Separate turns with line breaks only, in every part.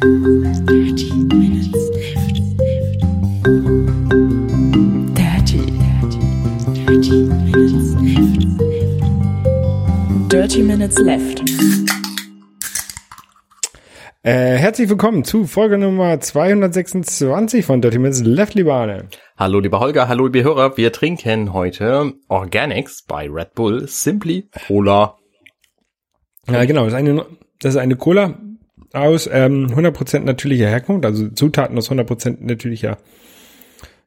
Dirty Minutes Left. Dirty, dirty, dirty Minutes Left. Dirty Minutes Left.
Äh, herzlich willkommen zu Folge Nummer 226 von Dirty Minutes Left, lieber Arne.
Hallo lieber Holger, hallo liebe Hörer, wir trinken heute Organics bei Red Bull Simply Cola.
Ja, genau, das ist eine, das ist eine Cola aus ähm, 100% natürlicher Herkunft, also Zutaten aus 100% natürlicher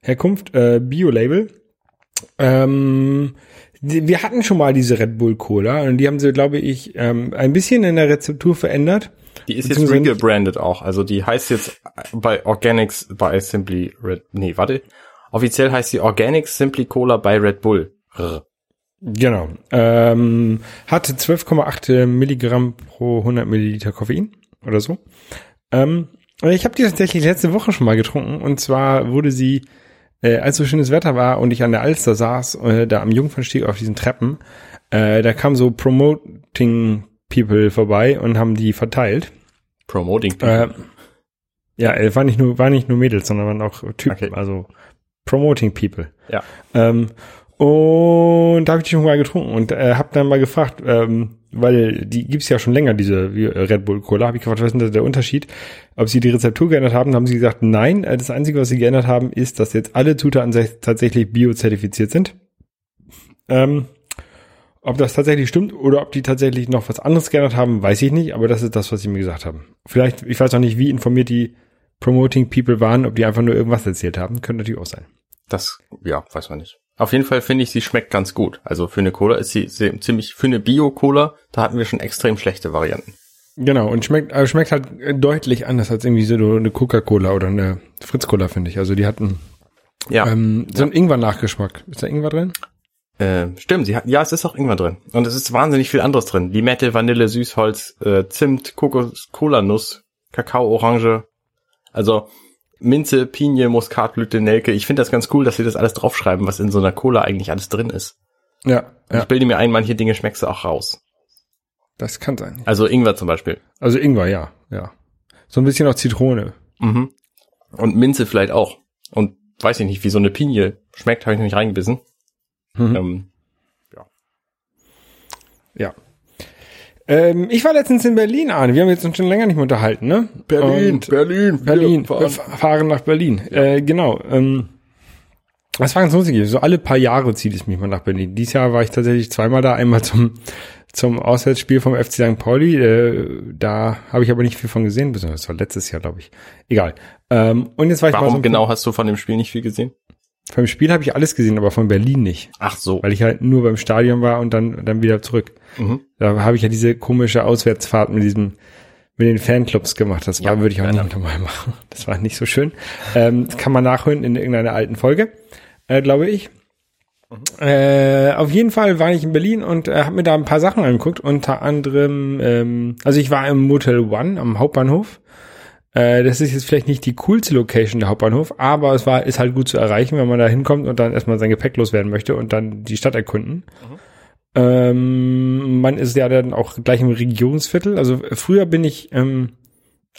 Herkunft, äh, Bio-Label. Ähm, wir hatten schon mal diese Red Bull Cola und die haben sie, glaube ich, ähm, ein bisschen in der Rezeptur verändert.
Die ist jetzt regebrandet auch, also die heißt jetzt bei Organics bei Simply Red, nee, warte, offiziell heißt sie Organics Simply Cola bei Red Bull. Rr.
Genau. Ähm, hatte 12,8 Milligramm pro 100 Milliliter Koffein oder so. Ähm, ich habe die tatsächlich letzte Woche schon mal getrunken und zwar wurde sie, äh, als so schönes Wetter war und ich an der Alster saß, äh, da am Jungfernstieg auf diesen Treppen, äh, da kamen so Promoting People vorbei und haben die verteilt.
Promoting.
Äh, ja, äh, war nicht nur war nicht nur Mädels, sondern waren auch Typen,
Okay.
also Promoting People.
ja.
Ähm, und da habe ich die schon mal getrunken und äh, habe dann mal gefragt, ähm, weil die gibt's ja schon länger, diese äh, Red Bull Cola, habe ich gefragt, was ist denn der Unterschied? Ob sie die Rezeptur geändert haben, haben sie gesagt, nein, äh, das Einzige, was sie geändert haben, ist, dass jetzt alle Zutaten tatsächlich biozertifiziert sind. Ähm, ob das tatsächlich stimmt oder ob die tatsächlich noch was anderes geändert haben, weiß ich nicht, aber das ist das, was sie mir gesagt haben. Vielleicht, ich weiß auch nicht, wie informiert die Promoting People waren, ob die einfach nur irgendwas erzählt haben, könnte natürlich auch sein.
Das, ja, weiß man nicht. Auf jeden Fall finde ich, sie schmeckt ganz gut. Also für eine Cola ist sie ziemlich, für eine Bio-Cola, da hatten wir schon extrem schlechte Varianten.
Genau, und schmeckt, äh, schmeckt halt deutlich anders als irgendwie so eine Coca-Cola oder eine Fritz-Cola, finde ich. Also die hatten
Ja,
ähm, so einen Ingwer-Nachgeschmack. Ist da Ingwer drin?
äh, stimmt, sie hat, ja, es ist auch irgendwann drin. Und es ist wahnsinnig viel anderes drin. Limette, Vanille, Süßholz, äh, Zimt, Kokos, Cola-Nuss, Kakao, Orange. Also Minze, Pinie, Muskatblüte, Nelke. Ich finde das ganz cool, dass sie das alles draufschreiben, was in so einer Cola eigentlich alles drin ist.
Ja, ja,
Ich bilde mir ein, manche Dinge schmeckst du auch raus.
das kann sein.
Also Ingwer zum Beispiel.
Also Ingwer, ja, ja. So ein bisschen auch Zitrone.
Mhm. Und Minze vielleicht auch. Und weiß ich nicht, wie so eine Pinie schmeckt, habe ich noch nicht reingebissen.
Mhm.
Ähm,
Ja. Ähm, ich war letztens in Berlin, Arne. Wir haben jetzt uns schon länger nicht mehr unterhalten, ne? Und
Berlin,
Berlin,
fahren.
fahren nach Berlin. Äh, genau. Ähm, das war ganz lustig. So alle paar Jahre zieht es mich mal nach Berlin. Dieses Jahr war ich tatsächlich zweimal da. Einmal zum zum Auswärtsspiel vom FC St. Pauli. Äh, da habe ich aber nicht viel von gesehen. Das war letztes Jahr, glaube ich. Egal. Ähm, und jetzt war ich mal
Warum
so
genau hast du von dem Spiel nicht viel gesehen?
Vom Spiel habe ich alles gesehen, aber von Berlin nicht,
Ach so.
weil ich halt nur beim Stadion war und dann dann wieder zurück.
Mhm.
Da habe ich ja diese komische Auswärtsfahrt mit diesem mit den Fanclubs gemacht. Das war,
Ja,
würde ich auch
ja,
nicht nochmal machen. Das war nicht so schön. Ähm, das kann man nachhören in irgendeiner alten Folge, äh, glaube ich. Äh, auf jeden Fall war ich in Berlin und äh, habe mir da ein paar Sachen angeguckt. Unter anderem, ähm, also ich war im Motel One am Hauptbahnhof. Äh, das ist jetzt vielleicht nicht die coolste Location der Hauptbahnhof, aber es war ist halt gut zu erreichen, wenn man da hinkommt und dann erstmal sein Gepäck loswerden möchte und dann die Stadt erkunden. Ähm, man ist ja dann auch gleich im Regionsviertel. Also früher bin ich, ähm,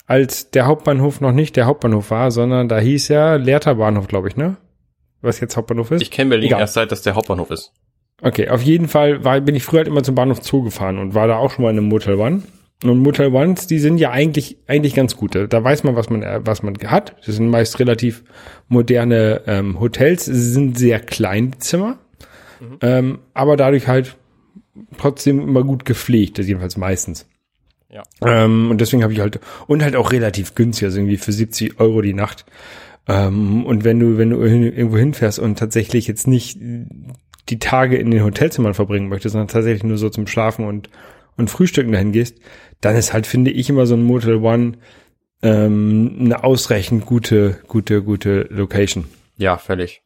als der Hauptbahnhof noch nicht der Hauptbahnhof war, sondern da hieß ja Lehrter Bahnhof, glaube ich, ne? Was jetzt Hauptbahnhof ist.
Ich kenne Berlin
Egal.
erst seit das der Hauptbahnhof ist.
Okay, auf jeden Fall war, bin ich früher halt immer zum Bahnhof Zoo gefahren und war da auch schon mal in einem Motel One. Und Motel Ones, die sind ja eigentlich, eigentlich ganz gut. Da weiß man, was man, äh, was man hat. Das sind meist relativ moderne ähm, Hotels. Sie sind sehr klein, die Zimmer. Ähm, aber dadurch halt trotzdem immer gut gepflegt, das jedenfalls meistens.
Ja.
Ähm, und deswegen habe ich halt, und halt auch relativ günstig, also irgendwie für 70 Euro die Nacht. Ähm, und wenn du, wenn du irgendwo hinfährst und tatsächlich jetzt nicht die Tage in den Hotelzimmern verbringen möchtest, sondern tatsächlich nur so zum Schlafen und, und Frühstücken dahin gehst, dann ist halt, finde ich, immer so ein Motel One ähm, eine ausreichend gute, gute, gute Location.
Ja, völlig.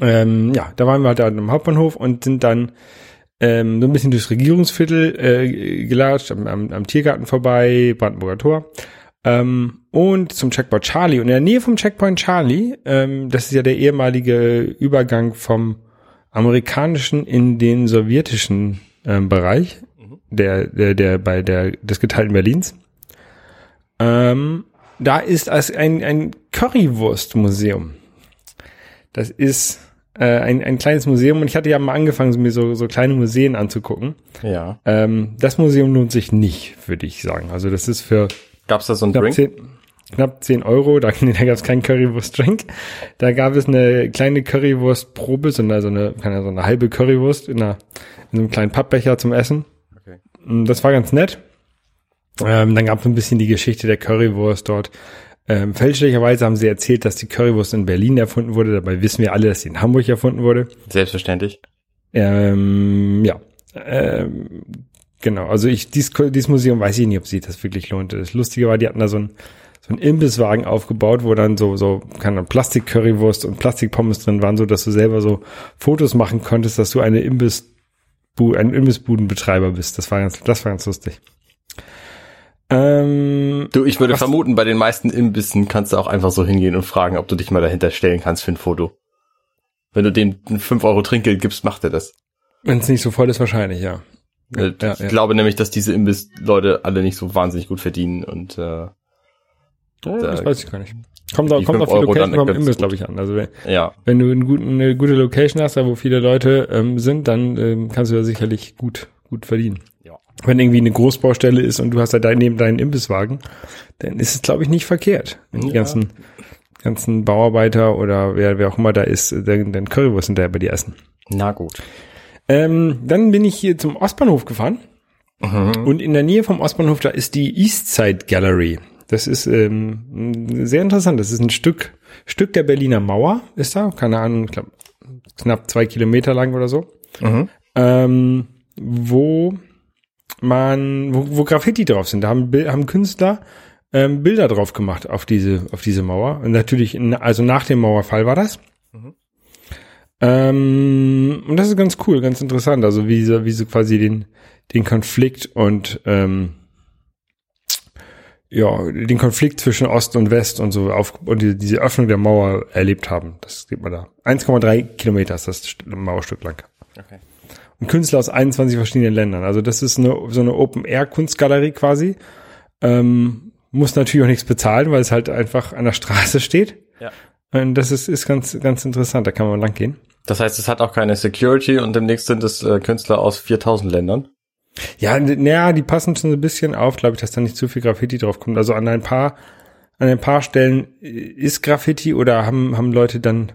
Ähm, ja, da waren wir halt am Hauptbahnhof und sind dann ähm, so ein bisschen durchs Regierungsviertel äh, gelatscht, am, am, am Tiergarten vorbei, Brandenburger Tor. Ähm, und zum Checkpoint Charlie. Und in der Nähe vom Checkpoint Charlie, ähm, das ist ja der ehemalige Übergang vom amerikanischen in den sowjetischen ähm, Bereich, der, der, der bei der des geteilten Berlins. Ähm, da ist als ein, ein Currywurst-Museum. Das ist äh, ein, ein kleines Museum und ich hatte ja mal angefangen, mir so, so kleine Museen anzugucken.
Ja.
Ähm, das Museum lohnt sich nicht, würde ich sagen. Also das ist für
Gab's da so einen
knapp
Drink?
10, knapp 10 Euro. Da, nee, da gab es keinen Currywurst-Drink. Da gab es eine kleine Currywurst-Probe, so eine, so eine, so eine halbe Currywurst in, einer, in so einem kleinen Pappbecher zum Essen. Mm, Das war ganz nett. Ähm, dann gab es ein bisschen die Geschichte der Currywurst dort. Ähm, fälschlicherweise haben sie erzählt, dass die Currywurst in Berlin erfunden wurde. Dabei wissen wir alle, dass sie in Hamburg erfunden wurde.
Selbstverständlich.
Ähm, ja. Ähm, genau. Also ich, dies, dieses Museum weiß ich nicht, ob sich das wirklich lohnte. Das Lustige war, die hatten da so ein so einen Imbisswagen aufgebaut, wo dann so, so, keine Ahnung, Plastik-Currywurst und Plastikpommes drin waren, so dass du selber so Fotos machen konntest, dass du eine Imbiss, ein Imbissbudenbetreiber bist. Das war ganz, das war ganz lustig. Ähm,
Du, ich würde vermuten, bei den meisten Imbissen kannst du auch einfach so hingehen und fragen, ob du dich mal dahinter stellen kannst für ein Foto. Wenn du dem 5 Euro Trinkgeld gibst, macht er das.
wenn es nicht so voll ist, wahrscheinlich, ja.
Äh,
ja,
ich
ja.
glaube nämlich, dass diese Imbiss-Leute alle nicht so wahnsinnig gut verdienen und äh, Da-
das weiß ich gar nicht. Kommt, auch-
die
kommt auf die
Euro
Location vom Imbiss, glaube ich, an. Also wenn,
ja,
wenn du einen guten, eine gute Location hast, da wo viele Leute ähm, sind, dann ähm, kannst du da sicherlich gut, gut verdienen.
Ja.
Wenn irgendwie eine Großbaustelle ist und du hast da dein, neben deinen Imbisswagen, dann ist es, glaube ich, nicht verkehrt. Wenn die
Ja.
ganzen, ganzen Bauarbeiter oder wer, wer auch immer da ist, äh, dann, dann Currywurst hinterher bei dir essen.
na gut.
Ähm, dann bin ich hier zum Ostbahnhof gefahren.
Mhm.
Und in der Nähe vom Ostbahnhof, da ist die Eastside Gallery. Das ist ähm, sehr interessant. Das ist ein Stück, Stück der Berliner Mauer, ist da. Keine Ahnung, ich glaube, knapp zwei Kilometer lang oder so.
Mhm.
Ähm, wo man, wo, wo Graffiti drauf sind. Da haben, haben Künstler ähm, Bilder drauf gemacht auf diese, auf diese Mauer. Und natürlich, in, also nach dem Mauerfall war das.
Mhm.
Ähm, und das ist ganz cool, ganz interessant. Also wie sie, wie sie quasi den, den Konflikt und ähm, ja, den Konflikt zwischen Ost und West und so auf und die, diese Öffnung der Mauer erlebt haben. Das sieht man da. 1,3 Kilometer ist das St- Mauerstück lang.
Okay.
Und Künstler aus 21 verschiedenen Ländern. Also das ist eine, so eine Open-Air-Kunstgalerie quasi. Ähm, muss natürlich auch nichts bezahlen, weil es halt einfach an der Straße steht.
Ja.
Und das ist, ist ganz, ganz interessant. Da kann man lang gehen.
Das heißt, es hat auch keine Security und demnächst sind es äh, Künstler aus 4000 Ländern.
Ja, naja, die passen schon so ein bisschen auf, glaube ich, dass da nicht zu viel Graffiti drauf kommt. Also an ein paar, an ein paar Stellen äh, ist Graffiti oder haben, haben Leute dann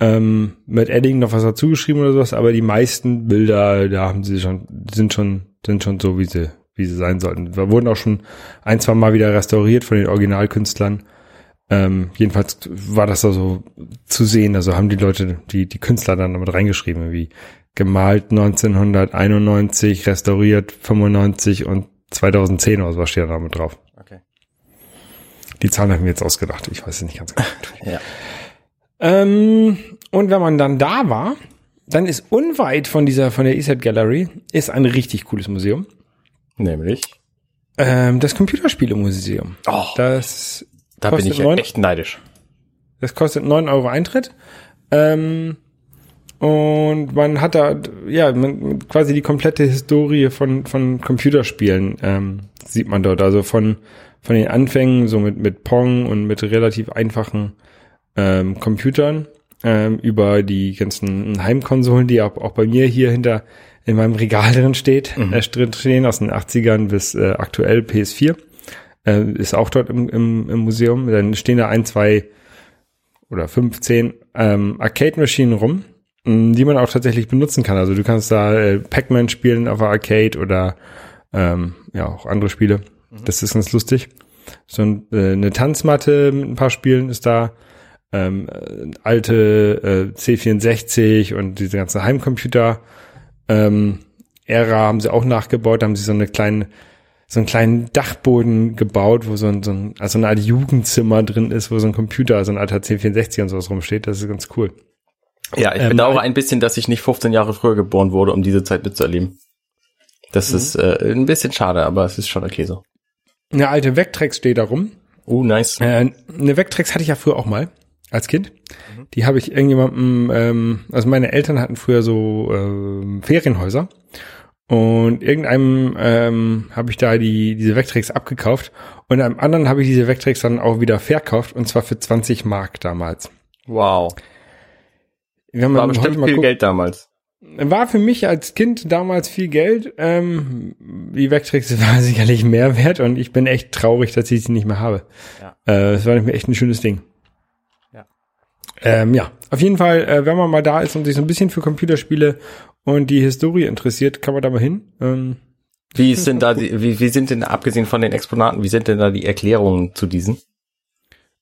ähm, mit Edding noch was dazugeschrieben oder sowas, aber die meisten Bilder, da haben sie schon, sind schon, sind schon so, wie sie, wie sie sein sollten. Da wurden auch schon ein, zwei Mal wieder restauriert von den Originalkünstlern. Ähm, jedenfalls war das da so zu sehen, also haben die Leute, die, die Künstler dann damit reingeschrieben, wie gemalt 1991, restauriert 95 und 2010 oder so steht da damit drauf.
Okay.
Die Zahlen habe ich mir jetzt ausgedacht, ich weiß es nicht ganz genau.
Ja.
ähm, und wenn man dann da war, dann ist unweit von dieser, von der ESET Gallery, ist ein richtig cooles Museum.
Nämlich.
Ähm, das Computerspielemuseum.
Oh,
Das
da bin ich ja
neun-
echt neidisch.
Das kostet 9 Euro Eintritt. Ähm, und man hat da, ja, man, quasi die komplette Historie von, von Computerspielen ähm, sieht man dort. Also von, von den Anfängen, so mit, mit Pong und mit relativ einfachen ähm, Computern, ähm, über die ganzen Heimkonsolen, die auch, auch bei mir hier hinter in meinem Regal drin steht, äh, drin stehen, aus den 80ern bis äh, aktuell PS4. Äh, ist auch dort im, im, im Museum. Dann stehen da ein, zwei oder 15 ähm, Arcade-Maschinen rum, die man auch tatsächlich benutzen kann. Also du kannst da äh, Pac-Man spielen auf der Arcade oder ähm, ja auch andere Spiele. Das ist ganz lustig. So ein, äh, eine Tanzmatte mit ein paar Spielen ist da. Ähm, äh, alte äh, C64 und diese ganzen Heimcomputer ähm, Ära haben sie auch nachgebaut, da haben sie so eine kleine so einen kleinen Dachboden gebaut, wo so ein, so ein also eine Art Jugendzimmer drin ist, wo so ein Computer, so ein alter C64 und sowas rumsteht. Das ist ganz cool.
Ja, ich
Ähm,
bedauere
ein-
bisschen, dass ich nicht 15 Jahre früher geboren wurde, um diese Zeit mitzuerleben. Das
Mhm.
ist äh, ein bisschen schade, aber es ist schon okay so.
Eine alte Vectrex steht da rum.
Uh, nice.
Äh, eine Vectrex hatte ich ja früher auch mal als Kind. Die habe ich irgendjemandem, ähm, also meine Eltern hatten früher so ähm, Ferienhäuser Und irgendeinem ähm, habe ich da die diese Vectrex abgekauft und einem anderen habe ich diese Vectrex dann auch wieder verkauft und zwar für 20 Mark damals.
Wow.
Wenn man
War bestimmt viel
guckt-
Geld damals.
War für mich als Kind damals viel Geld. Ähm, die Vectrex war sicherlich mehr wert und ich bin echt traurig, dass ich sie nicht mehr habe.
Ja.
Äh, Es war nämlich echt ein schönes Ding.
Ja.
Ähm, ja, auf jeden Fall, äh, wenn man mal da ist und sich so ein bisschen für Computerspiele und die Historie interessiert, kann man da mal hin. Ähm,
Wie denn da die, wie, wie sind denn, abgesehen von den Exponaten, wie sind denn da die Erklärungen zu diesen?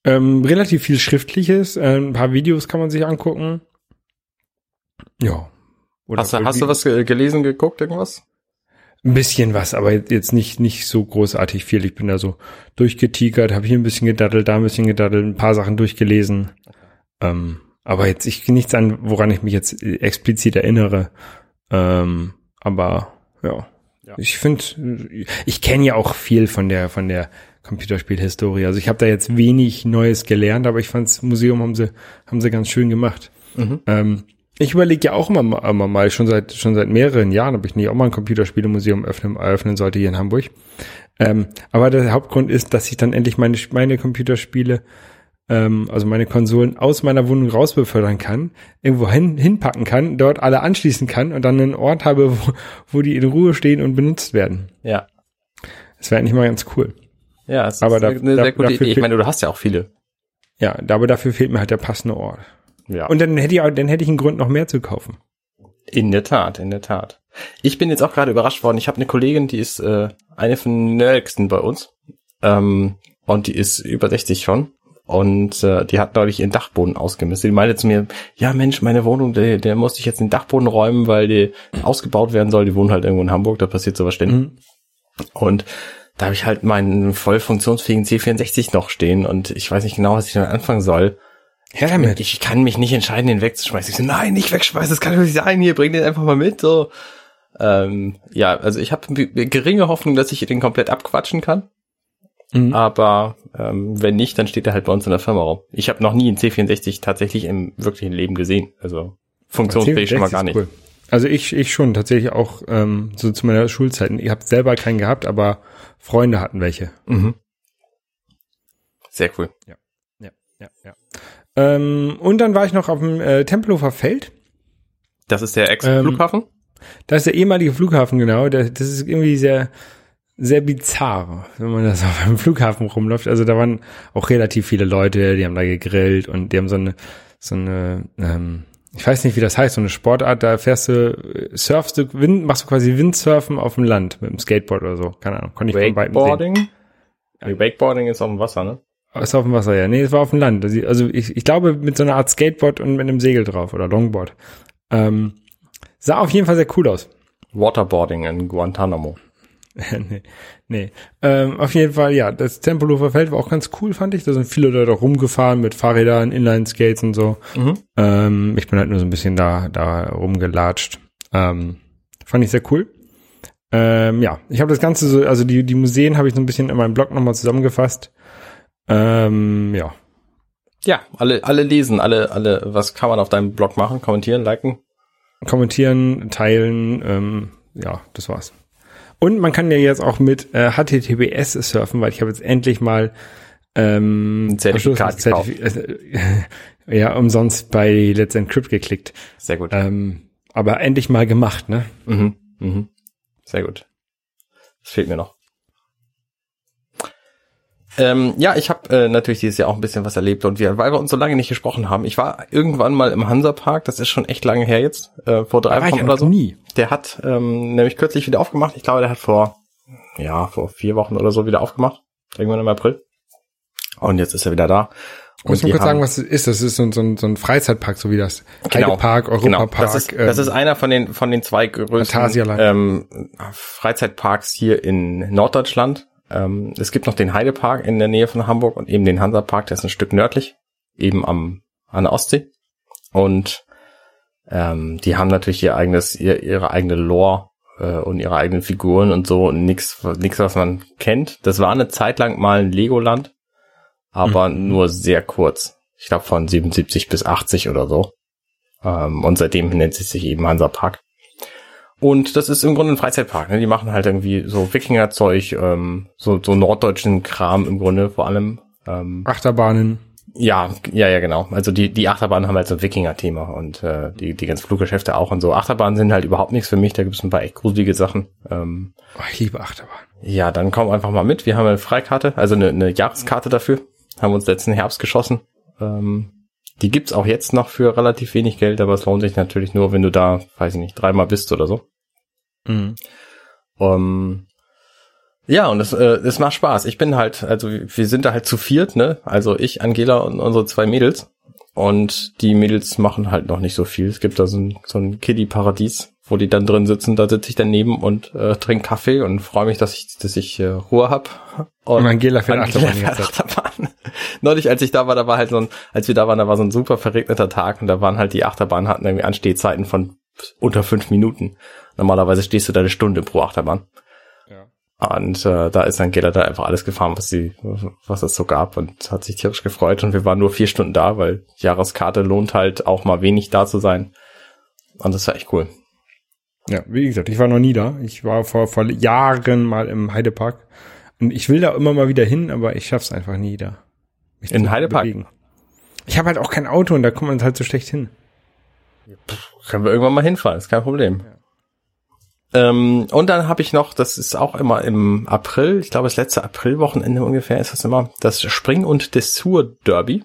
ähm, relativ viel Schriftliches, äh, ein paar Videos kann man sich angucken. Ja. Oder
Hast du, hast du was ge- gelesen, geguckt, irgendwas?
Ein bisschen was, aber jetzt nicht, nicht so großartig viel. Ich bin da so durchgetigert, habe hier ein bisschen gedaddelt, da ein bisschen gedaddelt, ein paar Sachen durchgelesen. Ähm, aber jetzt ich nichts an, woran ich mich jetzt explizit erinnere. Ähm, aber ja.
Ja.
Ich finde, ich kenne ja auch viel von der von der Computerspielhistorie. Also ich habe da jetzt wenig Neues gelernt, aber ich fand's Museum haben sie haben sie ganz schön gemacht.
Mhm.
Ähm, ich überlege ja auch immer, mal- immer mal, schon seit schon seit mehreren Jahren, ob ich nicht auch mal ein Computerspielemuseum öffnen, eröffnen sollte hier in Hamburg. Ähm, aber der Hauptgrund ist, dass ich dann endlich meine meine Computerspiele, ähm, also meine Konsolen aus meiner Wohnung rausbefördern kann, irgendwo hin, hinpacken kann, dort alle anschließen kann und dann einen Ort habe, wo, wo die in Ruhe stehen und benutzt werden.
Ja.
Das wäre eigentlich mal ganz cool.
Ja, es
Aber
ist
da-
eine
da-
sehr gute Idee. Ich meine, du hast ja auch viele.
Ja, aber dafür fehlt mir halt der passende Ort.
Ja.
Und dann hätte ich auch, dann hätte ich einen Grund, noch mehr zu kaufen.
In der Tat, in der Tat. Ich bin jetzt auch gerade überrascht worden. Ich habe eine Kollegin, die ist äh, eine von den nerdigsten bei uns. Ähm, und die ist über 60 schon. Und äh, die hat neulich ihren Dachboden ausgemistet. Die meinte zu mir, ja Mensch, meine Wohnung, der, der musste ich jetzt den Dachboden räumen, weil die ausgebaut werden soll. Die wohnen halt irgendwo in Hamburg, da passiert sowas ständig.
Mhm.
Und da habe ich halt meinen voll funktionsfähigen C64 noch stehen und ich weiß nicht genau, was ich damit anfangen soll.
Her damit.
Ich kann mich nicht entscheiden, den wegzuschmeißen. Ich so, nein, nicht wegschmeißen, das kann doch nicht sein. Hier, bring den einfach mal mit. So, ähm, ja, also ich habe geringe Hoffnung, dass ich den komplett abquatschen kann.
Mhm.
Aber ähm, wenn nicht, dann steht er halt bei uns in der Firma rum. Ich habe noch nie einen C64 tatsächlich im wirklichen Leben gesehen. Also funktionsfähig schon mal gar nicht.
Cool. Also ich, ich schon tatsächlich auch ähm, so zu meiner Schulzeit. Ich habe selber keinen gehabt, aber Freunde hatten welche.
Mhm. Sehr cool.
Ja, ja, ja. Ähm, und dann war ich noch auf dem äh, Tempelhofer Feld.
Das ist der Ex-Flughafen?
Da ist der ehemalige Flughafen, genau. Der, das ist irgendwie sehr, sehr bizarr, wenn man das auf einem Flughafen rumläuft. Also da waren auch relativ viele Leute, die haben da gegrillt und die haben so eine, so eine, ähm, ich weiß nicht, wie das heißt, so eine Sportart, da fährst du, äh, surfst du, Wind, machst du quasi Windsurfen auf dem Land mit dem Skateboard oder so. Keine Ahnung, konnte ich von beiden sehen.
Wakeboarding ist auf dem Wasser, ne?
Ist auf dem Wasser, ja. Nee, es war auf dem Land. Also also ich, ich glaube mit so einer Art Skateboard und mit einem Segel drauf oder Longboard. Ähm, sah auf jeden Fall sehr cool aus.
Waterboarding in Guantanamo.
nee, nee. Ähm, auf jeden Fall, ja, das Tempelhofer Feld war auch ganz cool, fand ich. Da sind viele Leute rumgefahren mit Fahrrädern, Inline-Skates und so.
Mhm.
Ähm, ich bin halt nur so ein bisschen da, da rumgelatscht. Ähm, fand ich sehr cool. Ähm, ja, ich habe das Ganze so, also die, die Museen habe ich so ein bisschen in meinem Blog nochmal zusammengefasst. Ähm, ja,
Ja, alle, alle lesen, alle, alle, was kann man auf deinem Blog machen? Kommentieren, liken?
kommentieren, teilen, ähm, ja, das war's. Und man kann ja jetzt auch mit äh, HTTPS surfen, weil ich habe jetzt endlich mal ähm,
Zertifikat
Zertifi- äh, ja, umsonst bei Let's Encrypt geklickt.
Sehr gut.
Ähm, aber endlich mal gemacht, ne?
Mhm. Mhm. Sehr gut. Das fehlt mir noch. Ähm, ja, ich habe äh, natürlich dieses Jahr auch ein bisschen was erlebt und wir, weil wir uns so lange nicht gesprochen haben. Ich war irgendwann mal im Hansapark, das ist schon echt lange her jetzt, äh, vor drei Wochen oder so.
nie.
Der hat ähm, nämlich kürzlich wieder aufgemacht. Ich glaube, der hat vor, ja, vor vier Wochen oder so wieder aufgemacht. Irgendwann im April. Und jetzt ist er wieder da.
Muss man kurz sagen, was es ist. Das ist so, ein- so, ein- so ein Freizeitpark, so wie das
Genau,
Heidepark,
genau.
Europapark.
Das ist, das
ähm,
ist einer von den von den zwei größten ähm, Freizeitparks hier in Norddeutschland. Ähm, es gibt noch den Heidepark in der Nähe von Hamburg und eben den Hansapark, der ist ein Stück nördlich, eben am an der Ostsee. Und ähm, die haben natürlich ihr eigenes, ihr, ihre eigene Lore äh, und ihre eigenen Figuren und so und nix, nix, was man kennt. Das war eine Zeit lang mal ein Legoland, aber nur sehr kurz. Ich glaube von 77 bis 80 oder so. Ähm, und seitdem nennt es sich eben Hansa Park. Und das ist im Grunde ein Freizeitpark. Ne? Die machen halt irgendwie so Wikingerzeug, ähm, so, so norddeutschen Kram im Grunde vor allem. Ähm,
Achterbahnen.
ja, ja, ja, genau. Also die, die Achterbahnen haben halt so ein Wikinger-Thema und äh, die, die ganzen Fluggeschäfte auch und so. Achterbahnen sind halt überhaupt nichts für mich. Da gibt es ein paar echt gruselige Sachen. Ähm,
Oh, ich liebe Achterbahn.
ja, dann komm einfach mal mit. Wir haben eine Freikarte, also eine, eine Jahreskarte dafür. Haben uns letzten Herbst geschossen. Ähm, die gibt's auch jetzt noch für relativ wenig Geld, aber es lohnt sich natürlich nur, wenn du da, weiß ich nicht, dreimal bist oder so.
Mhm.
Ähm, ja, und es, äh, es macht Spaß. Ich bin halt, also wir sind da halt zu viert, ne? Also ich, Angela und unsere zwei Mädels. Und die Mädels machen halt noch nicht so viel. Es gibt da so ein, so ein Kiddie-Paradies, wo die dann drin sitzen. Da sitze ich daneben und äh, trinke Kaffee und freue mich, dass ich, dass ich äh, Ruhe hab.
Und Angela fährt
Angela
Achterbahn
fährt Achterbahn. Neulich, als ich da war, da war halt so ein, als wir da waren, da war so ein super verregneter Tag und da waren halt die Achterbahnen hatten irgendwie Anstehzeiten von unter fünf Minuten. Normalerweise stehst du da eine Stunde pro Achterbahn.
Ja.
Und äh, da ist Angela da einfach alles gefahren, was sie, was es so gab und hat sich tierisch gefreut. Und wir waren nur vier Stunden da, weil Jahreskarte lohnt halt auch mal wenig da zu sein. Und das war echt cool.
Ja, wie gesagt, ich war noch nie da. Ich war vor, vor Jahren mal im Heidepark. Und ich will da immer mal wieder hin, aber ich schaff's einfach nie da. mich
In Heidepark?
bewegen. Ich habe halt auch kein Auto und da kommt man halt so schlecht hin.
Können wir irgendwann mal hinfahren, ist kein Problem. Ähm, und dann habe ich noch, das ist auch immer im April, ich glaube das letzte Aprilwochenende ungefähr ist das immer, das Spring- und Dressur-Derby.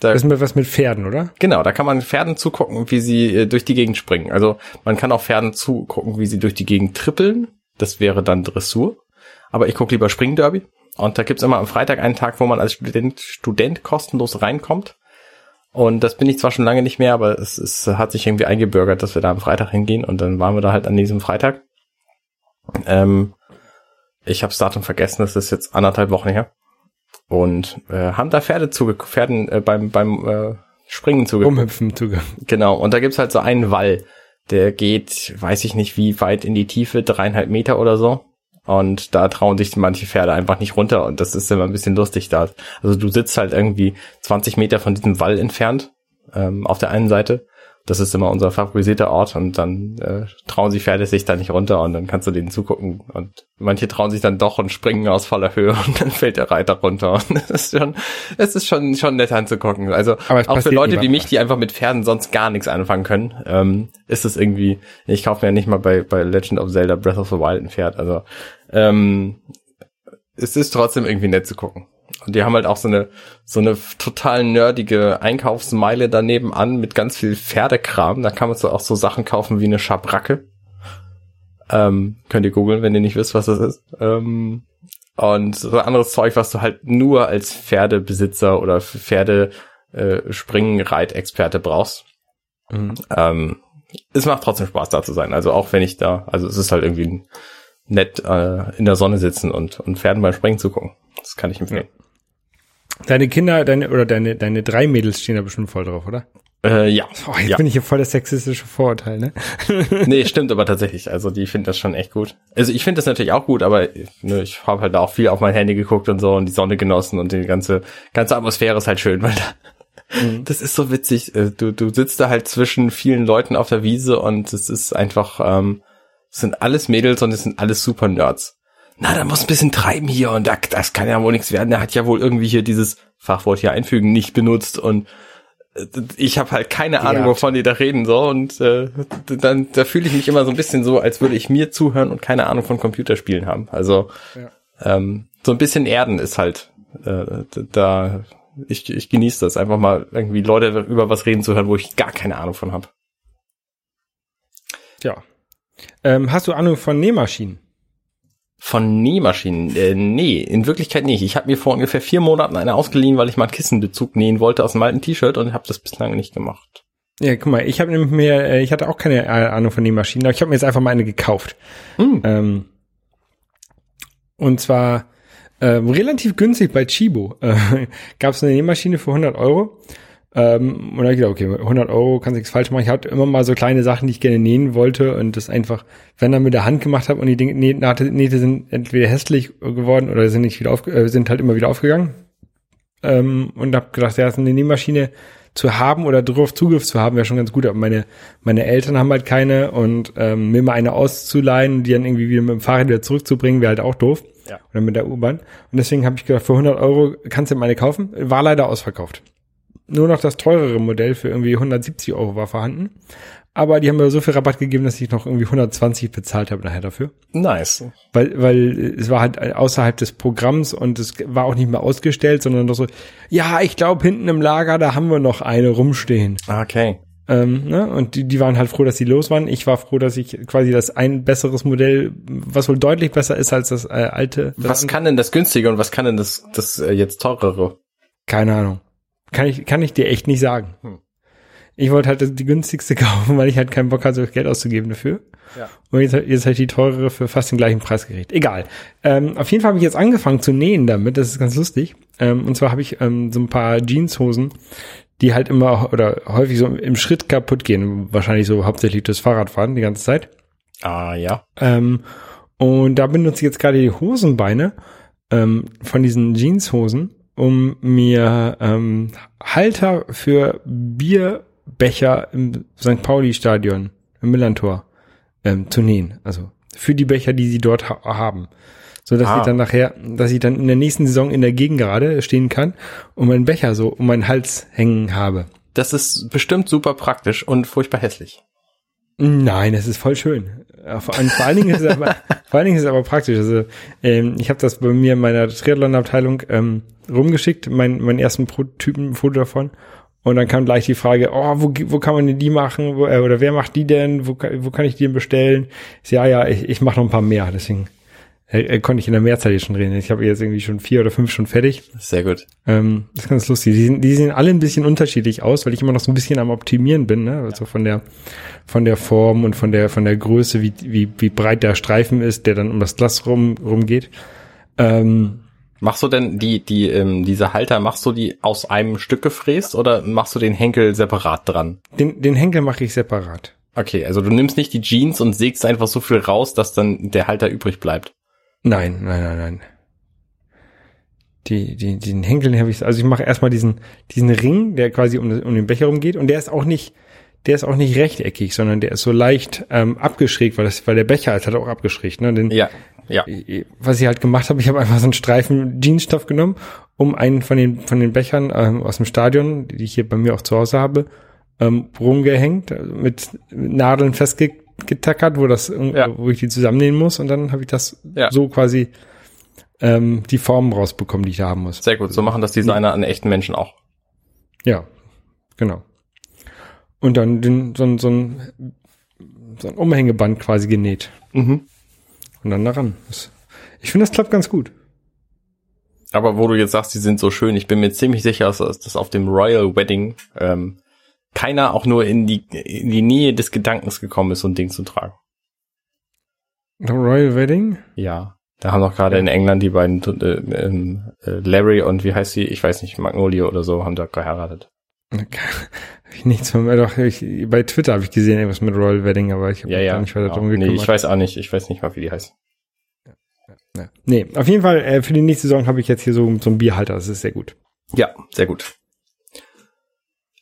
Da,
Das ist mir was mit Pferden, oder?
genau, da kann man Pferden zugucken, wie sie äh, durch die Gegend springen. Also man kann auch Pferden zugucken, wie sie durch die Gegend trippeln. Das wäre dann Dressur. Aber ich gucke lieber Springderby. Und da gibt's immer am Freitag einen Tag, wo man als Student, Student kostenlos reinkommt. Und das bin ich zwar schon lange nicht mehr, aber es, es hat sich irgendwie eingebürgert, dass wir da am Freitag hingehen. Und dann waren wir da halt an diesem Freitag. Ähm, ich habe das Datum vergessen, das ist jetzt anderthalb Wochen her. Und äh, haben da Pferde zuge Pferden äh, beim beim äh, Springen zugeguckt.
Rumhüpfen zuge.
Genau, und da gibt's halt so einen Wall, der geht, weiß ich nicht wie weit in die Tiefe, dreieinhalb Meter oder so. Und da trauen sich manche Pferde einfach nicht runter und das ist immer ein bisschen lustig da. Also du sitzt halt irgendwie 20 Meter von diesem Wall entfernt, ähm, auf der einen Seite. Das ist immer unser favorisierter Ort und dann äh, trauen sich Pferde sich da nicht runter und dann kannst du denen zugucken und manche trauen sich dann doch und springen aus voller Höhe und dann fällt der Reiter runter und das ist schon, es ist schon, schon nett anzugucken. Also
es
auch für Leute wie mich, die einfach mit Pferden sonst gar nichts anfangen können, ähm, ist es irgendwie, ich kaufe mir ja nicht mal bei, bei Legend of Zelda Breath of the Wild ein Pferd, also ähm, es ist trotzdem irgendwie nett zu gucken. Und die haben halt auch so eine, so eine total nerdige Einkaufsmeile daneben an mit ganz viel Pferdekram. Da kann man so auch so Sachen kaufen wie eine Schabracke. Ähm, könnt ihr googeln, wenn ihr nicht wisst, was das ist. Ähm, und so anderes Zeug, was du halt nur als Pferdebesitzer oder Pferde äh, Springreitexperte brauchst.
Mhm.
Ähm, es macht trotzdem Spaß da zu sein. Also auch wenn ich da, also es ist halt irgendwie nett äh, in der Sonne sitzen und, und Pferden beim Springen zu gucken. Das kann ich empfehlen.
Deine Kinder, deine, oder deine, deine drei Mädels stehen da bestimmt voll drauf, oder?
Äh, ja.
Oh, jetzt
ja.
bin ich hier voll das sexistische Vorurteil, ne?
nee, stimmt aber tatsächlich. Also die finden das schon echt gut. Also ich finde das natürlich auch gut, aber ne, ich habe halt auch viel auf mein Handy geguckt und so und die Sonne genossen und die ganze ganze Atmosphäre ist halt schön, weil da, das ist so witzig. Äh, Du du sitzt da halt zwischen vielen Leuten auf der Wiese und es ist einfach ähm, es sind alles Mädels und es sind alles super Nerds. Na, da muss ein bisschen treiben hier und da, das kann ja wohl nichts werden. Der hat ja wohl irgendwie hier dieses Fachwort hier einfügen nicht benutzt und äh, ich habe halt keine Ahnung,
Ja.
wovon die da reden so und äh, dann da fühle ich mich immer so ein bisschen so, als würde ich mir zuhören und keine Ahnung von Computerspielen haben. Also
Ja.
ähm, so ein bisschen Erden ist halt äh, da ich, ich genieße das einfach mal irgendwie Leute über was reden zu hören, wo ich gar keine Ahnung von habe.
Tja. Ähm, hast du Ahnung von Nähmaschinen?
Von Nähmaschinen? Äh, nee, in Wirklichkeit nicht. Ich habe mir vor ungefähr vier Monaten eine ausgeliehen, weil ich mal einen Kissenbezug nähen wollte aus einem alten T-Shirt und habe das bislang nicht gemacht.
Ja, guck mal, ich habe nämlich mir, äh, ich hatte auch keine äh, Ahnung von Nähmaschinen, aber ich habe mir jetzt einfach mal eine gekauft.
Hm.
Ähm, und zwar ähm, relativ günstig bei Chibo. Äh, Gab es eine Nähmaschine für 100 Euro. Ähm, und da hab ich gedacht, okay, mit 100 Euro kannst du nichts falsch machen. Ich hatte immer mal so kleine Sachen, die ich gerne nähen wollte und das einfach, wenn dann mit der Hand gemacht habe und die Dinge, Nähte, Nähte sind entweder hässlich geworden oder sind nicht wieder auf, äh, sind halt immer wieder aufgegangen. Ähm, und habe gedacht, ja, eine Nähmaschine zu haben oder drauf Zugriff zu haben, wäre schon ganz gut. Aber meine, meine Eltern haben halt keine und ähm, mir mal eine auszuleihen, die dann irgendwie wieder mit dem Fahrrad wieder zurückzubringen, wäre halt auch doof.
Ja.
Oder mit der U-Bahn. Und deswegen habe ich gedacht, für 100 Euro kannst du meine kaufen. War leider ausverkauft. Nur noch das teurere Modell für irgendwie 170 Euro war vorhanden. Aber die haben mir so viel Rabatt gegeben, dass ich noch irgendwie 120 bezahlt habe nachher dafür.
Nice.
Weil, weil es war halt außerhalb des Programms und es war auch nicht mehr ausgestellt, sondern noch so, ja, ich glaube, hinten im Lager, da haben wir noch eine rumstehen.
Okay.
Ähm, ne? Und die, die waren halt froh, dass sie los waren. Ich war froh, dass ich quasi das ein besseres Modell, was wohl deutlich besser ist als das äh, alte. Das
Was kann denn das günstige und was kann denn das, das äh, jetzt teurere?
Keine Ahnung. Kann ich, kann ich dir echt nicht sagen.
Hm.
Ich wollte halt die günstigste kaufen, weil ich halt keinen Bock hatte, Geld auszugeben dafür.
Ja.
Und jetzt, jetzt habe ich die teurere für fast den gleichen Preis gekriegt. Egal. Ähm, auf jeden Fall habe ich jetzt angefangen zu nähen damit. Das ist ganz lustig. Ähm, und zwar habe ich ähm, so ein paar Jeanshosen, die halt immer oder häufig so im Schritt kaputt gehen. Wahrscheinlich so hauptsächlich das Fahrradfahren die ganze Zeit.
Ah, ja.
Ähm, und da benutze ich jetzt gerade die Hosenbeine ähm, von diesen Jeanshosen, um mir ähm, Halter für Bierbecher im St. Pauli-Stadion, im Millantor, ähm, zu nähen. Also für die Becher, die sie dort ha haben. So dass
Ah.
ich dann nachher, dass ich dann in der nächsten Saison in der Gegengerade stehen kann und meinen Becher so um meinen Hals hängen habe.
Das ist bestimmt super praktisch und furchtbar hässlich.
Nein, es ist voll schön. Vor, vor allen Dingen ist es aber, vor allen Dingen ist es aber praktisch. Also ähm, ich habe das bei mir in meiner Triathlon-Abteilung ähm, rumgeschickt, mein, meinen ersten Prototypen, ein Foto davon. Und dann kam gleich die Frage, oh, wo, wo kann man denn die machen? Wo, äh, oder wer macht die denn? Wo, kann- wo kann ich die denn bestellen? Ich, ja, ja, ich, ich mache noch ein paar mehr. Deswegen äh, äh, konnte ich in der Mehrzahl jetzt schon reden. Ich habe jetzt irgendwie schon vier oder fünf schon fertig.
Sehr gut.
Ähm, das ist ganz lustig. Die, sehen- die sehen alle ein bisschen unterschiedlich aus, weil ich immer noch so ein bisschen am Optimieren bin, ne? Also von der von der Form und von der von der Größe, wie wie wie breit der Streifen ist, der dann um das Glas rum rumgeht. Ähm,
Machst du denn die, die, ähm, diese Halter, machst du die aus einem Stück gefräst oder machst du den Henkel separat dran?
den den Henkel mache ich separat.
Okay, also du nimmst nicht die Jeans und sägst einfach so viel raus, dass dann der Halter übrig bleibt.
Nein, nein, nein, nein. Die, die, den Henkel habe ich, also ich mache erstmal diesen, diesen Ring, der quasi um, um den Becher rumgeht und der ist auch nicht, der ist auch nicht rechteckig, sondern der ist so leicht ähm, abgeschrägt, weil das, weil der Becher halt auch abgeschrägt, ne? Den,
Ja, ja.
was ich halt gemacht habe, ich habe einfach so einen Streifen Jeansstoff genommen, um einen von den von den Bechern ähm, aus dem Stadion, die ich hier bei mir auch zu Hause habe, ähm, rumgehängt, also mit Nadeln festgetackert, wo das
Ja.
wo ich die zusammennähen muss und dann habe ich das
Ja.
so quasi ähm, die Formen rausbekommen, die ich da haben muss.
Sehr gut. So machen das Designer an echten Menschen auch.
Ja, genau. Und dann den, so, ein- so, ein, so ein Umhängeband quasi genäht
Mhm.
und dann daran. Das, ich finde, das klappt ganz gut.
Aber wo du jetzt sagst, die sind so schön, ich bin mir ziemlich sicher, dass dass auf dem Royal Wedding ähm, keiner auch nur in die, in die Nähe des Gedankens gekommen ist, so ein Ding zu tragen.
The Royal Wedding?
Ja. Da haben doch gerade in England die beiden äh, ähm, äh, Larry und wie heißt sie, ich weiß nicht, Magnolia oder so, haben da geheiratet.
Hab ich nichts von mir, doch, ich, bei Twitter habe ich gesehen, irgendwas mit Royal Wedding, aber ich habe
Ja, ja.
gar nicht weiter
genau.
darum
nee,
gekümmert.
ich weiß auch nicht, ich weiß nicht mal, wie die heißt.
ja. Nee, auf jeden Fall, äh, für die nächste Saison habe ich jetzt hier so, so einen Bierhalter, das ist sehr gut.
Ja, sehr gut.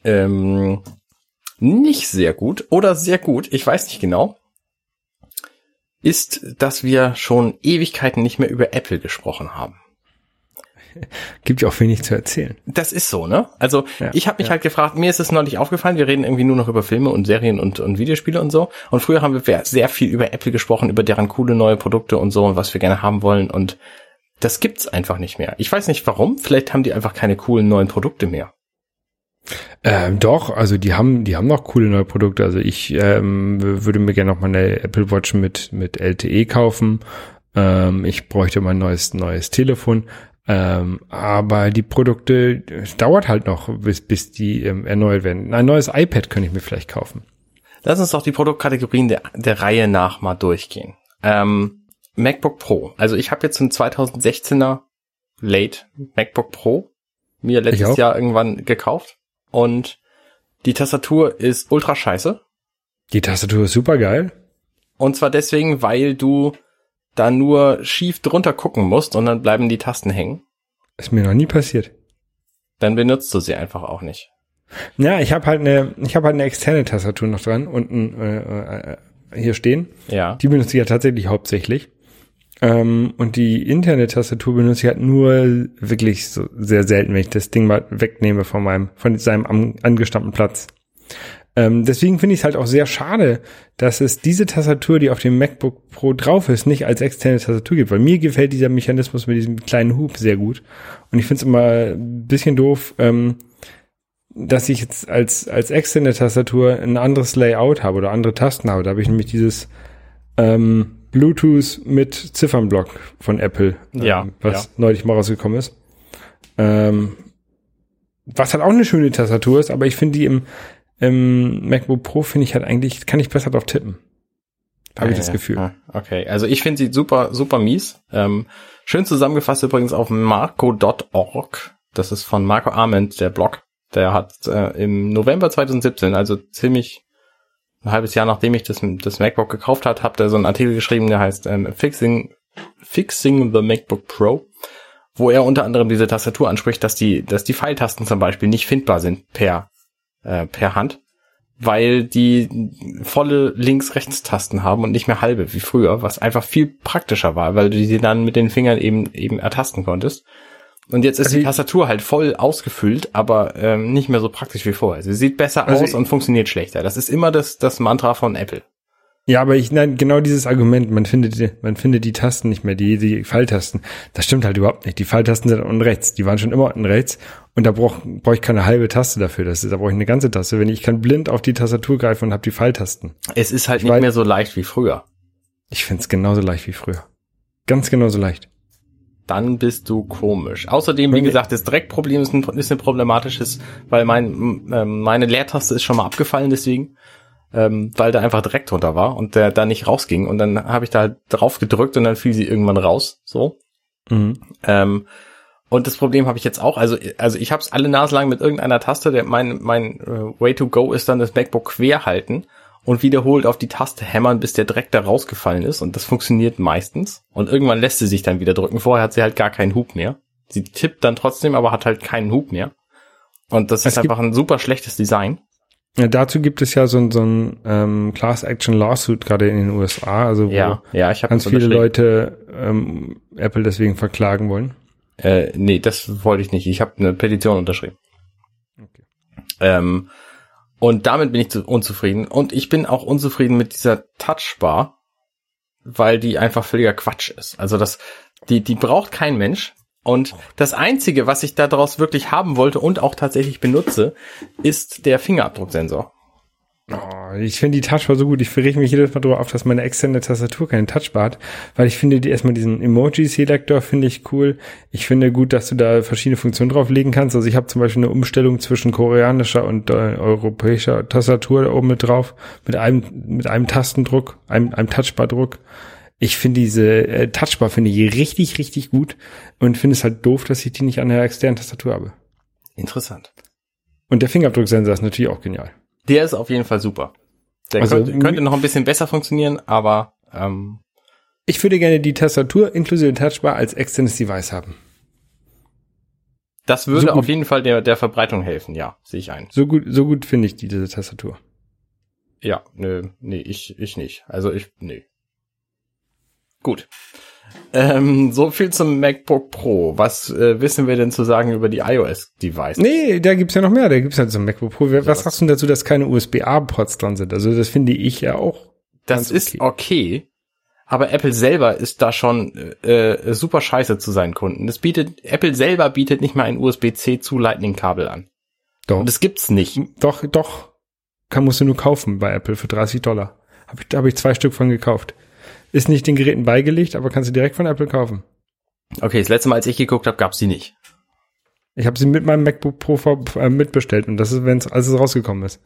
Ähm, nicht sehr gut oder sehr gut, ich weiß nicht genau, ist, dass wir schon Ewigkeiten nicht mehr über Apple gesprochen haben.
Gibt ja auch wenig zu erzählen.
Das ist so, ne? Also
Ja,
ich habe mich
ja.
halt gefragt, mir ist es neulich aufgefallen, wir reden irgendwie nur noch über Filme und Serien und, und Videospiele und so. Und früher haben wir sehr viel über Apple gesprochen, über deren coole neue Produkte und so und was wir gerne haben wollen. Und das gibt's einfach nicht mehr. Ich weiß nicht warum, vielleicht haben die einfach keine coolen neuen Produkte mehr.
Ähm, doch, also die haben, die haben noch coole neue Produkte. Also ich ähm, würde mir gerne noch mal eine Apple Watch mit mit LTE kaufen. Ähm, ich bräuchte mal ein neues neues Telefon. Ähm, aber die Produkte es dauert halt noch, bis bis die ähm, erneuert werden. Ein neues iPad könnte ich mir vielleicht kaufen.
Lass uns doch die Produktkategorien der, der Reihe nach mal durchgehen. Ähm, MacBook Pro. Also ich habe jetzt einen 2016er Late MacBook Pro mir letztes. Jahr irgendwann gekauft und die Tastatur ist ultra scheiße.
Die Tastatur ist super geil.
Und zwar deswegen, weil du da nur schief drunter gucken musst und dann bleiben die Tasten hängen.
Ist mir noch nie passiert.
Dann benutzt du sie einfach auch nicht.
Ja, ich habe halt eine, ich habe halt eine externe Tastatur noch dran unten äh, äh, hier stehen.
Ja.
Die benutze ich ja tatsächlich hauptsächlich. Ähm, und die interne Tastatur benutze ich halt nur wirklich so sehr selten, wenn ich das Ding mal wegnehme von meinem, von seinem am, angestammten Platz. Ähm, deswegen finde ich es halt auch sehr schade, dass es diese Tastatur, die auf dem MacBook Pro drauf ist, nicht als externe Tastatur gibt, weil mir gefällt dieser Mechanismus mit diesem kleinen Hub sehr gut. Und ich finde es immer ein bisschen doof, ähm, dass ich jetzt als, als externe Tastatur ein anderes Layout habe oder andere Tasten habe. Da habe ich nämlich dieses ähm, Bluetooth mit Ziffernblock von Apple,
Ja,
ähm, was
ja.
neulich mal rausgekommen ist. Ähm, was halt auch eine schöne Tastatur ist, aber ich finde die im, im MacBook Pro finde ich halt eigentlich, kann ich besser drauf tippen. Habe ich das
Ja,
Gefühl.
ja. Okay, also ich finde sie super, super mies. Ähm, schön zusammengefasst übrigens auf marco.org. Das ist von Marco Arment, der Blog. Der hat äh, im November 2017, also ziemlich ein halbes Jahr nachdem ich das, das MacBook gekauft hat, habt ihr so einen Artikel geschrieben, der heißt ähm, Fixing, Fixing the MacBook Pro, wo er unter anderem diese Tastatur anspricht, dass die, dass die Pfeiltasten zum Beispiel nicht findbar sind per, äh, per Hand, weil die volle Links-Rechts-Tasten haben und nicht mehr halbe wie früher, was einfach viel praktischer war, weil du sie dann mit den Fingern eben eben ertasten konntest. Und jetzt ist
Also
die Tastatur halt voll ausgefüllt, aber ähm, nicht mehr so praktisch wie vorher. Sie sieht besser
Also
aus und funktioniert schlechter. Das ist immer das, das Mantra von Apple.
Ja, aber ich, nein, genau dieses Argument, man findet, die- man findet die Tasten nicht mehr, die, die Pfeiltasten. Das stimmt halt überhaupt nicht. Die Pfeiltasten sind unten rechts. Die waren schon immer unten rechts. Und da brauche brauch ich keine halbe Taste dafür. Das ist, da brauche ich eine ganze Taste. Wenn ich kann blind auf die Tastatur greifen und habe die Pfeiltasten.
Es ist halt
Ich
nicht
weiß-
mehr so leicht wie früher.
Ich find's genauso leicht wie früher. Ganz genauso leicht.
Dann bist du komisch. Außerdem, wie gesagt, das Dreckproblem ist ein, ist ein problematisches, weil mein, ähm, meine Leertaste ist schon mal abgefallen deswegen, ähm, weil da einfach Dreck drunter war und der da nicht rausging. Und dann habe ich da halt drauf gedrückt und dann fiel sie irgendwann raus. So.
Mhm.
Ähm, und das Problem habe ich jetzt auch. Also, also ich habe es alle Nase lang mit irgendeiner Taste. Der, mein mein äh, Way to go ist dann das MacBook quer halten und wiederholt auf die Taste hämmern, bis der Dreck da rausgefallen ist. Und das funktioniert meistens. Und irgendwann lässt sie sich dann wieder drücken. Vorher hat sie halt gar keinen Hub mehr. Sie tippt dann trotzdem, aber hat halt keinen Hub mehr. Und das
Es
ist einfach ein super schlechtes Design.
Ja, dazu gibt es ja so, ein- so ein ähm, Class Action Lawsuit gerade in den USA, also wo
Ja, ja, ich
ganz viele Leute ähm, Apple deswegen verklagen wollen.
Äh, nee, das wollte ich nicht. Ich habe eine Petition unterschrieben.
Okay.
Ähm, und damit bin ich zu, unzufrieden. Und ich bin auch unzufrieden mit dieser Touchbar, weil die einfach völliger Quatsch ist. Also das, die, die braucht kein Mensch. Und das Einzige, was ich daraus wirklich haben wollte und auch tatsächlich benutze, ist der Fingerabdrucksensor.
Oh, ich finde die Touchbar so gut. Ich reg mich jedes Mal darüber auf, dass meine externe Tastatur keine Touchbar hat, weil ich finde die erstmal diesen Emoji-Selektor finde ich cool. Ich finde gut, dass du da verschiedene Funktionen drauflegen kannst. Also ich habe zum Beispiel eine Umstellung zwischen koreanischer und äh, europäischer Tastatur da oben mit drauf, mit einem mit einem Tastendruck, einem, einem Touchbar-Druck. Ich finde diese äh, Touchbar finde ich richtig richtig gut und finde es halt doof, dass ich die nicht an der externen Tastatur habe.
Interessant.
Und der Fingerabdrucksensor ist natürlich auch genial.
Der ist auf jeden Fall super. Der
Also,
könnte, könnte noch ein bisschen besser funktionieren, aber ähm,
Ich würde gerne die Tastatur inklusive Touchbar als externes Device haben.
das würde
So
auf jeden Fall der, der Verbreitung helfen. Ja, sehe ich ein.
So gut, so gut finde ich die, diese Tastatur.
Ja, nö, nee, ich, ich nicht. Also ich, nee. Gut. Ähm, so viel zum MacBook Pro. Was äh, wissen wir denn zu sagen über die iOS-Device?
Nee, da gibt's ja noch mehr. Da gibt's halt so ein MacBook Pro. Was
was-
sagst du dazu, dass keine USB-A-Ports dran sind? Also das finde ich ja auch.
das ist okay, aber Apple selber ist da schon äh, äh, super scheiße zu seinen Kunden. Das bietet, Apple selber bietet nicht mal ein USB-C zu Lightning-Kabel an.
Doch,
Und das gibt's nicht.
doch, doch. Kann, musst du nur kaufen bei Apple für 30 Dollar. Hab ich, da habe ich zwei Stück von gekauft. Ist nicht den Geräten beigelegt, aber kannst du direkt von Apple kaufen.
Okay, das letzte Mal, als ich geguckt habe, gab's die nicht.
Ich habe sie mit meinem MacBook Pro äh, mitbestellt und das ist, wenn es als es rausgekommen ist.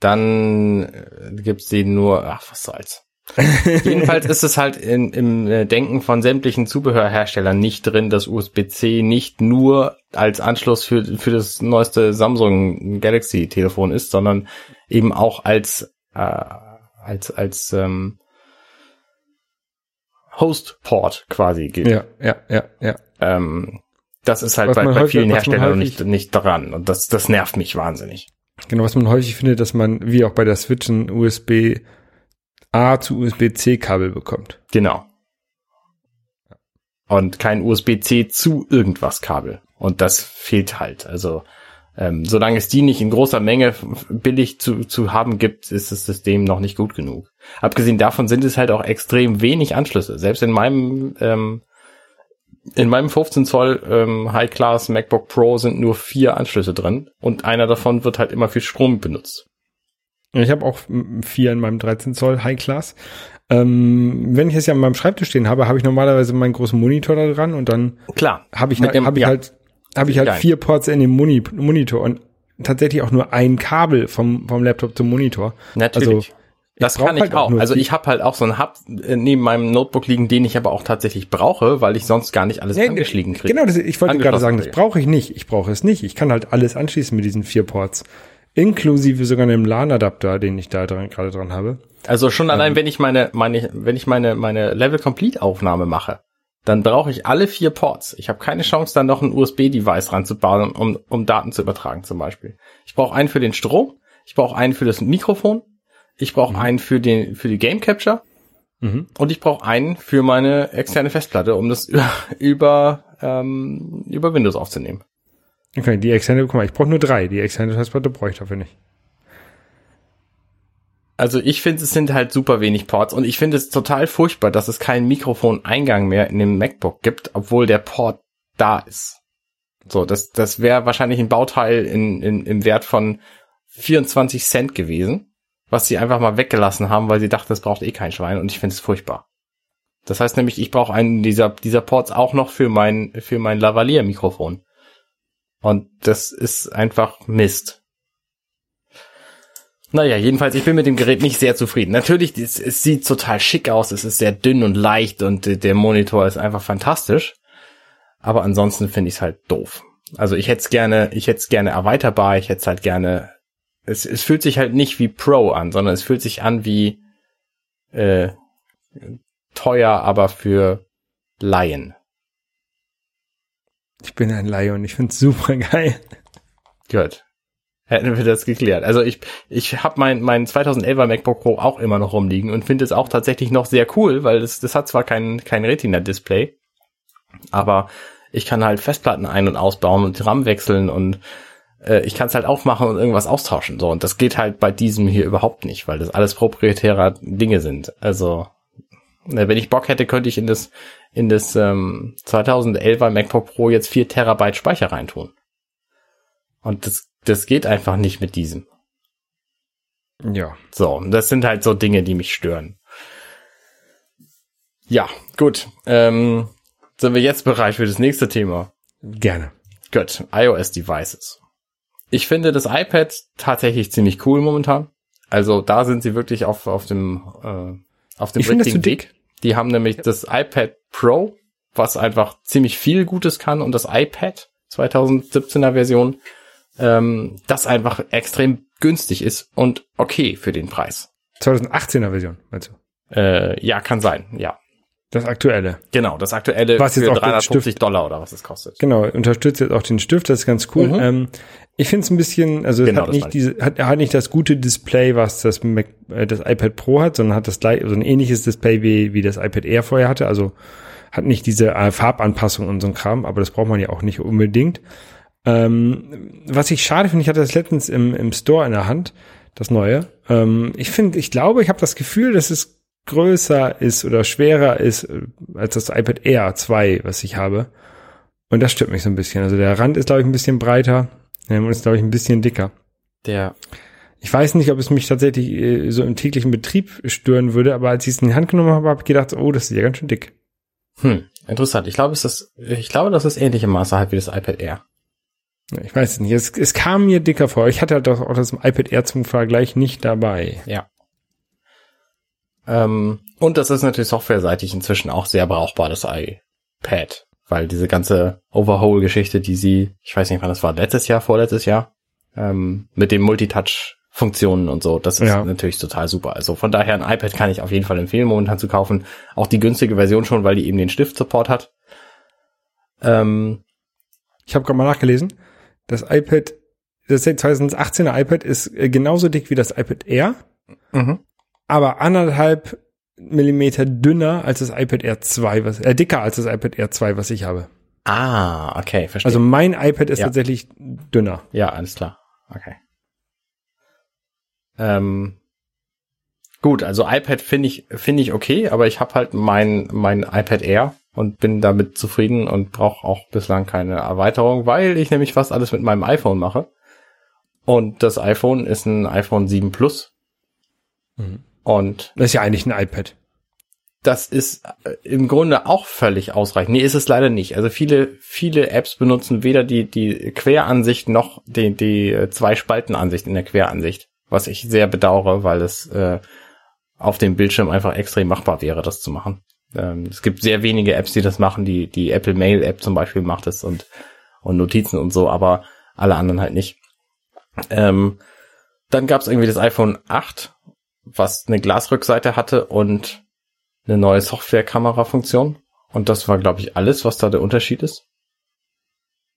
dann äh, gibt's die nur, ach, was soll's. Jedenfalls ist es halt in, im äh, Denken von sämtlichen Zubehörherstellern nicht drin, dass USB-C nicht nur als Anschluss für, für das neueste Samsung Galaxy Telefon ist, sondern eben auch als, äh, als, als ähm, Host-Port quasi gilt.
Ja, ja, ja, ja.
Ähm, Das ist halt bei, bei
häufig-
vielen Herstellern nicht, nicht dran. Und das, das nervt mich wahnsinnig.
Genau, was man häufig findet, dass man, wie auch bei der Switch, ein USB A zu USB-C Kabel bekommt.
Genau. Und kein USB-C zu irgendwas Kabel. Und das fehlt halt. Also ähm, solange es die nicht in großer Menge billig zu, zu haben gibt, ist das System noch nicht gut genug. Abgesehen davon sind es halt auch extrem wenig Anschlüsse. Selbst in meinem ähm, in meinem 15 Zoll ähm, High Class MacBook Pro sind nur vier Anschlüsse drin und einer davon wird halt immer für Strom benutzt.
Ich habe auch vier in meinem 13 Zoll High Class. Ähm, wenn ich es ja an meinem Schreibtisch stehen habe, habe ich normalerweise meinen großen Monitor da dran und dann habe ich, halt,
dem-
hab ich
ja.
halt, habe ich halt
Geil.
vier Ports in dem Moni Monitor und tatsächlich auch nur ein Kabel vom, vom Laptop zum Monitor.
Natürlich.
Also,
das kann ich
halt auch
Also ich habe halt auch so einen Hub neben meinem Notebook liegen, den ich aber auch tatsächlich brauche, weil ich sonst gar nicht alles
Nee,
angeschlagen kriege.
Genau, das, ich wollte gerade sagen, das brauche ich nicht. Ich brauche es nicht. Ich kann halt alles anschließen mit diesen vier Ports. Inklusive sogar einem LAN-Adapter, den ich da dran, gerade dran habe.
Also schon
Ähm.
allein, wenn ich meine, meine, wenn ich meine, meine Level Complete Aufnahme mache, dann brauche ich alle vier Ports. Ich habe keine Chance, dann noch ein USB-Device ranzubauen, um, um Daten zu übertragen zum Beispiel. Ich brauche einen für den Strom, ich brauche einen für das Mikrofon, ich brauche einen für den, für die Game Capture
Mhm.
und ich brauche einen für meine externe Festplatte, um das über, über, ähm, über Windows aufzunehmen.
Okay, die externe, guck mal, ich brauche nur drei. Die externe Festplatte brauche ich dafür nicht.
Also ich finde, es sind halt super wenig Ports und ich finde es total furchtbar, dass es keinen Mikrofoneingang mehr in dem MacBook gibt, obwohl der Port da ist. So, das, das wäre wahrscheinlich ein Bauteil in, in, im Wert von 24 Cent gewesen, was sie einfach mal weggelassen haben, weil sie dachten, das braucht eh kein Schwein und ich finde es furchtbar. Das heißt nämlich, ich brauche einen dieser, dieser Ports auch noch für mein, für mein Lavalier-Mikrofon. Und das ist einfach Mist. Naja, jedenfalls, ich bin mit dem Gerät nicht sehr zufrieden. Natürlich, es, es sieht total schick aus, es ist sehr dünn und leicht und äh, der Monitor ist einfach fantastisch. Aber ansonsten finde ich es halt doof. Also ich hätte es gerne, ich hätte es gerne erweiterbar, ich hätte es halt gerne. Es, es fühlt sich halt nicht wie Pro an, sondern es fühlt sich an wie äh, teuer, aber für Laien.
Ich bin ein Laie und ich find's super geil.
Gut. Hätten wir das geklärt. Also ich, ich habe mein, mein 2011er MacBook Pro auch immer noch rumliegen und finde es auch tatsächlich noch sehr cool, weil das, das hat zwar kein, kein Retina-Display, aber ich kann halt Festplatten ein- und ausbauen und RAM wechseln und äh, ich kann es halt aufmachen und irgendwas austauschen. So, und das geht halt bei diesem hier überhaupt nicht, weil das alles proprietäre Dinge sind. Also, ne, wenn ich Bock hätte, könnte ich in das, in das ähm, 2011er MacBook Pro jetzt 4 Terabyte Speicher reintun. Und das, das geht einfach nicht mit diesem.
Ja.
So, das sind halt so Dinge, die mich stören. Ja, gut. Ähm, sind wir jetzt bereit für das nächste Thema?
Gerne.
Gut, iOS-Devices. Ich finde das iPad tatsächlich ziemlich cool momentan. Also da sind sie wirklich auf, auf dem, äh, auf dem
Ich
richtigen
zu
Weg. Die haben nämlich das iPad Pro, was einfach ziemlich viel Gutes kann und das iPad 2017er Version, ähm, das einfach extrem günstig ist und okay für den Preis.
2018er Version, meinst du?
Äh, ja, kann sein, ja.
Das aktuelle.
Genau, das aktuelle
Was jetzt
für
auch den
350
Stift-
Dollar oder was es kostet.
Genau, unterstützt jetzt auch den Stift, das ist ganz cool.
Mhm.
Ähm, ich finde es ein bisschen, also
Genau,
es hat nicht diese, hat, hat nicht das gute Display, was das Mac, äh, das iPad Pro hat, sondern hat das gleich, so ein ähnliches Display wie, wie das iPad Air vorher hatte. Also hat nicht diese äh, Farbanpassung und so ein Kram, aber das braucht man ja auch nicht unbedingt. Ähm, was ich schade finde, ich hatte das letztens im, im Store in der Hand, das neue. Ähm, ich finde, ich glaube, ich habe das Gefühl, dass es größer ist oder schwerer ist äh, als das iPad Air 2, was ich habe. Und das stört mich so ein bisschen. Also der Rand ist, glaube ich, ein bisschen breiter ähm, und ist, glaube ich, ein bisschen dicker.
Der
Ich weiß nicht, ob es mich tatsächlich äh, so im täglichen Betrieb stören würde, aber als ich es in die Hand genommen habe, habe ich gedacht, oh, das ist ja ganz schön dick.
Hm, interessant. Ich glaube, es ist, ich glaube, das ist ähnliche Maße halt wie das iPad Air.
Ich weiß nicht. Es, es kam mir dicker vor. Ich hatte halt auch auch das iPad Air zum Vergleich nicht dabei.
Ja. Ähm, und das ist natürlich softwareseitig inzwischen auch sehr brauchbar, das iPad. Weil diese ganze Overhaul-Geschichte, die sie, ich weiß nicht wann das war, letztes Jahr, vorletztes Jahr, ähm, mit den Multitouch-Funktionen und so, das ist
Ja.
natürlich total super. Also von daher ein iPad kann ich auf jeden Fall empfehlen, momentan zu kaufen. Auch die günstige Version schon, weil die eben den Stift-Support hat. Ähm,
Ich habe gerade mal nachgelesen. Das iPad, das 2018er iPad ist äh, genauso dick wie das iPad Air,
Mhm.
aber anderthalb Millimeter dünner als das iPad Air 2, was, äh, dicker als das iPad Air 2, was ich habe.
Ah, okay, verstehe.
Also mein iPad ist
Ja.
tatsächlich dünner.
ja, alles klar. Okay. Ähm, gut, also iPad finde ich finde ich okay, aber ich habe halt mein mein iPad Air und bin damit zufrieden und brauche auch bislang keine Erweiterung, weil ich nämlich fast alles mit meinem iPhone mache. Und das iPhone ist ein iPhone 7 Plus.
Mhm.
Und
Das ist ja eigentlich ein iPad.
das ist äh, im Grunde auch völlig ausreichend. Nee, ist es leider nicht. Also viele, viele Apps benutzen weder die, die Queransicht noch die, die äh, Zwei-Spalten-Ansicht in der Queransicht. Was ich sehr bedauere, weil es äh, auf dem Bildschirm einfach extrem machbar wäre, das zu machen. Ähm, es gibt sehr wenige Apps, die das machen. Die, die Apple Mail App zum Beispiel macht es und, und Notizen und so, aber alle anderen halt nicht. Ähm, dann gab es irgendwie das iPhone 8, was eine Glasrückseite hatte und eine neue Software-Kamera-Funktion. Und das war, glaube ich, alles, was da der Unterschied ist.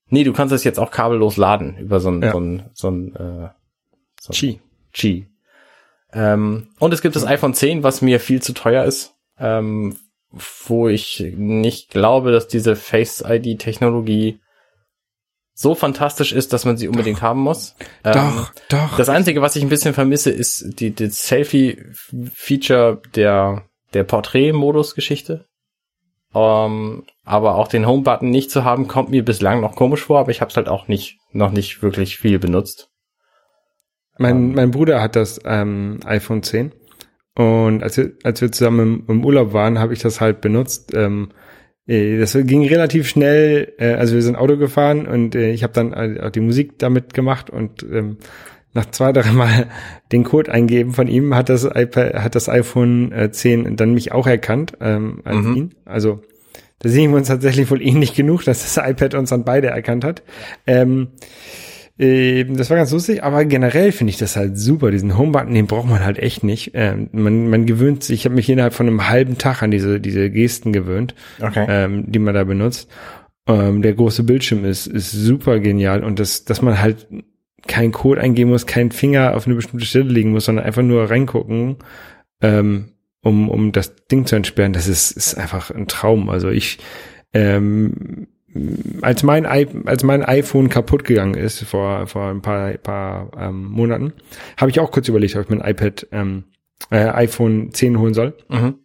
Nee, du kannst es jetzt auch kabellos laden über so ein,
Ja.
so ein, so ein, äh, so ein
Qi.
Qi. Ähm, und es gibt das iPhone 10, was mir viel zu teuer ist, ähm, wo ich nicht glaube, dass diese Face-ID-Technologie so fantastisch ist, dass man sie unbedingt haben muss. Ähm,
Doch, doch.
das Einzige, was ich ein bisschen vermisse, ist die, die Selfie-Feature der, der Portrait-Modus-Geschichte. Ähm, aber auch den Home-Button nicht zu haben, kommt mir bislang noch komisch vor, aber ich habe es halt auch nicht, noch nicht wirklich viel benutzt.
Mein, mein Bruder hat das ähm, iPhone 10 und als wir, als wir zusammen im, im Urlaub waren, habe ich das halt benutzt. Ähm, äh, das ging relativ schnell, äh, also wir sind Auto gefahren und äh, ich habe dann äh, auch die Musik damit gemacht und ähm, nach zwei, drei Mal den Code eingeben von ihm hat das iPad, hat das iPhone äh, 10 dann mich auch erkannt ähm, als
Mhm.
ihn. Also da sehen wir uns tatsächlich wohl ähnlich genug, dass das iPad uns dann beide erkannt hat. Ähm, ähm, das war ganz lustig, aber generell finde ich das halt super. Diesen Home-Button, den braucht man halt echt nicht. Ähm, man, man gewöhnt sich, ich habe mich innerhalb von einem halben Tag an diese, diese Gesten gewöhnt,
Okay.
ähm, die man da benutzt. Ähm, der große Bildschirm ist, ist super genial und das, dass man halt keinen Code eingeben muss, keinen Finger auf eine bestimmte Stelle legen muss, sondern einfach nur reingucken, ähm, um, um das Ding zu entsperren, das ist, ist einfach ein Traum. Also ich, ähm, als mein, I als mein iPhone kaputt gegangen ist vor, vor ein paar, paar ähm, Monaten, habe ich auch kurz überlegt, ob ich mein iPad, ähm, äh, iPhone 10 holen soll.
Mhm.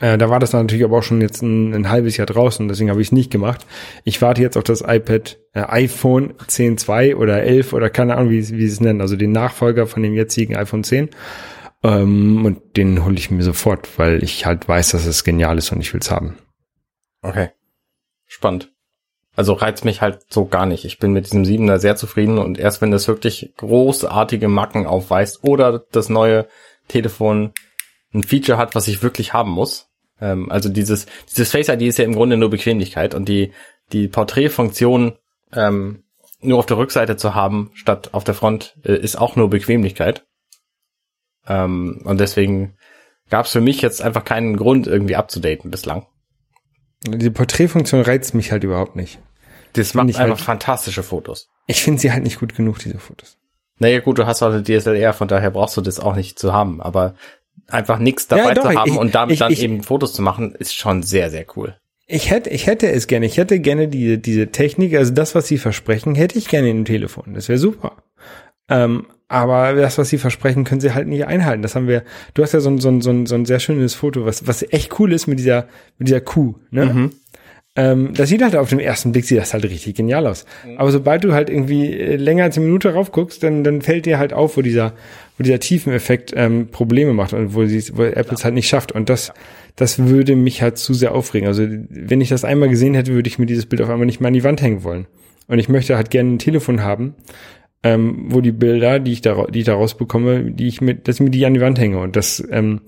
Äh, da war das dann natürlich aber auch schon jetzt ein, ein halbes Jahr draußen, deswegen habe ich es nicht gemacht. Ich warte jetzt auf das iPad, äh, iPhone 10.2 oder 11 oder keine Ahnung, wie, sie- wie sie es nennen, also den Nachfolger von dem jetzigen iPhone 10. Ähm, und den hole ich mir sofort, weil ich halt weiß, dass es genial ist und ich will es haben.
Okay. Spannend. Also reizt mich halt so gar nicht. Ich bin mit diesem Siebener sehr zufrieden und erst wenn das wirklich großartige Macken aufweist oder das neue Telefon ein Feature hat, was ich wirklich haben muss. Ähm, also dieses, dieses Face ID ist ja im Grunde nur Bequemlichkeit und die, die Porträtfunktion ähm, nur auf der Rückseite zu haben, statt auf der Front, äh, ist auch nur Bequemlichkeit. Ähm, und deswegen gab es für mich jetzt einfach keinen Grund, irgendwie abzudaten bislang.
Die Porträtfunktion reizt mich halt überhaupt nicht.
Das macht einfach
halt-
fantastische Fotos.
Ich finde sie halt nicht gut genug, diese Fotos.
Naja gut, du hast auch eine DSLR, von daher brauchst du das auch nicht zu haben. Aber einfach nichts dabei
Ja, doch,
zu haben
ich-
und damit
ich-
dann
ich-
eben Fotos zu machen, ist schon sehr, sehr cool.
Ich hätte, ich hätte es gerne. Ich hätte gerne diese, diese Technik, also das, was sie versprechen, hätte ich gerne im Telefon. Das wäre super. Ähm, aber das, was sie versprechen, können sie halt nicht einhalten. Das haben wir, du hast ja so ein, so ein, so ein, so ein sehr schönes Foto, was, was echt cool ist mit dieser, mit dieser Kuh, ne?
Mhm.
Ähm, das sieht halt auf den ersten Blick, sieht das halt richtig genial aus. Aber sobald du halt irgendwie äh, länger als eine Minute raufguckst, dann, dann fällt dir halt auf, wo dieser, wo dieser Tiefeneffekt ähm, Probleme macht und wo, sie, wo Apple es halt nicht schafft. Und das, das würde mich halt zu sehr aufregen. Also wenn ich das einmal gesehen hätte, würde ich mir dieses Bild auf einmal nicht mehr an die Wand hängen wollen. Und ich möchte halt gerne ein Telefon haben, ähm, wo die Bilder, die ich da, die ich da rausbekomme, die ich mit, dass ich mir die an die Wand hänge. Und das ähm,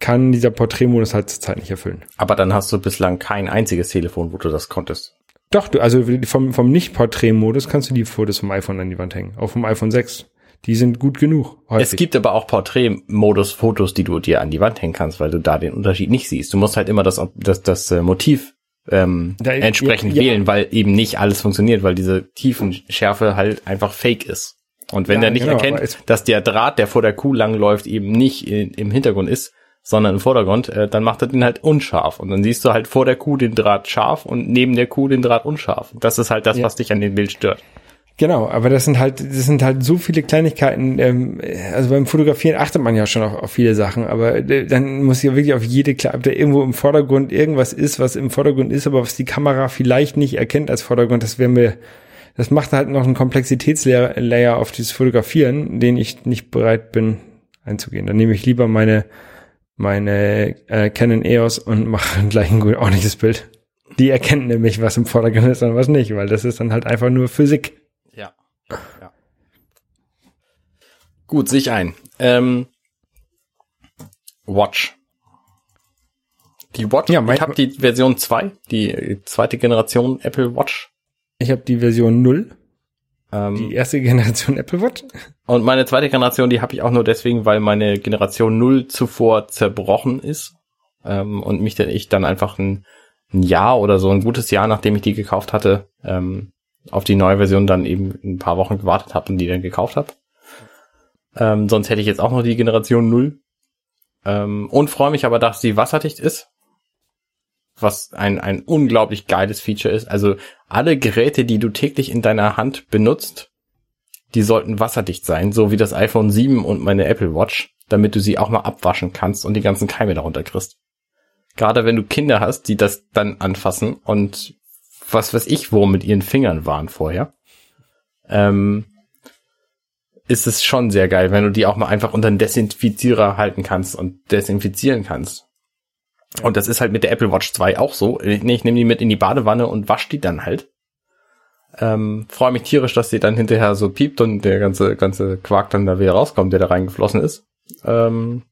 kann dieser Porträtmodus halt zurzeit nicht erfüllen.
Aber dann hast du bislang kein einziges Telefon, wo du das konntest.
Doch, du, also vom, vom Nicht-Porträtmodus kannst du die Fotos vom iPhone an die Wand hängen. Auch vom iPhone 6. Die sind gut genug. Häufig.
Es gibt aber auch Porträtmodus-Fotos, die du dir an die Wand hängen kannst, weil du da den Unterschied nicht siehst. Du musst halt immer das, das, das äh, Motiv ähm,
Da-
entsprechend
ja, ja.
wählen, weil eben nicht alles funktioniert, weil diese Tiefenschärfe halt einfach fake ist. Und wenn
Ja,
er nicht
genau,
erkennt, dass der Draht, der vor der Kuh langläuft, eben nicht in, im Hintergrund ist, sondern im Vordergrund, äh, dann macht er den halt unscharf. Und dann siehst du halt vor der Kuh den Draht scharf und neben der Kuh den Draht unscharf. Das ist halt das,
Ja.
was dich an dem Bild stört.
Genau, aber das sind halt, das sind halt so viele Kleinigkeiten. Ähm, also beim Fotografieren achtet man ja schon auf, auf viele Sachen, aber äh, dann muss ja wirklich auf jede, ob da irgendwo im Vordergrund irgendwas ist, was im Vordergrund ist, aber was die Kamera vielleicht nicht erkennt als Vordergrund, das wäre mir, das macht halt noch einen Komplexitätslayer Layer auf dieses Fotografieren, den ich nicht bereit bin einzugehen. Dann nehme ich lieber meine meine äh, Canon EOS und mache gleich ein gut ordentliches Bild. Die erkennt nämlich, was im Vordergrund ist und was nicht, weil das ist dann halt einfach nur Physik.
Ja. ja. Gut, sich ein. Ähm, Watch. Die Watch,
Ja, mein-
ich habe die Version 2, die zweite Generation Apple Watch.
Ich habe die Version 0,
Ähm,
die erste Generation Apple Watch.
Und meine zweite Generation, die habe ich auch nur deswegen, weil meine Generation 0 zuvor zerbrochen ist. Ähm, und mich dann ich dann einfach ein, ein Jahr oder so, ein gutes Jahr, nachdem ich die gekauft hatte, ähm, auf die neue Version dann eben ein paar Wochen gewartet habe und die dann gekauft habe. Ähm, sonst hätte ich jetzt auch noch die Generation 0. Ähm, und freue mich aber, dass sie wasserdicht ist. Was ein, ein unglaublich geiles Feature ist. Also alle Geräte, die du täglich in deiner Hand benutzt, die sollten wasserdicht sein, so wie das iPhone 7 und meine Apple Watch, damit du sie auch mal abwaschen kannst und die ganzen Keime darunter kriegst. Gerade wenn du Kinder hast, die das dann anfassen und was weiß ich, wo mit ihren Fingern waren vorher, ähm, ist es schon sehr geil, wenn du die auch mal einfach unter einen Desinfizierer halten kannst und desinfizieren kannst. Und das ist halt mit der Apple Watch 2 auch so. Ich, ich nehme die mit in die Badewanne und wasche die dann halt. Ähm, Freue mich tierisch, dass sie dann hinterher so piept und der ganze, ganze Quark dann da wieder rauskommt, der da reingeflossen ist. Ähm,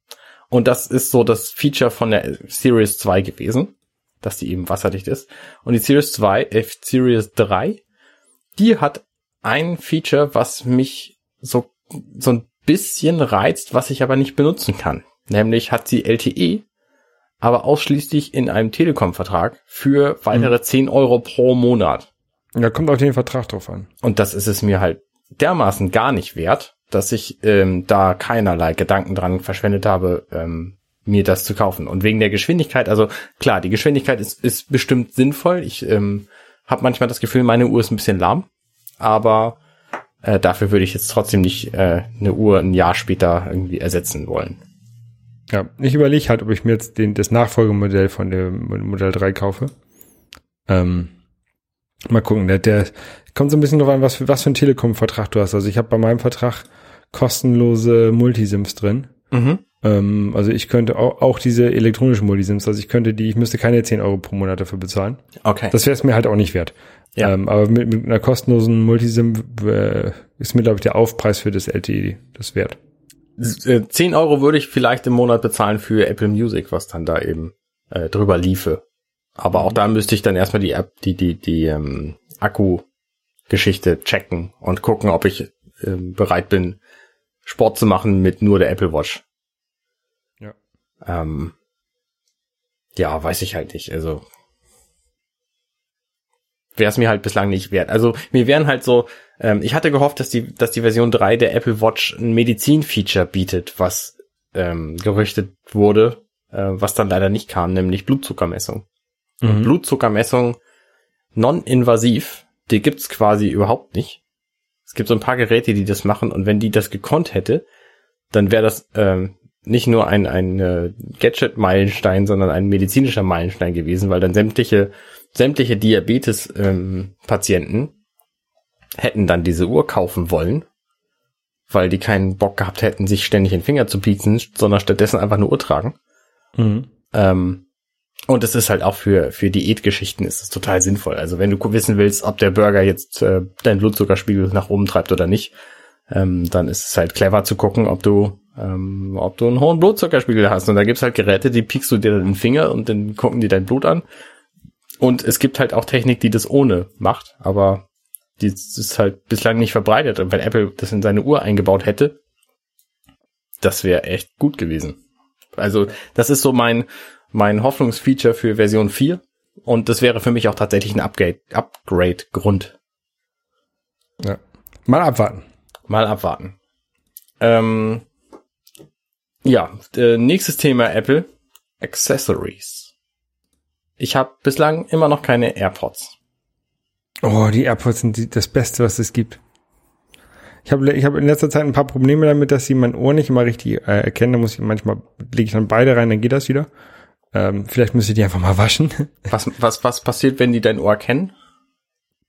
und das ist so das Feature von der Series 2 gewesen, dass die eben wasserdicht ist. Und die Series 2, äh, Series 3, die hat ein Feature, was mich so, so ein bisschen reizt, was ich aber nicht benutzen kann. Nämlich hat sie LTE, aber ausschließlich in einem Telekom-Vertrag für weitere 10 Euro pro Monat.
Da kommt auf den Vertrag drauf an.
Und das ist es mir halt dermaßen gar nicht wert, dass ich ähm, da keinerlei Gedanken dran verschwendet habe, ähm, mir das zu kaufen. Und wegen der Geschwindigkeit, also klar, die Geschwindigkeit ist, ist bestimmt sinnvoll. Ich ähm, habe manchmal das Gefühl, meine Uhr ist ein bisschen lahm, aber äh, dafür würde ich jetzt trotzdem nicht äh, eine Uhr ein Jahr später irgendwie ersetzen wollen.
Ja, ich überlege halt, ob ich mir jetzt den, das Nachfolgemodell von dem Modell 3 kaufe. Ähm, mal gucken, der, der kommt so ein bisschen drauf an, was für, was für einen Telekom-Vertrag du hast. Also ich habe bei meinem Vertrag kostenlose Multisims drin.
Mhm.
Ähm, also ich könnte auch, auch diese elektronischen Multisims, also ich könnte die, ich müsste keine 10 Euro pro Monat dafür bezahlen.
Okay.
Das wäre es mir halt auch nicht wert.
Ja.
Ähm, aber mit, mit einer kostenlosen Multisim äh, ist mir, glaube ich, der Aufpreis für das LTE das wert.
Äh, 10 Euro würde ich vielleicht im Monat bezahlen für Apple Music, was dann da eben äh, drüber liefe. Aber auch da müsste ich dann erstmal die App, die, die, die ähm, Akku-Geschichte checken und gucken, ob ich ähm, bereit bin, Sport zu machen mit nur der Apple Watch.
Ja.
Ähm, ja, weiß ich halt nicht. Also wäre es mir halt bislang nicht wert. Also mir wären halt so, ähm, ich hatte gehofft, dass die, dass die Version 3 der Apple Watch ein Medizin-Feature bietet, was ähm, gerüchtet wurde, äh, was dann leider nicht kam, nämlich Blutzuckermessung.
Mhm.
Blutzuckermessung non-invasiv, die gibt's quasi überhaupt nicht. Es gibt so ein paar Geräte, die das machen und wenn die das gekonnt hätte, dann wäre das ähm, nicht nur ein, ein äh, Gadget-Meilenstein, sondern ein medizinischer Meilenstein gewesen, weil dann sämtliche, sämtliche Diabetes-Patienten hätten dann diese Uhr kaufen wollen, weil die keinen Bock gehabt hätten, sich ständig den Finger zu pieksen, sondern stattdessen einfach eine Uhr tragen.
Mhm.
Ähm, und es ist halt auch für, für Diätgeschichten ist es total sinnvoll. Also wenn du wissen willst, ob der Burger jetzt äh, deinen Blutzuckerspiegel nach oben treibt oder nicht, ähm, dann ist es halt clever zu gucken, ob du, ähm, ob du einen hohen Blutzuckerspiegel hast. Und da gibt's halt Geräte, die piekst du dir den Finger und dann gucken die dein Blut an. Und es gibt halt auch Technik, die das ohne macht, aber die ist halt bislang nicht verbreitet. Und wenn Apple das in seine Uhr eingebaut hätte, das wäre echt gut gewesen. Also das ist so mein, mein Hoffnungsfeature für Version 4. Und das wäre für mich auch tatsächlich ein Upgrade, Upgrade-Grund.
Ja. Mal abwarten.
Mal abwarten. Ähm, ja, äh, nächstes Thema Apple. Accessories. Ich habe bislang immer noch keine AirPods.
Oh, die AirPods sind die, das Beste, was es gibt. Ich habe ich hab in letzter Zeit ein paar Probleme damit, dass sie mein Ohr nicht immer richtig äh, erkennen. Da muss ich manchmal lege ich dann beide rein, dann geht das wieder. Ähm, vielleicht müsste ich die einfach mal waschen.
Was, was, was passiert, wenn die dein Ohr kennen?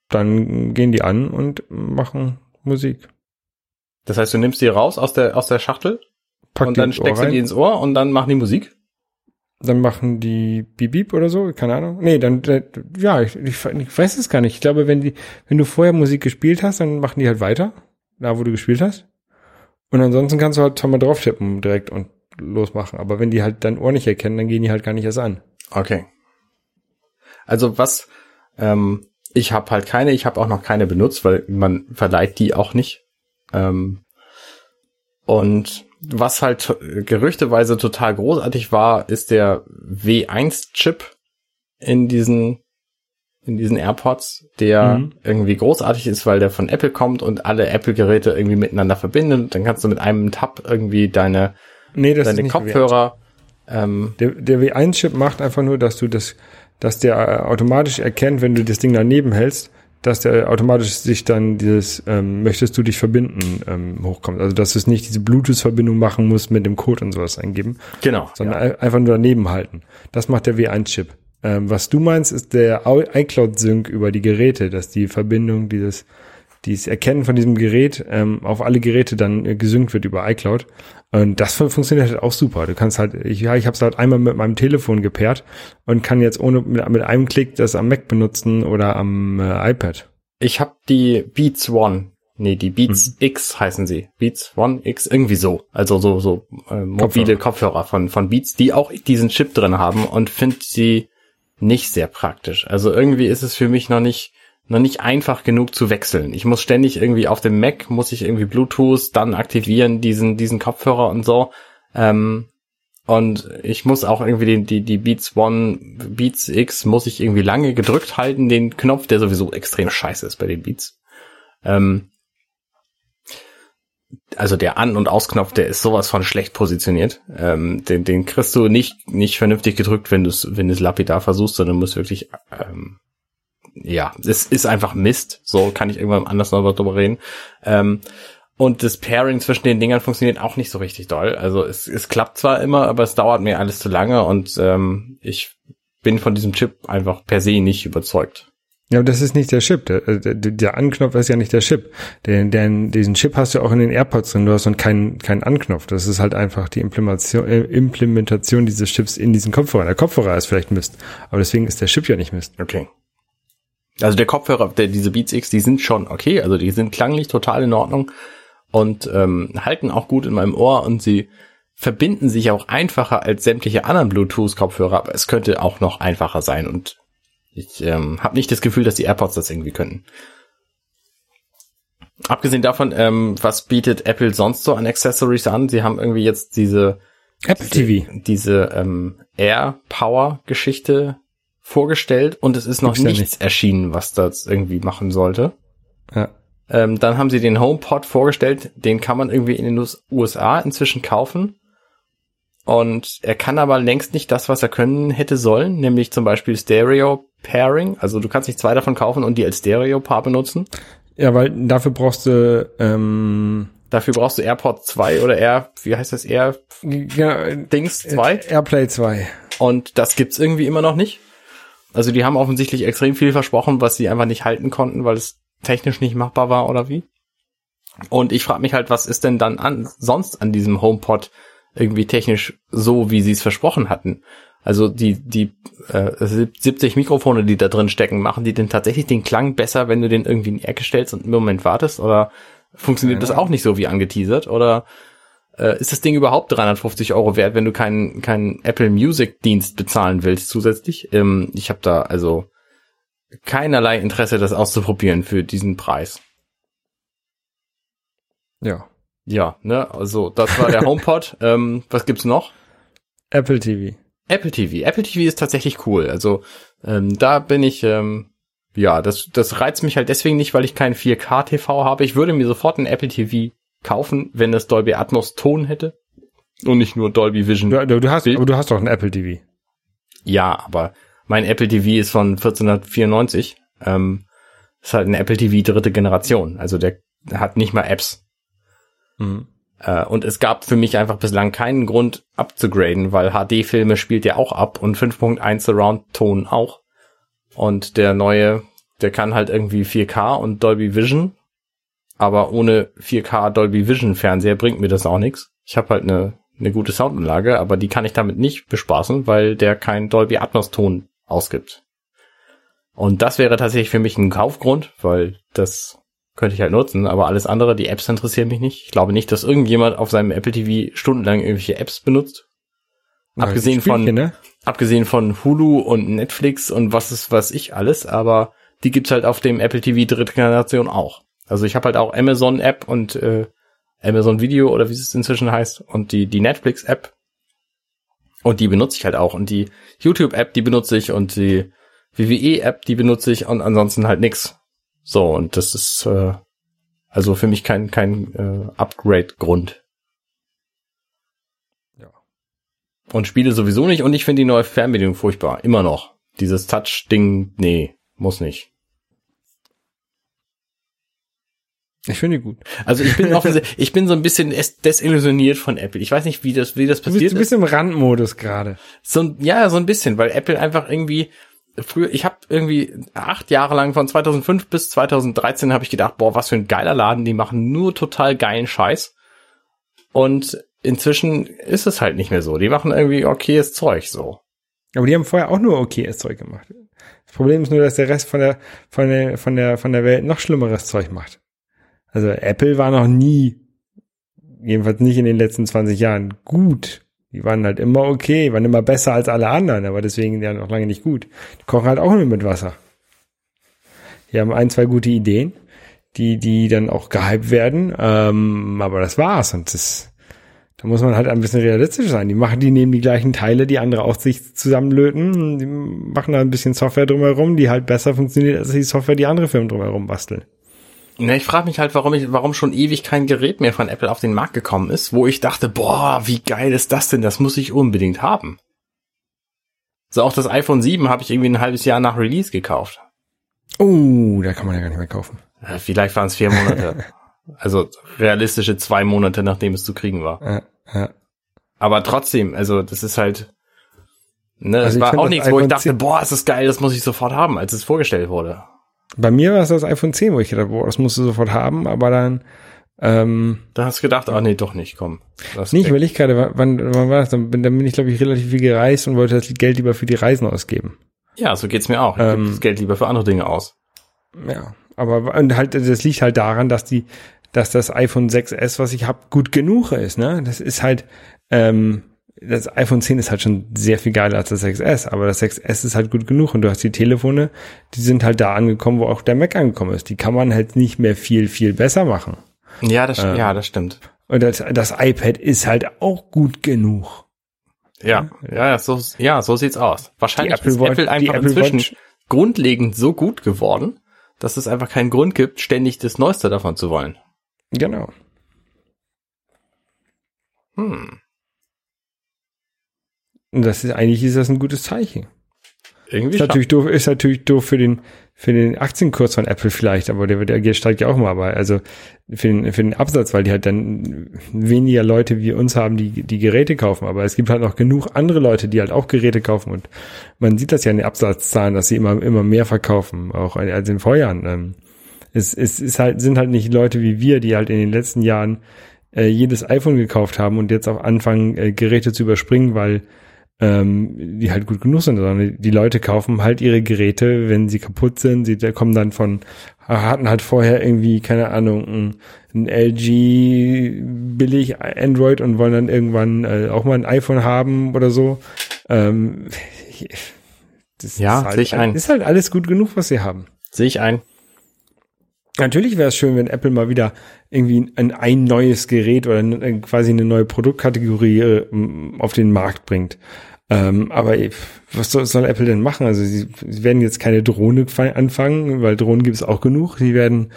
Dann gehen die an und machen Musik.
Das heißt, du nimmst die raus aus der, aus der Schachtel
Pack
und dann
Ohr
steckst du
rein.
die ins Ohr und dann machen die Musik?
Dann machen die Bip Bip oder so, keine Ahnung. Nee, dann ja, ich, ich, ich weiß es gar nicht. Ich glaube, wenn die wenn du vorher Musik gespielt hast, dann machen die halt weiter, da wo du gespielt hast. Und ansonsten kannst du halt mal drauf tippen direkt und losmachen, aber wenn die halt dein Ohr nicht erkennen, dann gehen die halt gar nicht erst an.
Okay. Also was, ähm, ich habe halt keine, ich habe auch noch keine benutzt, weil man verleiht die auch nicht. Ähm, und was halt gerüchteweise total großartig war, ist der W1-Chip in diesen in diesen AirPods, der
Mhm.
irgendwie großartig ist, weil der von Apple kommt und alle Apple-Geräte irgendwie miteinander verbindet. Dann kannst du mit einem Tab irgendwie deine,
Nee,
deine Kopfhörer ähm,
Der, der W1-Chip macht einfach nur, dass du das, dass der äh, automatisch erkennt, wenn du das Ding daneben hältst, dass der automatisch sich dann dieses, ähm, möchtest du dich verbinden, ähm, hochkommt. Also, dass es nicht diese Bluetooth-Verbindung machen muss mit dem Code und sowas eingeben,
genau.
sondern ein- einfach nur daneben halten. Das macht der W1-Chip. Ähm, was du meinst, ist der iCloud-Sync über die Geräte, dass die Verbindung dieses, dieses Erkennen von diesem Gerät ähm, auf alle Geräte dann äh, gesynkt wird über iCloud. Und das fun funktioniert halt auch super. Du kannst halt, ich, ja, ich habe es halt einmal mit meinem Telefon gepaart und kann jetzt ohne mit, mit einem Klick das am Mac benutzen oder am äh, iPad.
Ich habe die Beats One. Nee, die Beats
Mhm.
X heißen sie. Beats One X, irgendwie so. Also so, so äh, mobile Kopfhörer, von, von Beats, die auch diesen Chip drin haben und finde sie nicht sehr praktisch. Also irgendwie ist es für mich noch nicht, noch nicht einfach genug zu wechseln. Ich muss ständig irgendwie auf dem Mac, muss ich irgendwie Bluetooth dann aktivieren, diesen, diesen Kopfhörer und so. Ähm, und ich muss auch irgendwie den, die, die Beats One, Beats X muss ich irgendwie lange gedrückt halten, den Knopf, der sowieso extrem scheiße ist bei den Beats. Ähm, also der An- und Ausknopf, der ist sowas von schlecht positioniert. Ähm, den, den kriegst du nicht, nicht vernünftig gedrückt, wenn du es, wenn du es lapidar versuchst, sondern musst wirklich, ähm, ja, es ist einfach Mist. So kann ich irgendwann anders noch drüber reden. Ähm, und das Pairing zwischen den Dingern funktioniert auch nicht so richtig doll. Also es, es klappt zwar immer, aber es dauert mir alles zu lange und ähm, ich bin von diesem Chip einfach per se nicht überzeugt.
Ja, aber das ist nicht der Chip. Der, der, der Anknopf ist ja nicht der Chip. Den, den, diesen Chip hast du auch in den AirPods drin. Du hast dann keinen keinen Anknopf. Das ist halt einfach die Implementation, äh, Implementation dieses Chips in diesen Kopfhörer. Der Kopfhörer ist vielleicht Mist. Aber deswegen ist der Chip ja nicht Mist.
Okay. Also der Kopfhörer, der, diese Beats X, die sind schon okay. Also die sind klanglich total in Ordnung und ähm, halten auch gut in meinem Ohr und sie verbinden sich auch einfacher als sämtliche anderen Bluetooth-Kopfhörer, aber es könnte auch noch einfacher sein und ich ähm, habe nicht das Gefühl, dass die AirPods das irgendwie können. Abgesehen davon, ähm, was bietet Apple sonst so an Accessories an? Sie haben irgendwie jetzt diese
Apple TV.
diese ähm, Air Power Geschichte vorgestellt und es ist noch
Gibt's ja
nichts erschienen, was das irgendwie machen sollte.
Ja.
Ähm, dann haben sie den HomePod vorgestellt, den kann man irgendwie in den US- USA inzwischen kaufen. Und er kann aber längst nicht das, was er können hätte sollen, nämlich zum Beispiel Stereo Pairing. Also du kannst nicht zwei davon kaufen und die als Stereo Paar benutzen.
Ja, weil dafür brauchst du ähm,
Dafür brauchst du AirPod 2 oder Air, wie heißt das, Air
ja,
Dings 2.
Airplay 2.
Und das gibt's irgendwie immer noch nicht. Also die haben offensichtlich extrem viel versprochen, was sie einfach nicht halten konnten, weil es technisch nicht machbar war oder wie. Und ich frage mich halt, was ist denn dann an, sonst an diesem HomePod irgendwie technisch so, wie sie es versprochen hatten? Also die die äh, 70 Mikrofone, die da drin stecken, machen die denn tatsächlich den Klang besser, wenn du den irgendwie in die Ecke stellst und einen Moment wartest? Oder funktioniert das auch nicht so wie angeteasert? Oder äh, ist das Ding überhaupt 350 Euro wert, wenn du keinen keinen Apple Music Dienst bezahlen willst zusätzlich? Ähm, ich habe da also keinerlei Interesse, das auszuprobieren für diesen Preis.
Ja.
Ja, ne, also das war der HomePod. ähm, was gibt's noch?
Apple TV.
Apple TV. Apple TV ist tatsächlich cool. Also Ähm, da bin ich, ähm, ja, das, das reizt mich halt deswegen nicht, weil ich keinen 4K-TV habe. Ich würde mir sofort einen Apple TV kaufen, wenn es Dolby Atmos Ton hätte. Und nicht nur Dolby Vision.
Du, du, du hast,
Bild.
aber du hast doch ein Apple TV.
Ja, aber mein Apple TV ist von 1494. Ähm, ist halt ein Apple TV dritte Generation. Also der hat nicht mal Apps.
Mhm.
Äh, und es gab für mich einfach bislang keinen Grund abzugraden, weil HD-Filme spielt ja auch ab und 5.1 Surround-Ton auch. Und der neue, der kann halt irgendwie 4K und Dolby Vision. Aber ohne 4K Dolby Vision Fernseher bringt mir das auch nichts. Ich habe halt eine, eine gute Soundanlage, aber die kann ich damit nicht bespaßen, weil der keinen Dolby Atmos Ton ausgibt. Und das wäre tatsächlich für mich ein Kaufgrund, weil das könnte ich halt nutzen, aber alles andere, die Apps interessieren mich nicht. Ich glaube nicht, dass irgendjemand auf seinem Apple TV stundenlang irgendwelche Apps benutzt. Abgesehen von,
ne?
abgesehen von Hulu und Netflix und was ist was ich alles, aber die gibt's halt auf dem Apple TV dritte Generation auch. Also ich habe halt auch Amazon App und äh, Amazon Video oder wie es inzwischen heißt und die die Netflix App und die benutze ich halt auch und die YouTube App die benutze ich und die WWE App die benutze ich und ansonsten halt nix. So und das ist äh, also für mich kein kein äh, Upgrade Grund.
Ja.
Und Spiele sowieso nicht und ich finde die neue Fernbedienung furchtbar. Immer noch. Dieses Touch-Ding, nee, muss nicht.
Ich finde die gut.
Also ich bin offensichtlich, ich bin so ein bisschen es- desillusioniert von Apple. Ich weiß nicht, wie das, wie das
Du bist,
passiert
du bist
ist.
im Randmodus gerade.
So, ein- ja, so ein bisschen, weil Apple einfach irgendwie früher, ich habe irgendwie acht Jahre lang von 2005 bis 2013 habe ich gedacht, boah, was für ein geiler Laden, die machen nur total geilen Scheiß. Und inzwischen ist es halt nicht mehr so. Die machen irgendwie okayes Zeug so.
Aber die haben vorher auch nur okayes Zeug gemacht. Das Problem ist nur, dass der Rest von der, von der, von der, von der Welt noch schlimmeres Zeug macht. Also Apple war noch nie, jedenfalls nicht in den letzten 20 Jahren, gut. Die waren halt immer okay, waren immer besser als alle anderen, aber deswegen ja noch lange nicht gut. Die kochen halt auch nur mit Wasser. Die haben ein, zwei gute Ideen, die, die dann auch gehypt werden, ähm, aber das war's und das, da muss man halt ein bisschen realistisch sein. Die machen, die nehmen die gleichen Teile, die andere auch sich zusammenlöten, die machen da ein bisschen Software drumherum, die halt besser funktioniert als die Software, die andere Firmen drumherum basteln.
Ne, ich frage mich halt, warum ich, warum schon ewig kein Gerät mehr von Apple auf den Markt gekommen ist, wo ich dachte, boah, wie geil ist das denn? Das muss ich unbedingt haben. So auch das iPhone 7 habe ich irgendwie ein halbes Jahr nach Release gekauft.
Oh, da kann man ja gar nicht mehr kaufen.
Äh, Vielleicht waren es vier Monate. also realistische zwei Monate, nachdem es zu kriegen war.
Ja, ja.
Aber trotzdem, also das ist halt, ne, das
Also ich
war auch
das
nichts, wo ich dachte,
10
boah, ist das geil, das muss ich sofort haben, als es vorgestellt wurde.
Bei mir war es das iPhone 10, wo ich gedacht, boah, das musst du sofort haben, aber dann, ähm,
Da hast du gedacht, ah nee, doch nicht, komm. Das
nee, ich überlege gerade, wann, wann war das? Dann bin, dann bin ich, glaube ich, relativ viel gereist und wollte das Geld lieber für die Reisen ausgeben.
ja, so geht's mir auch. Ich
Ähm,
das Geld lieber für andere Dinge aus.
Ja, aber und halt, das liegt halt daran, dass die, dass das iPhone 6S, was ich habe, gut genug ist. Ne, das ist halt, ähm, das iPhone 10 ist halt schon sehr viel geiler als das 6S, aber das 6S ist halt gut genug und du hast die Telefone, die sind halt da angekommen, wo auch der Mac angekommen ist. Die kann man halt nicht mehr viel, viel besser machen.
Ja, das,
ähm,
ja, das stimmt.
Und das, das iPad ist halt auch gut genug.
Ja, ja, so, ja, so sieht's aus. Wahrscheinlich
Apple
ist
Watch-
Apple einfach
Apple
inzwischen
Watch-
grundlegend so gut geworden, dass es einfach keinen Grund gibt, ständig das Neueste davon zu wollen.
Genau.
Hm.
Und das ist eigentlich ist das ein gutes Zeichen.
Irgendwie
Ist natürlich doof, ist natürlich doof für den, für den Aktienkurs von Apple vielleicht, aber der, der steigt ja auch mal, aber also für den, für den Absatz, weil die halt dann weniger Leute wie uns haben, die die Geräte kaufen. Aber es gibt halt noch genug andere Leute, die halt auch Geräte kaufen und man sieht das ja in den Absatzzahlen, dass sie immer, immer mehr verkaufen, auch als in Vorjahren. Ähm, Es, es ist halt, sind halt nicht Leute wie wir, die halt in den letzten Jahren äh, jedes iPhone gekauft haben und jetzt auch anfangen, äh, Geräte zu überspringen, weil ähm, die halt gut genug sind, sondern die Leute kaufen halt ihre Geräte, wenn sie kaputt sind. Sie kommen dann von, hatten halt vorher irgendwie, keine Ahnung, ein, ein LG billig Android und wollen dann irgendwann äh, auch mal ein iPhone haben oder so. Ähm, das
Ja,
ist halt,
sehe ich ein.
ist halt alles gut genug, was sie haben.
Sehe ich ein.
Natürlich wäre es schön, wenn Apple mal wieder irgendwie ein, ein neues Gerät oder ein, quasi eine neue Produktkategorie äh, auf den Markt bringt. Ähm, aber was soll, soll Apple denn machen? Also sie, sie werden jetzt keine Drohne anfangen, weil Drohnen gibt es auch genug. Sie werden,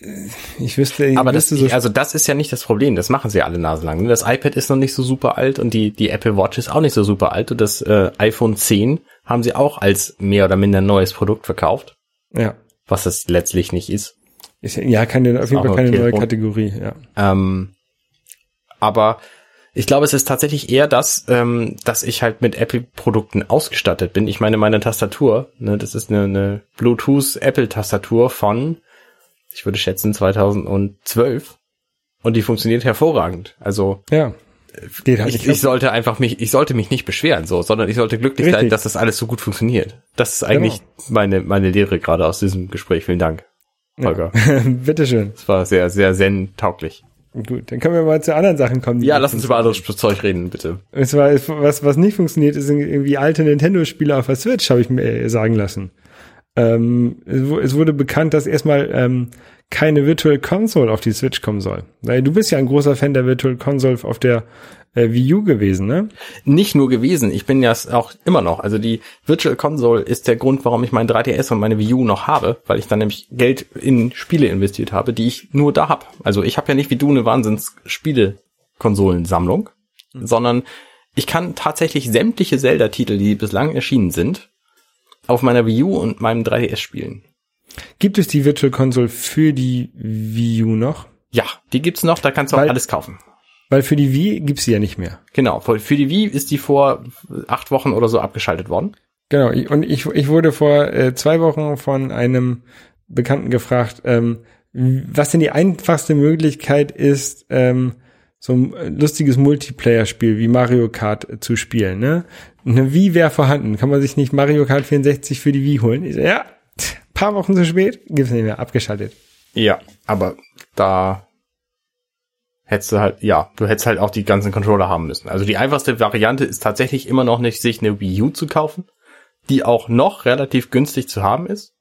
äh, ich wüsste, ich
Aber das,
wüsste so
also das ist ja nicht das Problem. Das machen sie alle naselang. ne? Das iPad ist noch nicht so super alt und die, die Apple Watch ist auch nicht so super alt und das äh, iPhone 10 haben sie auch als mehr oder minder neues Produkt verkauft,
ja.
Was es letztlich nicht ist.
Ist, ja, keine, auf jeden Fall keine
okay.
neue Kategorie, ja.
Ähm, aber ich glaube, es ist tatsächlich eher das, ähm, dass ich halt mit Apple-Produkten ausgestattet bin. Ich meine, meine Tastatur, ne, das ist eine, eine Bluetooth-Apple-Tastatur von, ich würde schätzen, 2012. Und die funktioniert hervorragend. Also
Ja. Geht halt
ich, ich sollte einfach mich, ich sollte mich nicht beschweren, so, sondern ich sollte glücklich sein,
Richtig.
dass das alles so gut funktioniert. Das ist eigentlich meine, meine Lehre gerade aus diesem Gespräch. Vielen Dank, Holger.
Bitteschön.
Das war sehr, sehr zen-tauglich.
Gut, dann können wir mal zu anderen Sachen kommen.
Ja, lass uns über anderes Zeug reden, bitte.
Es war, was, was nicht funktioniert, ist irgendwie alte Nintendo-Spiele auf der Switch, habe ich mir äh, sagen lassen. Ähm, es, es wurde bekannt, dass erstmal ähm, keine Virtual Console auf die Switch kommen soll. Du bist ja ein großer Fan der Virtual Console auf der äh, Wii U gewesen, ne?
Nicht nur gewesen, ich bin ja auch immer noch. Also die Virtual Console ist der Grund, warum ich mein 3DS und meine Wii U noch habe, weil ich dann nämlich Geld in Spiele investiert habe, die ich nur da hab. Also ich habe ja nicht wie du eine Wahnsinns-Spiele-Konsolensammlung, sondern ich kann tatsächlich sämtliche Zelda-Titel, die bislang erschienen sind, auf meiner Wii U und meinem 3DS spielen.
Gibt es die Virtual Console für die Wii U noch?
Ja, die gibt's noch, da kannst du auch
Weil-
alles kaufen.
Weil für die Wii gibt's sie ja nicht mehr.
Genau, für die Wii ist die vor acht Wochen oder so abgeschaltet worden.
Genau, und ich, ich wurde vor äh, zwei Wochen von einem Bekannten gefragt, ähm, was denn die einfachste Möglichkeit ist, ähm, so ein lustiges Multiplayer-Spiel wie Mario Kart zu spielen. Ne? Eine Wii wäre vorhanden. Kann man sich nicht Mario Kart 64 für die Wii holen? Ich so, ja, paar Wochen zu spät, gibt's nicht mehr, abgeschaltet.
Ja, aber da hättest du halt, ja, du hättest halt auch die ganzen Controller haben müssen. Also die einfachste Variante ist tatsächlich immer noch nicht, sich eine Wii U zu kaufen, die auch noch relativ günstig zu haben ist,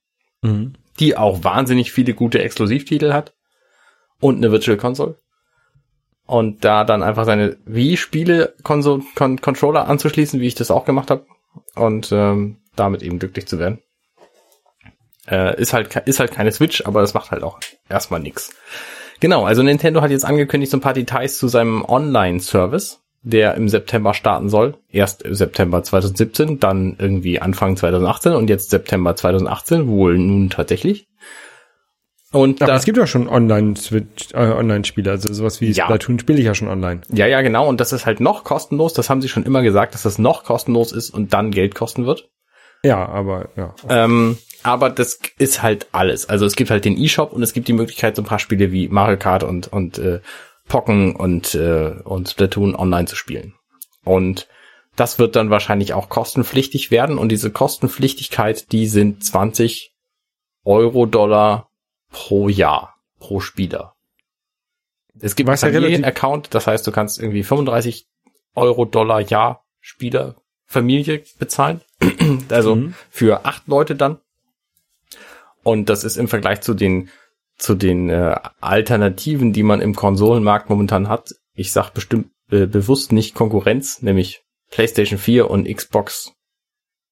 die auch wahnsinnig viele gute Exklusivtitel hat und eine Virtual Console. Und da dann einfach seine Wii-Spiele Console Con Controller anzuschließen, wie ich das auch gemacht habe, und ähm, damit eben glücklich zu werden. Äh, ist halt ist halt keine Switch, aber das macht halt auch erstmal nix. Genau, also Nintendo hat jetzt angekündigt so ein paar Details zu seinem Online-Service, der im September starten soll. Erst im September 2017, dann irgendwie Anfang 2018 und jetzt September 2018, wohl nun tatsächlich. Und
Aber
da,
es gibt ja schon Online-Switch, äh, Online-Spiele, also sowas wie
Ja.
Splatoon spiele ich ja schon online.
ja, ja, genau, und das ist halt noch kostenlos, das haben sie schon immer gesagt, dass das noch kostenlos ist und dann Geld kosten wird.
Ja, aber ja.
Ähm, aber das ist halt alles. Also es gibt halt den E-Shop und es gibt die Möglichkeit, so ein paar Spiele wie Mario Kart und, und äh, Pocken und, äh, und Splatoon online zu spielen. Und das wird dann wahrscheinlich auch kostenpflichtig werden. Und diese Kostenpflichtigkeit, die sind 20 Euro Dollar pro Jahr, pro Spieler. Es gibt
Was
einen Familien-Account, das heißt, du kannst irgendwie 35 Euro Dollar Jahr Spieler Familie bezahlen. also
Mhm.
für acht Leute dann. Und das ist im Vergleich zu den zu den äh, Alternativen, die man im Konsolenmarkt momentan hat. Ich sag bestimmt äh, bewusst nicht Konkurrenz, nämlich PlayStation 4 und Xbox,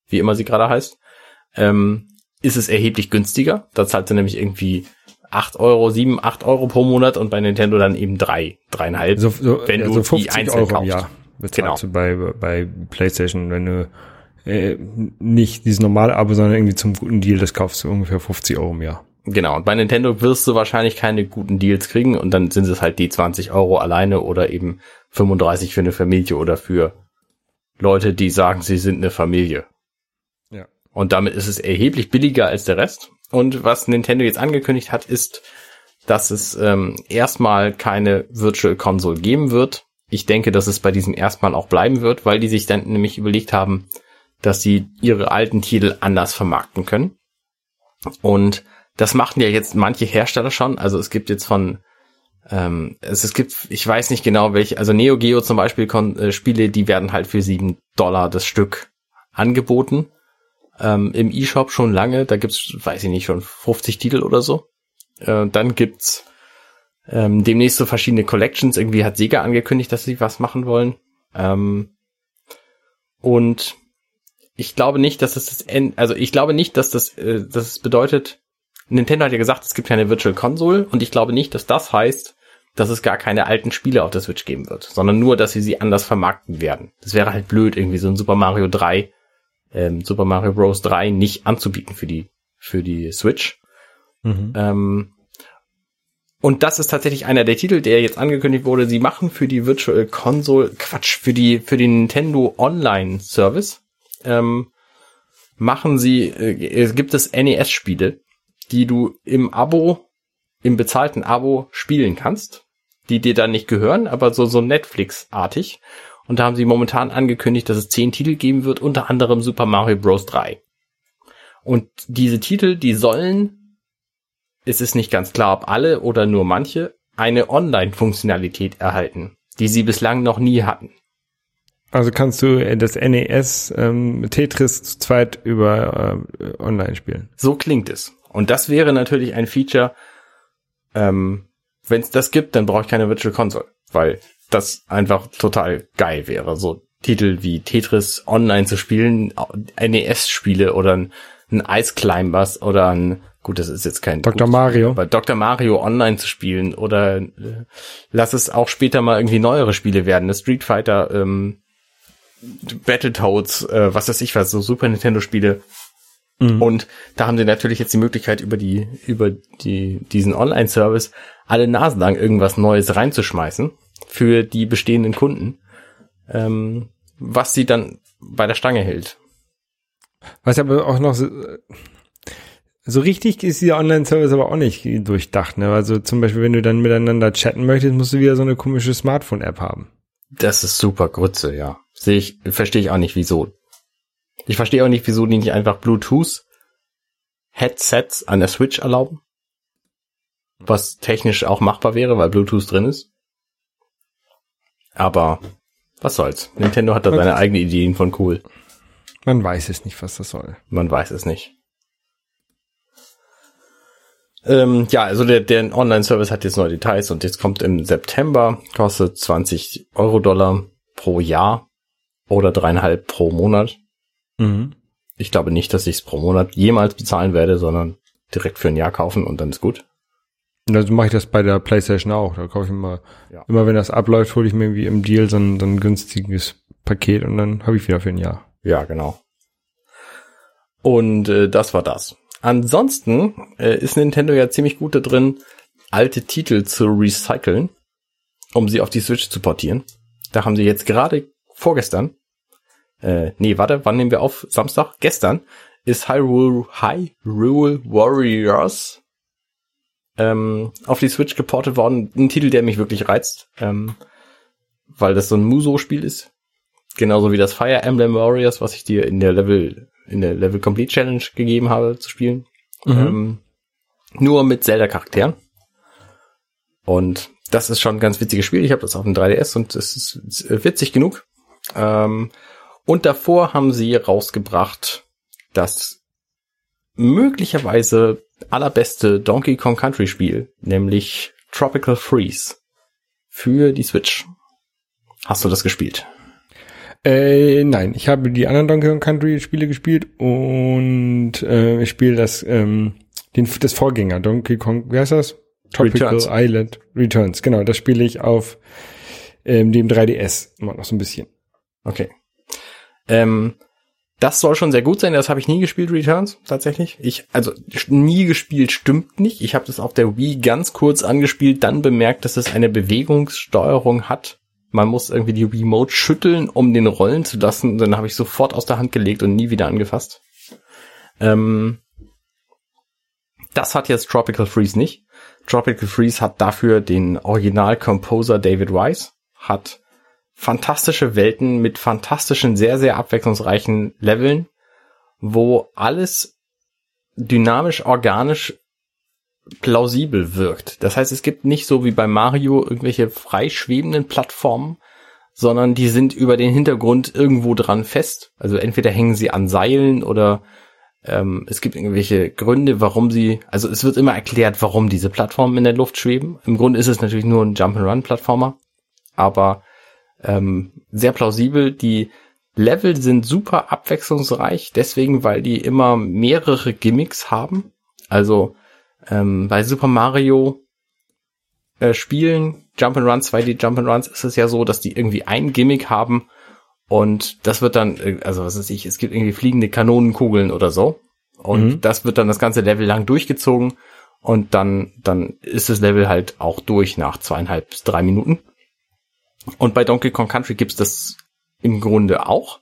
wie immer sie gerade heißt. Ähm, ist es erheblich günstiger. Da zahlst du nämlich irgendwie 8 Euro, 7, 8 Euro pro Monat und bei Nintendo dann eben drei, dreieinhalb.
So, so,
wenn
ja,
du
so
die
50
einzeln
Euro im
kaufst.
Jahr bezahlst
Genau.
du bei, bei PlayStation, wenn du äh, nicht dieses normale Abo, sondern irgendwie zum guten Deal, das kaufst du ungefähr 50 Euro im Jahr.
Genau, und bei Nintendo wirst du wahrscheinlich keine guten Deals kriegen und dann sind es halt die 20 Euro alleine oder eben 35 für eine Familie oder für Leute, die sagen, sie sind eine Familie.
Ja.
Und damit ist es erheblich billiger als der Rest. Und was Nintendo jetzt angekündigt hat, ist, dass es ähm, erstmal keine Virtual Console geben wird. Ich denke, dass es bei diesem erstmal auch bleiben wird, weil die sich dann nämlich überlegt haben, dass sie ihre alten Titel anders vermarkten können. Und das machen ja jetzt manche Hersteller schon. Also es gibt jetzt von ähm, es, es gibt, ich weiß nicht genau welche, also Neo Geo zum Beispiel kon, äh, Spiele, die werden halt für sieben Dollar das Stück angeboten. Ähm, Im E-Shop schon lange, da gibt's, weiß ich nicht, schon 50 Titel oder so. Äh, dann gibt's ähm, demnächst so verschiedene Collections. Irgendwie hat Sega angekündigt, dass sie was machen wollen. Ähm, Und ich glaube nicht, dass es das End, also ich glaube nicht, dass das, äh, dass es bedeutet, Nintendo hat ja gesagt, es gibt keine Virtual Console und ich glaube nicht, dass das heißt, dass es gar keine alten Spiele auf der Switch geben wird, sondern nur, dass sie sie anders vermarkten werden. Das wäre halt blöd, irgendwie so ein Super Mario 3, ähm, Super Mario Bros. 3 nicht anzubieten für die, für die Switch.
Mhm.
Ähm, und das ist tatsächlich einer der Titel, der jetzt angekündigt wurde. Sie machen für die Virtual Console, Quatsch, für die, für den Nintendo Online Service, ähm, machen sie, äh, gibt es NES-Spiele, die du im Abo, im bezahlten Abo spielen kannst, die dir dann nicht gehören, aber so, so Netflix-artig. Und da haben sie momentan angekündigt, dass es zehn Titel geben wird, unter anderem Super Mario Bros. 3. Und diese Titel, die sollen, es ist nicht ganz klar, ob alle oder nur manche, eine Online-Funktionalität erhalten, die sie bislang noch nie hatten.
Also kannst du äh, das NES ähm, Tetris zu zweit über äh, online spielen.
So klingt es. Und das wäre natürlich ein Feature, ähm, wenn es das gibt, dann brauche ich keine Virtual Console, weil das einfach total geil wäre. So Titel wie Tetris online zu spielen, NES-Spiele oder ein, ein Ice Climbers oder ein, gut, das ist jetzt kein
Dr. Mario.
Spiel, aber Dr. Mario online zu spielen oder äh, lass es auch später mal irgendwie neuere Spiele werden. Das Street Fighter, ähm, Battletoads, äh, was weiß ich was, so Super Nintendo Spiele. Und da haben sie natürlich jetzt die Möglichkeit über die, über die, diesen Online-Service alle Nasen lang irgendwas Neues reinzuschmeißen für die bestehenden Kunden, ähm, was sie dann bei der Stange hält.
Was aber auch noch so, so richtig ist dieser Online-Service aber auch nicht durchdacht. Ne? Also zum Beispiel, wenn du dann miteinander chatten möchtest, musst du wieder so eine komische Smartphone-App haben.
Das ist super Grütze, ja. Sehe ich, verstehe ich auch nicht, wieso. Ich verstehe auch nicht, wieso die nicht einfach Bluetooth Headsets an der Switch erlauben. Was technisch auch machbar wäre, weil Bluetooth drin ist. Aber was soll's. Nintendo hat da seine eigenen Ideen von cool.
Man weiß es nicht, was das soll.
Man weiß es nicht. Ähm, ja, also der, der Online-Service hat jetzt neue Details und jetzt kommt im September, kostet 20 Euro Dollar pro Jahr oder dreieinhalb pro Monat.
Mhm.
Ich glaube nicht, dass ich es pro Monat jemals bezahlen werde, sondern direkt für ein Jahr kaufen und dann ist gut.
Und also mache ich das bei der Playstation auch. Da kaufe ich immer,
Ja.
immer wenn das abläuft, hole ich mir irgendwie im Deal so ein, so ein günstiges Paket und dann habe ich wieder für ein Jahr.
Ja, genau. Und äh, das war das. Ansonsten äh, ist Nintendo ja ziemlich gut da drin, alte Titel zu recyceln, um sie auf die Switch zu portieren. Da haben sie jetzt gerade vorgestern, äh, nee, warte, wann nehmen wir auf? Samstag? Gestern ist Hyrule, Hyrule Warriors ähm, auf die Switch geportet worden. Ein Titel, der mich wirklich reizt, ähm, weil das so ein Muso-Spiel ist. Genauso wie das Fire Emblem Warriors, was ich dir in der Level, in der Level Complete Challenge gegeben habe zu spielen. Ähm, nur mit Zelda-Charakteren. Und das ist schon ein ganz witziges Spiel. Ich habe das auf dem 3DS und es ist, es ist witzig genug. Ähm, und davor haben sie rausgebracht das möglicherweise allerbeste Donkey Kong Country Spiel, nämlich Tropical Freeze für die Switch. Hast du das gespielt?
Äh, nein, ich habe die anderen Donkey Kong Country Spiele gespielt und äh, ich spiele das, ähm, den, das Vorgänger, Donkey Kong, wie heißt das? Tropical
Returns.
Island Returns, genau, das spiele ich auf ähm, dem 3DS immer noch so ein bisschen.
Okay. Ähm, das soll schon sehr gut sein. Das habe ich nie gespielt, Returns, tatsächlich. Ich, also nie gespielt stimmt nicht. Ich habe das auf der Wii ganz kurz angespielt, dann bemerkt, dass es eine Bewegungssteuerung hat. Man muss irgendwie die Remote schütteln, um den rollen zu lassen. Dann habe ich sofort aus der Hand gelegt und nie wieder angefasst. Ähm, das hat jetzt Tropical Freeze nicht. Tropical Freeze hat dafür den Original-Composer David Wise, hat fantastische Welten mit fantastischen, sehr, sehr abwechslungsreichen Leveln, wo alles dynamisch, organisch plausibel wirkt. Das heißt, es gibt nicht so wie bei Mario irgendwelche freischwebenden Plattformen, sondern die sind über den Hintergrund irgendwo dran fest. Also entweder hängen sie an Seilen oder ähm, es gibt irgendwelche Gründe, warum sie, also es wird immer erklärt, warum diese Plattformen in der Luft schweben. Im Grunde ist es natürlich nur ein Jump'n'Run-Plattformer, aber ähm, sehr plausibel. Die Level sind super abwechslungsreich, deswegen, weil die immer mehrere Gimmicks haben. Also ähm, bei Super Mario äh, Spielen, Jump'n'Runs, 2D Jump'n'Runs, ist es ja so, dass die irgendwie ein Gimmick haben und das wird dann, äh, also was weiß ich, es gibt irgendwie fliegende Kanonenkugeln oder so. Und
Mhm.
das wird dann das ganze Level lang durchgezogen und dann, dann ist das Level halt auch durch nach zweieinhalb bis drei Minuten. Und bei Donkey Kong Country gibt's das im Grunde auch.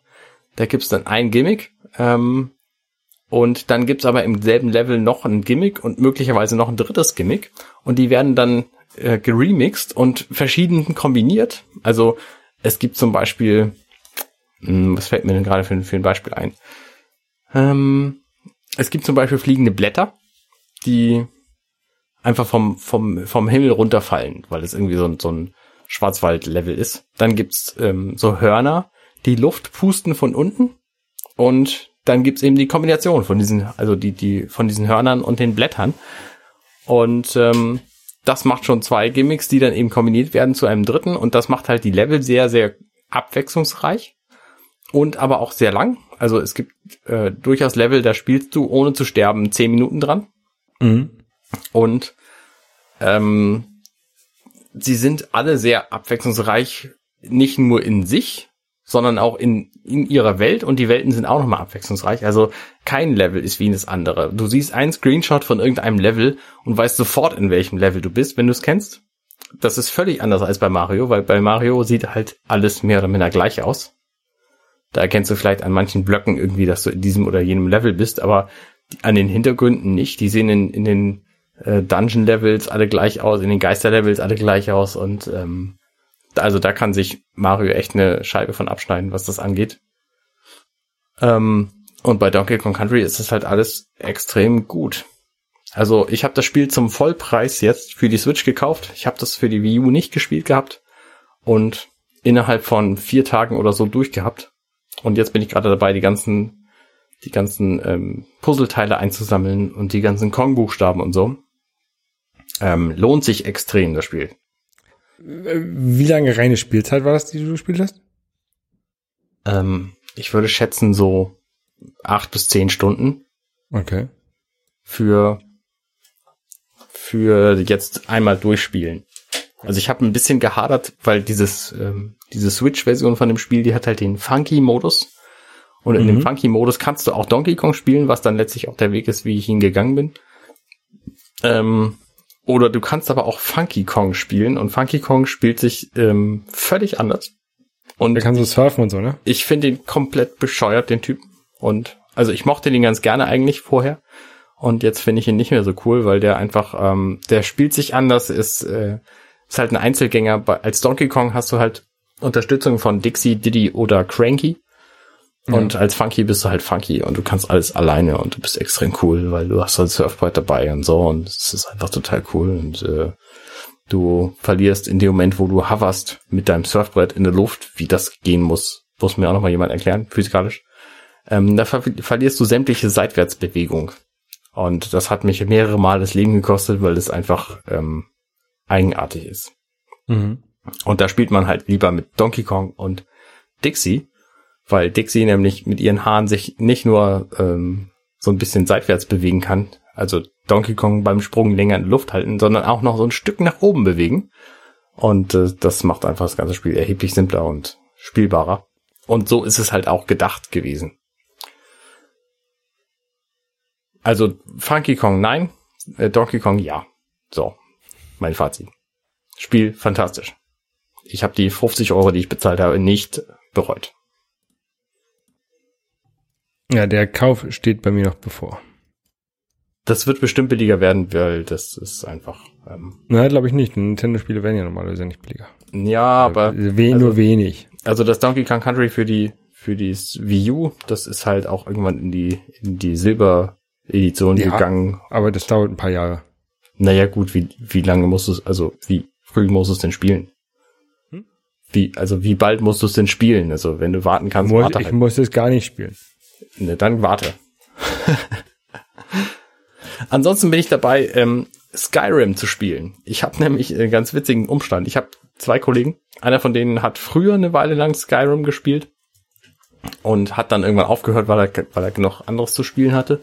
Da gibt's dann ein Gimmick. Ähm, und dann gibt's aber im selben Level noch ein Gimmick und möglicherweise noch ein drittes Gimmick. Und die werden dann äh, geremixed und verschieden kombiniert. Also es gibt zum Beispiel, hm, was fällt mir denn gerade für, für ein Beispiel ein? Ähm, es gibt zum Beispiel fliegende Blätter, die einfach vom, vom, vom Himmel runterfallen, weil es irgendwie so ein, so ein Schwarzwald-Level ist. Dann gibt's ähm, so Hörner, die Luft pusten von unten und dann gibt's eben die Kombination von diesen, also die, die, von diesen Hörnern und den Blättern. Und ähm, das macht schon zwei Gimmicks, die dann eben kombiniert werden zu einem dritten und das macht halt die Level sehr, sehr abwechslungsreich und aber auch sehr lang. Also es gibt äh, durchaus Level, da spielst du ohne zu sterben zehn Minuten dran.
Mhm.
Und ähm, sie sind alle sehr abwechslungsreich, nicht nur in sich, sondern auch in, in ihrer Welt und die Welten sind auch nochmal abwechslungsreich. Also kein Level ist wie das andere. Du siehst einen Screenshot von irgendeinem Level und weißt sofort, in welchem Level du bist, wenn du es kennst. Das ist völlig anders als bei Mario, weil bei Mario sieht halt alles mehr oder minder gleich aus. Da erkennst du vielleicht an manchen Blöcken irgendwie, dass du in diesem oder jenem Level bist, aber an den Hintergründen nicht. Die sehen in, in den äh, Dungeon-Levels alle gleich aus, in den Geister-Levels alle gleich aus und ähm, also da kann sich Mario echt eine Scheibe von abschneiden, was das angeht. Ähm, und bei Donkey Kong Country ist es halt alles extrem gut. Also ich habe das Spiel zum Vollpreis jetzt für die Switch gekauft. Ich habe das für die Wii U nicht gespielt gehabt und innerhalb von vier Tagen oder so durchgehabt. Und jetzt bin ich gerade dabei, die ganzen, die ganzen ähm, Puzzleteile einzusammeln und die ganzen Kong-Buchstaben und so. Ähm, lohnt sich extrem, das Spiel.
Wie lange reine Spielzeit war das, die du gespielt hast?
Ähm, ich würde schätzen so acht bis zehn Stunden
Okay.
für für jetzt einmal durchspielen. Also ich habe ein bisschen gehadert, weil dieses ähm, diese Switch-Version von dem Spiel, die hat halt den Funky-Modus. Und in dem
Mhm.
Funky-Modus kannst du auch Donkey Kong spielen, was dann letztlich auch der Weg ist, wie ich ihn gegangen bin. Ähm, oder du kannst aber auch Funky Kong spielen und Funky Kong spielt sich ähm, völlig anders. Und
Da kannst du surfen und so, ne?
ich finde ihn komplett bescheuert, den Typen. Und also ich mochte den ganz gerne eigentlich vorher. Und jetzt finde ich ihn nicht mehr so cool, weil der einfach, ähm, der spielt sich anders, ist, äh, ist halt ein Einzelgänger. Als Donkey Kong hast du halt Unterstützung von Dixie, Diddy oder Cranky. Und als Funky bist du halt Funky und du kannst alles alleine und du bist extrem cool, weil du hast halt Surfboard dabei und so und es ist einfach total cool und äh, du verlierst in dem Moment, wo du hoverst mit deinem Surfbrett in der Luft, wie das gehen muss, muss mir auch noch mal jemand erklären, physikalisch. Ähm, da ver verlierst du sämtliche Seitwärtsbewegung. Und das hat mich mehrere Mal das Leben gekostet, weil es einfach ähm, eigenartig ist.
Mhm.
Und da spielt man halt lieber mit Donkey Kong und Dixie, weil Dixie nämlich mit ihren Haaren sich nicht nur ähm, so ein bisschen seitwärts bewegen kann, also Donkey Kong beim Sprung länger in Luft halten, sondern auch noch so ein Stück nach oben bewegen. Und äh, das macht einfach das ganze Spiel erheblich simpler und spielbarer. Und so ist es halt auch gedacht gewesen. Also Funky Kong nein, äh, Donkey Kong ja. So, mein Fazit. Spiel fantastisch. Ich habe die 50 Euro, die ich bezahlt habe, nicht bereut.
Ja, der Kauf steht bei mir noch bevor.
Das wird bestimmt billiger werden, weil das ist einfach. Ähm,
Na, glaube ich nicht. Nintendo-Spiele werden ja normalerweise nicht billiger.
ja, aber
We
also-
nur wenig.
also das Donkey Kong Country für die für die Wii U, das ist halt auch irgendwann in die in die Silber-Edition
Ja.
gegangen.
Aber das dauert ein paar Jahre.
Naja, gut, wie wie lange musst du es, also wie früh musst du es denn spielen?
Hm?
Wie also wie bald musst du es denn spielen? Also wenn du warten kannst,
Muss,
warte
ich
halt.
muss es gar nicht spielen.
Ne, dann warte. Ansonsten bin ich dabei, ähm, Skyrim zu spielen. Ich habe nämlich einen ganz witzigen Umstand. Ich habe zwei Kollegen. Einer von denen hat früher eine Weile lang Skyrim gespielt. und hat dann irgendwann aufgehört, weil er, weil er noch anderes zu spielen hatte,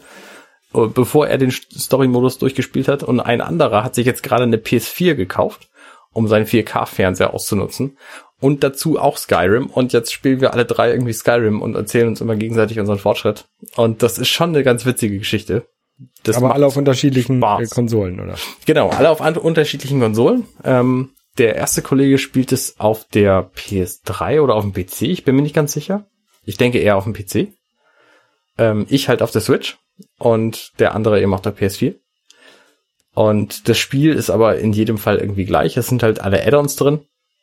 äh, bevor er den Story-Modus durchgespielt hat. Und ein anderer hat sich jetzt gerade eine PS4 gekauft, um seinen 4K-Fernseher auszunutzen. Und dazu auch Skyrim. Und jetzt spielen wir alle drei irgendwie Skyrim und erzählen uns immer gegenseitig unseren Fortschritt. Und das ist schon eine ganz witzige Geschichte. Das
Aber alle auf unterschiedlichen
Spaß.
äh, Konsolen, oder?
Genau, alle auf unterschiedlichen Konsolen. Ähm, der erste Kollege spielt es auf der PS3 oder auf dem PC, ich bin mir nicht ganz sicher. Ich denke eher auf dem PC. Ähm, ich halt auf der Switch und der andere eben auf der PS4. Und das Spiel ist aber in jedem Fall irgendwie gleich. Es sind halt alle Add-ons drin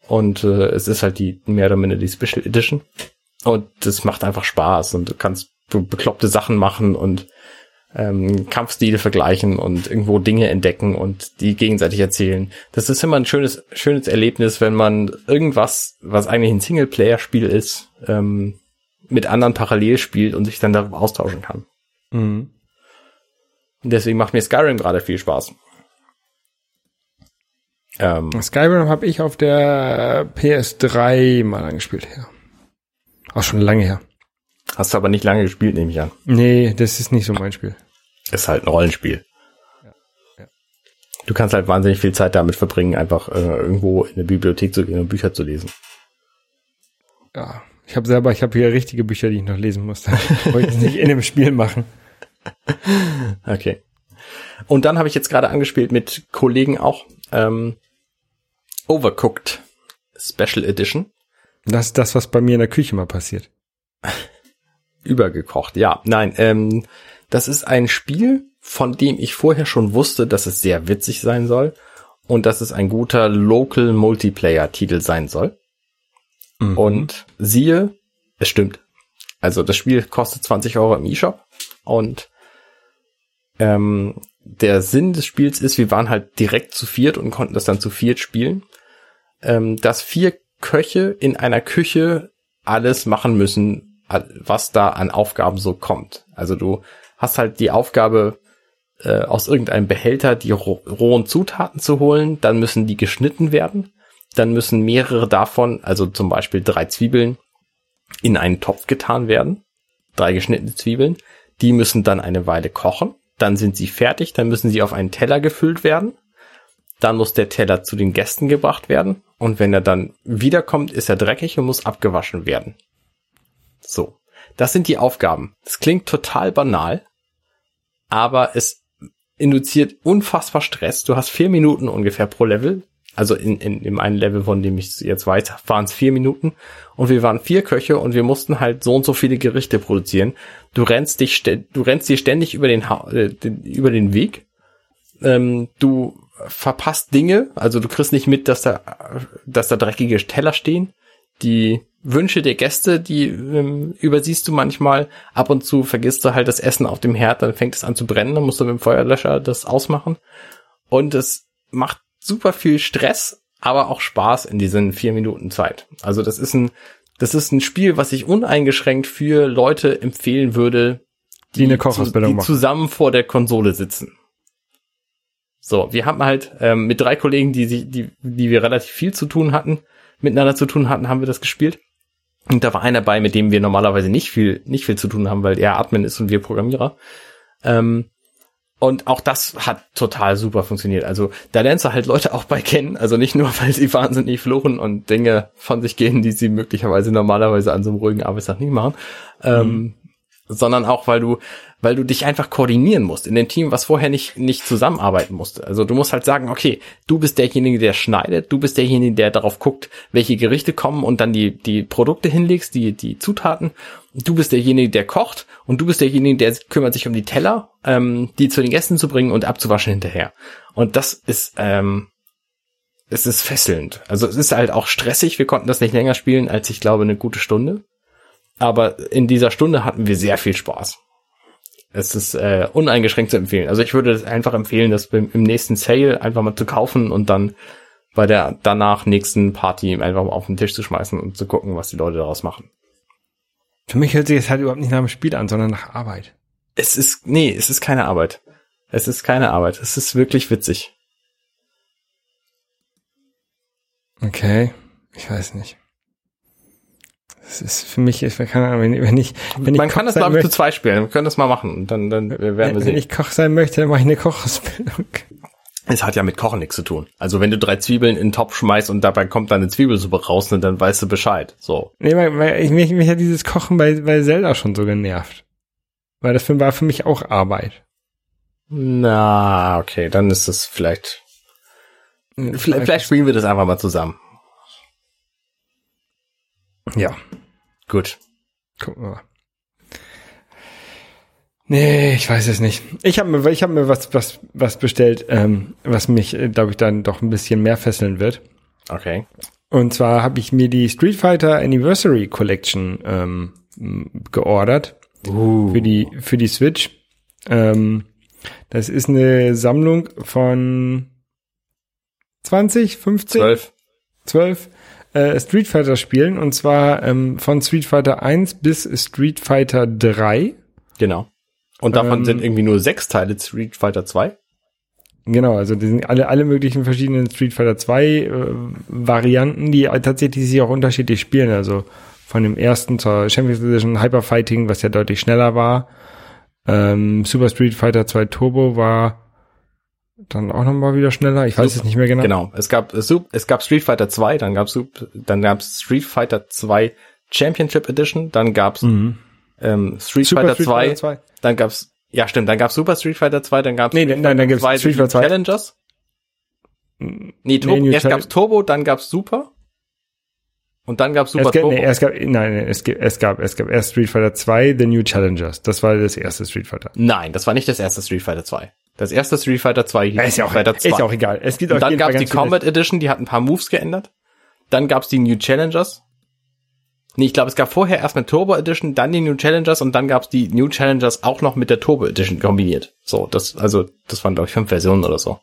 und äh, es ist halt die mehr oder minder die Special Edition. Und das macht einfach Spaß und du kannst be bekloppte Sachen machen und ähm, Kampfstile vergleichen und irgendwo Dinge entdecken und die gegenseitig erzählen. Das ist immer ein schönes, schönes Erlebnis, wenn man irgendwas, was eigentlich ein Singleplayer-Spiel ist, ähm, mit anderen parallel spielt und sich dann darüber austauschen kann.
Mhm.
Und deswegen macht mir Skyrim gerade viel Spaß. Ähm,
Skyrim habe ich auf der PS3 mal angespielt, ja. Auch schon lange her.
hast du aber nicht lange gespielt, nehme ich an.
Nee, das ist nicht so mein Spiel.
Ist halt ein Rollenspiel.
Ja.
Du kannst halt wahnsinnig viel Zeit damit verbringen, einfach äh, irgendwo in eine Bibliothek zu gehen und Bücher zu lesen.
Ja. Ich habe selber, ich habe hier richtige Bücher, die ich noch lesen musste. Wollte ich nicht in dem Spiel machen.
Okay. Und dann habe ich jetzt gerade angespielt mit Kollegen auch ähm, Overcooked Special Edition.
Das ist das, was bei mir in der Küche mal passiert.
Übergekocht, ja. Nein, ähm, das ist ein Spiel, von dem ich vorher schon wusste, dass es sehr witzig sein soll und dass es ein guter Local Multiplayer Titel sein soll.
Mhm.
Und siehe, es stimmt. Also das Spiel kostet 20 Euro im eShop und ähm, der Sinn des Spiels ist, wir waren halt direkt zu viert und konnten das dann zu viert spielen, ähm, dass vier Köche in einer Küche alles machen müssen, was da an Aufgaben so kommt. Also du hast halt die Aufgabe, äh, aus irgendeinem Behälter die roh rohen Zutaten zu holen, dann müssen die geschnitten werden, dann müssen mehrere davon, also zum Beispiel drei Zwiebeln, in einen Topf getan werden, drei geschnittene Zwiebeln, die müssen dann eine Weile kochen, dann sind sie fertig, dann müssen sie auf einen Teller gefüllt werden, dann muss der Teller zu den Gästen gebracht werden und wenn er dann wiederkommt, ist er dreckig und muss abgewaschen werden. So, das sind die Aufgaben. Das klingt total banal, aber es induziert unfassbar Stress. Du hast vier Minuten ungefähr pro Level. Also in, in, in einem Level, von dem ich jetzt weiß, waren es vier Minuten. Und wir waren vier Köche und wir mussten halt so und so viele Gerichte produzieren. Du rennst dich, du rennst dir ständig über den, äh, über den Weg. Ähm, du verpasst Dinge. Also du kriegst nicht mit, dass da, dass da dreckige Teller stehen. Die Wünsche der Gäste, die ähm, übersiehst du manchmal. Ab und zu vergisst du halt das Essen auf dem Herd, dann fängt es an zu brennen, dann musst du mit dem Feuerlöscher das ausmachen. Und es macht super viel Stress, aber auch Spaß in diesen vier Minuten Zeit. Also das ist ein, das ist ein Spiel, was ich uneingeschränkt für Leute empfehlen würde,
Die eine
zu- die
machen.
zusammen vor der Konsole sitzen. So, wir haben halt ähm, mit drei Kollegen, die, sich- die, die wir relativ viel zu tun hatten, miteinander zu tun hatten, haben wir das gespielt. Und da war einer bei, mit dem wir normalerweise nicht viel, nicht viel zu tun haben, weil er Admin ist und wir Programmierer. Ähm, und auch das hat total super funktioniert. Also da lernst du halt Leute auch bei kennen. Also nicht nur, weil sie wahnsinnig fluchen und Dinge von sich gehen, die sie möglicherweise normalerweise an so einem ruhigen Arbeitstag nicht machen. Ähm, sondern auch, weil du, weil du dich einfach koordinieren musst in dem Team, was vorher nicht, nicht zusammenarbeiten musste. Also du musst halt sagen, okay, du bist derjenige, der schneidet, du bist derjenige, der darauf guckt, welche Gerichte kommen und dann die, die Produkte hinlegst, die, die Zutaten. Du bist derjenige, der kocht und du bist derjenige, der kümmert sich um die Teller, ähm, die zu den Gästen zu bringen und abzuwaschen hinterher. Und das ist, ähm, es ist fesselnd. Also es ist halt auch stressig. Wir konnten das nicht länger spielen als ich glaube eine gute Stunde. Aber in dieser Stunde hatten wir sehr viel Spaß. Es ist äh, uneingeschränkt zu empfehlen. Also ich würde das einfach empfehlen, das im nächsten Sale einfach mal zu kaufen und dann bei der danach nächsten Party einfach mal auf den Tisch zu schmeißen und zu gucken, was die Leute daraus machen.
Für mich hört sich das halt überhaupt nicht nach dem Spiel an, sondern nach Arbeit.
Es ist, nee, es ist keine Arbeit. Es ist keine Arbeit. Es ist wirklich witzig.
Okay, ich weiß nicht. Das ist für mich, ich keine Ahnung, wenn, wenn ich, wenn
Man
ich
kann
Koch
das, glaube ich, zu zwei spielen. Wir können das mal machen. Dann, dann werden wir
wenn
sehen.
ich Koch sein möchte, dann mache ich eine Kochausbildung.
Es hat ja mit Kochen nichts zu tun. Also wenn du drei Zwiebeln in den Topf schmeißt und dabei kommt dann eine Zwiebelsuppe raus, ne, dann weißt du Bescheid. So.
Nee, weil, weil ich, mich, mich hat dieses Kochen bei, bei Zelda schon so genervt. Weil das für- war für mich auch Arbeit.
Na, okay, dann ist das vielleicht. Vielleicht, vielleicht spielen wir das einfach mal zusammen.
Ja,
Gut.
gucken wir mal. Nee, ich weiß es nicht. Ich habe mir, ich hab mir was, was, was bestellt, ähm, was mich, glaube ich, dann doch ein bisschen mehr fesseln wird.
Okay.
Und zwar habe ich mir die Street Fighter Anniversary Collection ähm, geordert
Uh.
für die für die Switch. Ähm, das ist eine Sammlung von 20, 15,
12.
12 äh, Street Fighter Spielen und zwar ähm, von Street Fighter 1 bis Street Fighter 3.
Genau. Und davon
Ähm,
sind irgendwie nur sechs Teile Street Fighter 2.
Genau, also die sind alle, alle möglichen verschiedenen Street Fighter 2 äh, Varianten, die tatsächlich sich auch unterschiedlich spielen. Also von dem ersten zur Champions Edition Hyper Fighting, was ja deutlich schneller war. Ähm, Super Street Fighter 2 Turbo war dann auch nochmal wieder schneller. Ich weiß
Super.
es nicht mehr genau.
Genau. Es gab, es, gab Street Fighter 2, dann gab's, dann gab's Street Fighter 2 Championship Edition, dann gab's
Mhm.
ähm, Street,
Super
Fighter
Street
2,
Fighter 2.
dann gab's, ja stimmt, dann gab's Super Street Fighter 2, dann gab's
Nee, nein, nein, dann gibt's
zwei
Street Fighter 2.
Challengers. Nee, Turbo,
New
erst gab's Turbo, dann gab's Super. Und dann gab's Super
Es gab,
Turbo.
nee, es gab, nein, nein, es gab, es gab, es gab erst Street Fighter 2, The New Challengers. Das war das erste Street Fighter.
Nein, das war nicht das erste Street Fighter 2. Das erste Street Fighter 2 hieß
Ist ja auch,
Street Fighter 2.
ist ja auch egal. Es gibt
Und dann gab's
Fall
die
ganz viele-
Combat Edition, die hat ein paar Moves geändert. Dann gab's die New Challengers. Nee, ich glaube, es gab vorher erst eine Turbo Edition, dann die New Challengers und dann gab's die New Challengers auch noch mit der Turbo Edition kombiniert. So, das, also, das waren, glaube ich, fünf Versionen oder so.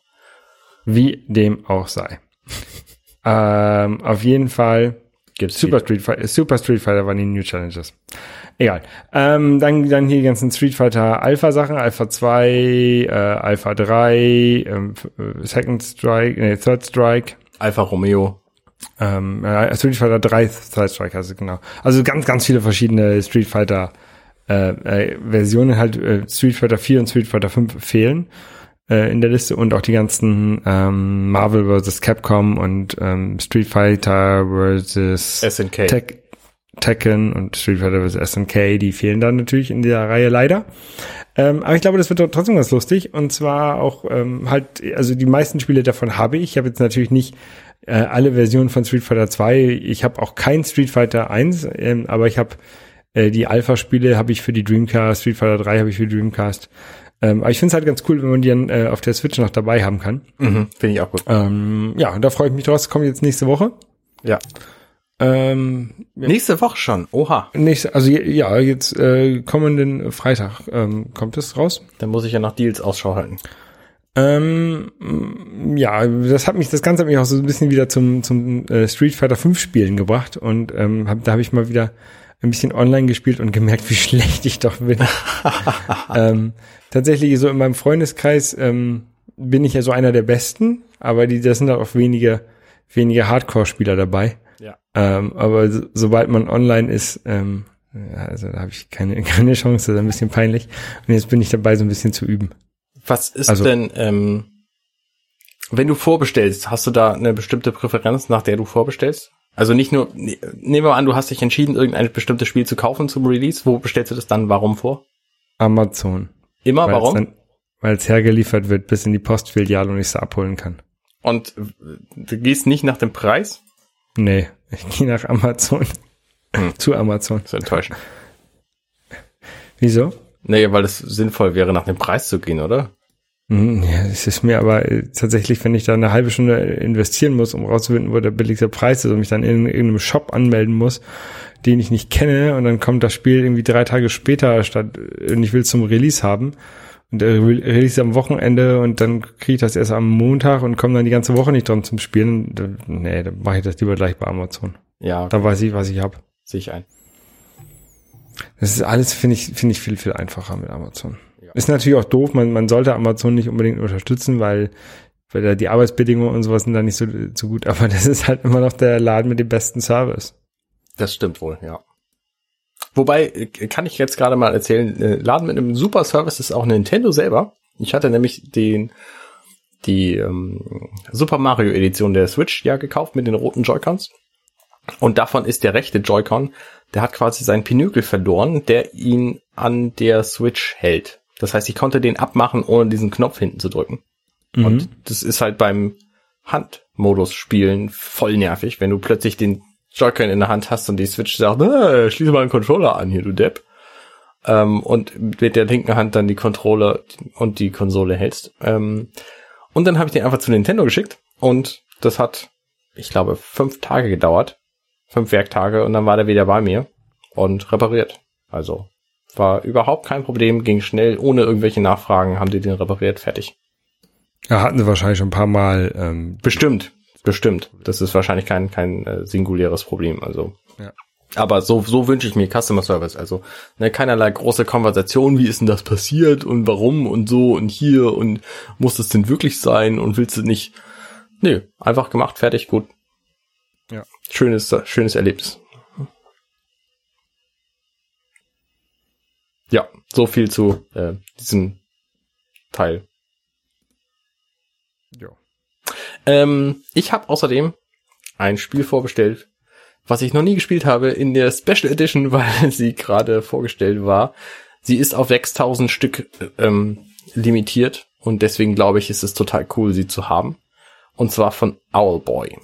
Wie dem auch sei. ähm, auf jeden Fall
Gibt's
Super Street Fighter, Super Street Fighter waren die New Challenges. Egal. Ähm, dann, dann hier die ganzen Street Fighter Alpha Sachen, Alpha 2, äh, Alpha 3, ähm, äh, Second Strike, nee, Third Strike,
Alfa Romeo.
ähm, äh, Street Fighter 3 Third Strike, also genau. Also ganz, ganz viele verschiedene Street Fighter äh, äh, Versionen, halt äh, Street Fighter 4 und Street Fighter 5 fehlen äh, in der Liste und auch die ganzen ähm, Marvel vs. Capcom und ähm, Street Fighter vs.
SNK.
Tek Tekken und Street Fighter vs. SNK, die fehlen dann natürlich in dieser Reihe leider. Ähm, aber ich glaube, das wird trotzdem ganz lustig. Und zwar auch ähm, halt, also die meisten Spiele davon habe ich. Ich habe jetzt natürlich nicht äh, alle Versionen von Street Fighter 2. Ich habe auch kein Street Fighter 1, ähm, aber ich habe äh, die Alpha-Spiele habe ich für die Dreamcast, Street Fighter 3 habe ich für die Dreamcast. Ähm, aber ich finde es halt ganz cool, wenn man die dann äh, auf der Switch noch dabei haben kann.
Mhm, Finde ich auch gut.
Ähm, ja, und da freue ich mich drauf. Das kommt jetzt nächste Woche.
Ja.
Ähm,
Nächste Woche schon. Oha.
Nächste, also ja, jetzt äh, kommenden Freitag ähm, kommt es raus.
Dann muss ich ja nach Deals Ausschau halten.
Ähm, ja, das hat mich, das Ganze hat mich auch so ein bisschen wieder zum zum äh, Street Fighter 5 Spielen gebracht und ähm, hab, da habe ich mal wieder ein bisschen online gespielt und gemerkt, wie schlecht ich doch bin. ähm, tatsächlich so in meinem Freundeskreis ähm, bin ich ja so einer der Besten, aber die, das sind auch wenige wenige Hardcore-Spieler dabei.
Ja.
Ähm, aber so, sobald man online ist, ähm, ja, also da habe ich keine, keine Chance, das ist ein bisschen peinlich. Und jetzt bin ich dabei, so ein bisschen zu üben.
Was ist
Also-
denn, ähm, wenn du vorbestellst, hast du da eine bestimmte Präferenz, nach der du vorbestellst? Also nicht nur, ne- nehmen wir mal an, du hast dich entschieden, irgendein bestimmtes Spiel zu kaufen zum Release. Wo bestellst du das dann? Warum vor?
Amazon.
Immer,
Weil es
warum?
Weil es hergeliefert wird bis in die Postfiliale und ich es abholen kann.
Und äh, du gehst nicht nach dem Preis?
Nee, ich gehe nach Amazon.
Hm.
Zu Amazon.
Das ist enttäuschend.
Wieso?
Nee, weil es sinnvoll wäre, nach dem Preis zu gehen, oder?
Hm, Ja, es ist mir aber äh, tatsächlich, wenn ich da eine halbe Stunde investieren muss, um rauszufinden, wo der billigste Preis ist und mich dann in irgendeinem Shop anmelden muss, den ich nicht kenne und dann kommt das Spiel irgendwie drei Tage später statt und ich will es zum Release haben und der Re- Release am Wochenende und dann kriege ich das erst am Montag und komme dann die ganze Woche nicht dran zum Spielen. Da- Nee, dann mache ich das lieber gleich bei Amazon.
Ja,
Da weiß ich, was ich habe.
sehe ich ein.
Das ist alles, finde ich, finde ich viel, viel einfacher mit Amazon. Ist natürlich auch doof, man, man sollte Amazon nicht unbedingt unterstützen, weil, weil da die Arbeitsbedingungen und sowas sind da nicht so, so gut, aber das ist halt immer noch der Laden mit dem besten Service.
Das stimmt wohl, ja. Wobei, äh, kann ich jetzt gerade mal erzählen, äh, Laden mit einem super Service ist auch Nintendo selber. Ich hatte nämlich den die ähm, Super Mario Edition der Switch ja gekauft mit den roten Joy-Cons. Und davon ist der rechte Joy-Con, der hat quasi seinen Pinökel verloren, der ihn an der Switch hält. Das heißt, ich konnte den abmachen, ohne diesen Knopf hinten zu drücken.
Mhm.
Und das ist halt beim Handmodus spielen voll nervig, wenn du plötzlich den Joy-Con in der Hand hast und die Switch sagt, äh, schließe mal einen Controller an hier, du Depp. Ähm, und mit der linken Hand dann die Controller und die Konsole hältst. Ähm, und dann habe ich den einfach zu Nintendo geschickt und das hat, ich glaube, fünf Tage gedauert. Fünf Werktage und dann war der wieder bei mir und repariert. Also war überhaupt kein Problem, ging schnell, ohne irgendwelche Nachfragen, haben die den repariert, fertig.
Ja, hatten sie wahrscheinlich schon ein paar Mal. Ähm,
Bestimmt, bestimmt. Das ist wahrscheinlich kein, kein äh, singuläres Problem. Also.
Ja.
Aber so, so wünsche ich mir Customer Service. Also ne, keinerlei große Konversation, wie ist denn das passiert und warum und so und hier und muss das denn wirklich sein und willst du nicht. Nö, einfach gemacht, fertig, gut.
Ja.
Schönes, schönes Erlebnis. Ja, so viel zu äh, diesem Teil.
ja.
Ähm, ich habe außerdem ein Spiel vorbestellt, was ich noch nie gespielt habe in der Special Edition, weil sie gerade vorgestellt war. Sie ist auf 6000 Stück ähm, limitiert und deswegen glaube ich, ist es total cool, sie zu haben. Und zwar von Owlboy.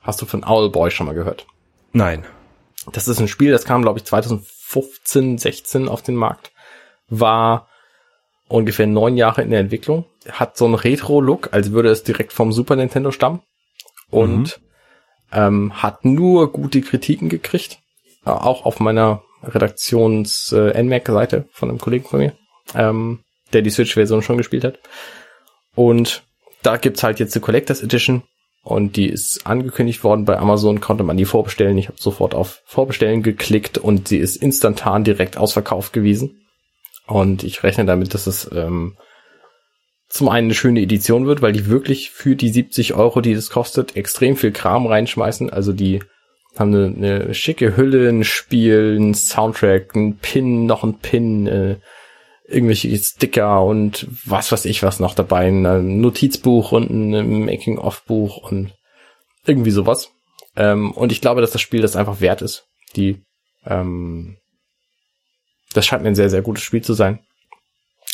Hast du von Owlboy schon mal gehört?
Nein.
Das ist ein Spiel, das kam, glaube ich, 2015, 16 auf den Markt. War ungefähr neun Jahre in der Entwicklung. Hat so einen Retro-Look, als würde es direkt vom Super Nintendo stammen. Und ähm, hat nur gute Kritiken gekriegt. Äh, auch auf meiner Redaktions-NMAC-Seite von einem Kollegen von mir, ähm, der die Switch-Version schon gespielt hat. Und da gibt's halt jetzt eine Collectors Edition und die ist angekündigt worden bei Amazon, konnte man die vorbestellen. Ich habe sofort auf Vorbestellen geklickt und sie ist instantan direkt ausverkauft gewesen. Und ich rechne damit, dass es ähm, zum einen eine schöne Edition wird, weil die wirklich für die 70 Euro, die das kostet, extrem viel Kram reinschmeißen. Also die haben eine, eine schicke Hülle, ein Spiel, ein Soundtrack, ein Pin, noch ein Pin, äh, irgendwelche Sticker und was weiß ich was noch dabei, ein Notizbuch und ein Making-of-Buch und irgendwie sowas. Ähm, und ich glaube, dass das Spiel das einfach wert ist. Die, ähm, das scheint mir ein sehr, sehr gutes Spiel zu sein.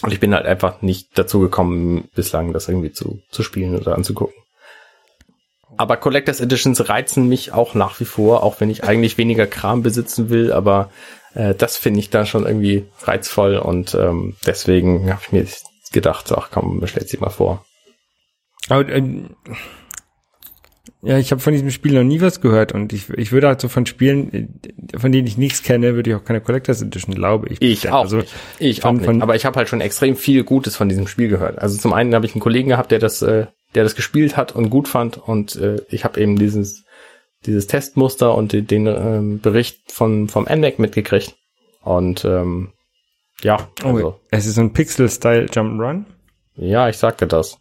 Und ich bin halt einfach nicht dazu gekommen, bislang das irgendwie zu, zu spielen oder anzugucken. Aber Collectors Editions reizen mich auch nach wie vor, auch wenn ich eigentlich weniger Kram besitzen will, aber äh, das finde ich da schon irgendwie reizvoll und ähm, deswegen habe ich mir gedacht, ach komm, bestellt sie mal vor.
Aber, äh, ja, ich habe von diesem Spiel noch nie was gehört und ich, ich würde halt so von Spielen, äh, von denen ich nichts kenne, würde ich auch keine Collectors Edition, glaube ich.
Ich auch.
Also,
nicht. Ich
von-
auch nicht. Aber ich habe halt schon extrem viel Gutes von diesem Spiel gehört. Also zum einen habe ich einen Kollegen gehabt, der das, äh, der das gespielt hat und gut fand und äh, ich habe eben dieses dieses Testmuster und den, den ähm, Bericht von vom NMAC mitgekriegt und ähm, ja, also,
oh, es ist so ein Pixel-Style Jump'n'Run.
ja, ich sagte das.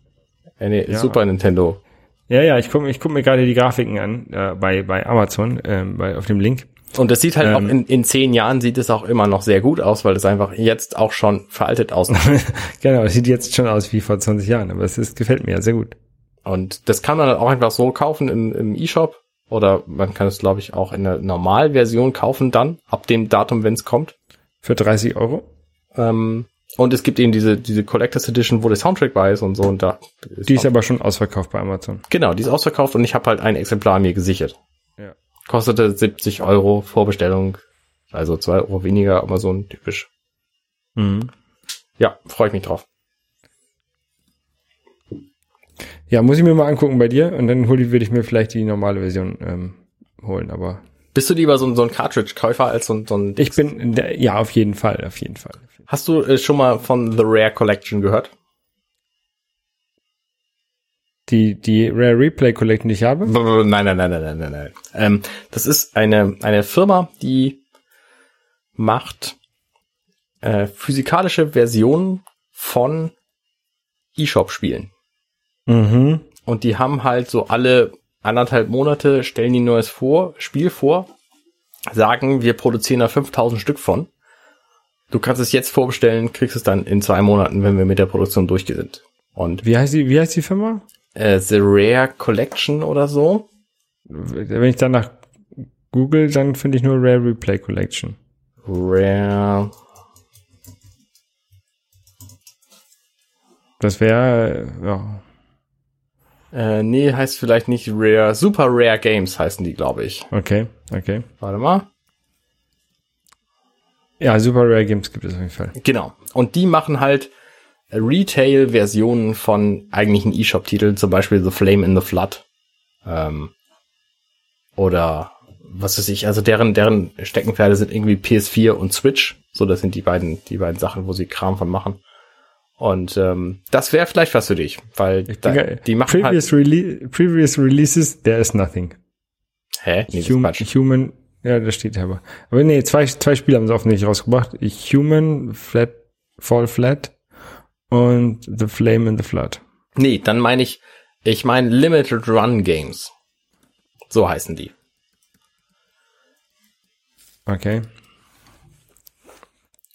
Äh, nee,
Ja.
Super Nintendo.
Ja, ja, ich gucke ich guck mir gerade die Grafiken an äh, bei, bei Amazon, ähm, bei, auf dem Link.
Und das sieht halt
Ähm.
auch in, in zehn Jahren sieht es auch immer noch sehr gut aus, weil es einfach jetzt auch schon veraltet aussieht.
genau, es sieht jetzt schon aus wie vor 20 Jahren, aber es ist, gefällt mir ja sehr gut.
Und das kann man dann auch einfach so kaufen im, im E-Shop. Oder man kann es, glaube ich, auch in der Normalversion kaufen dann, ab dem Datum, wenn es kommt.
Für 30 Euro.
Ähm, und es gibt eben diese, diese Collectors Edition, wo der Soundtrack bei ist und so. Und da
Die ist aber schon ausverkauft bei Amazon.
genau, die ist ausverkauft und ich habe halt ein Exemplar mir gesichert.
Ja.
Kostete 70 Euro Vorbestellung. Also zwei Euro weniger, Amazon typisch.
Mhm.
Ja, freue ich mich drauf.
Ja, muss ich mir mal angucken bei dir und dann hol ich, würde ich mir vielleicht die normale Version ähm, holen, aber
Bist du lieber so, ein- so ein Cartridge-Käufer als so, ein- so ein
ich bin, ja, auf jeden Fall, auf jeden Fall.
Hast du äh, schon mal von The Rare Collection gehört?
Die, die Rare Replay Collection, die ich habe,
Nein, nein, nein, nein, nein, nein, nein. Ähm, das ist eine, eine Firma, die macht äh, physikalische Versionen von E-Shop-Spielen.
Mhm.
Und die haben halt so alle anderthalb Monate stellen die ein neues vor, Spiel vor. sagen, wir produzieren da 5000 Stück von. Du kannst es jetzt vorbestellen, kriegst es dann in zwei Monaten, wenn wir mit der Produktion durch sind. Und
Wie heißt die, wie heißt die Firma?
äh, The Rare Collection oder so.
Wenn ich danach google, dann finde ich nur Rare Replay Collection.
Rare.
Das wäre, ja.
Äh, nee, heißt vielleicht nicht Rare. Super Rare Games heißen die, glaube ich.
Okay, okay.
Warte mal.
Ja, Super Rare Games gibt es auf jeden Fall.
Genau. Und die machen halt Retail-Versionen von eigentlichen eShop-Titeln, zum Beispiel The Flame in the Flood. Ähm, oder was weiß ich, also deren, deren Steckenpferde sind irgendwie PS4 und Switch. So, das sind die beiden, die beiden Sachen, wo sie Kram von machen. Und ähm, das wäre vielleicht was für dich, weil da, die machen
previous,
halt.
rele previous Releases, there is nothing.
Hä? Nee,
Human. Human, ja, das steht aber. Aber nee, zwei, zwei Spiele haben sie offensichtlich rausgebracht. Human, Flat, Fall Flat und The Flame in the Flood.
Nee, dann meine ich, ich meine Limited Run Games. So heißen die.
Okay.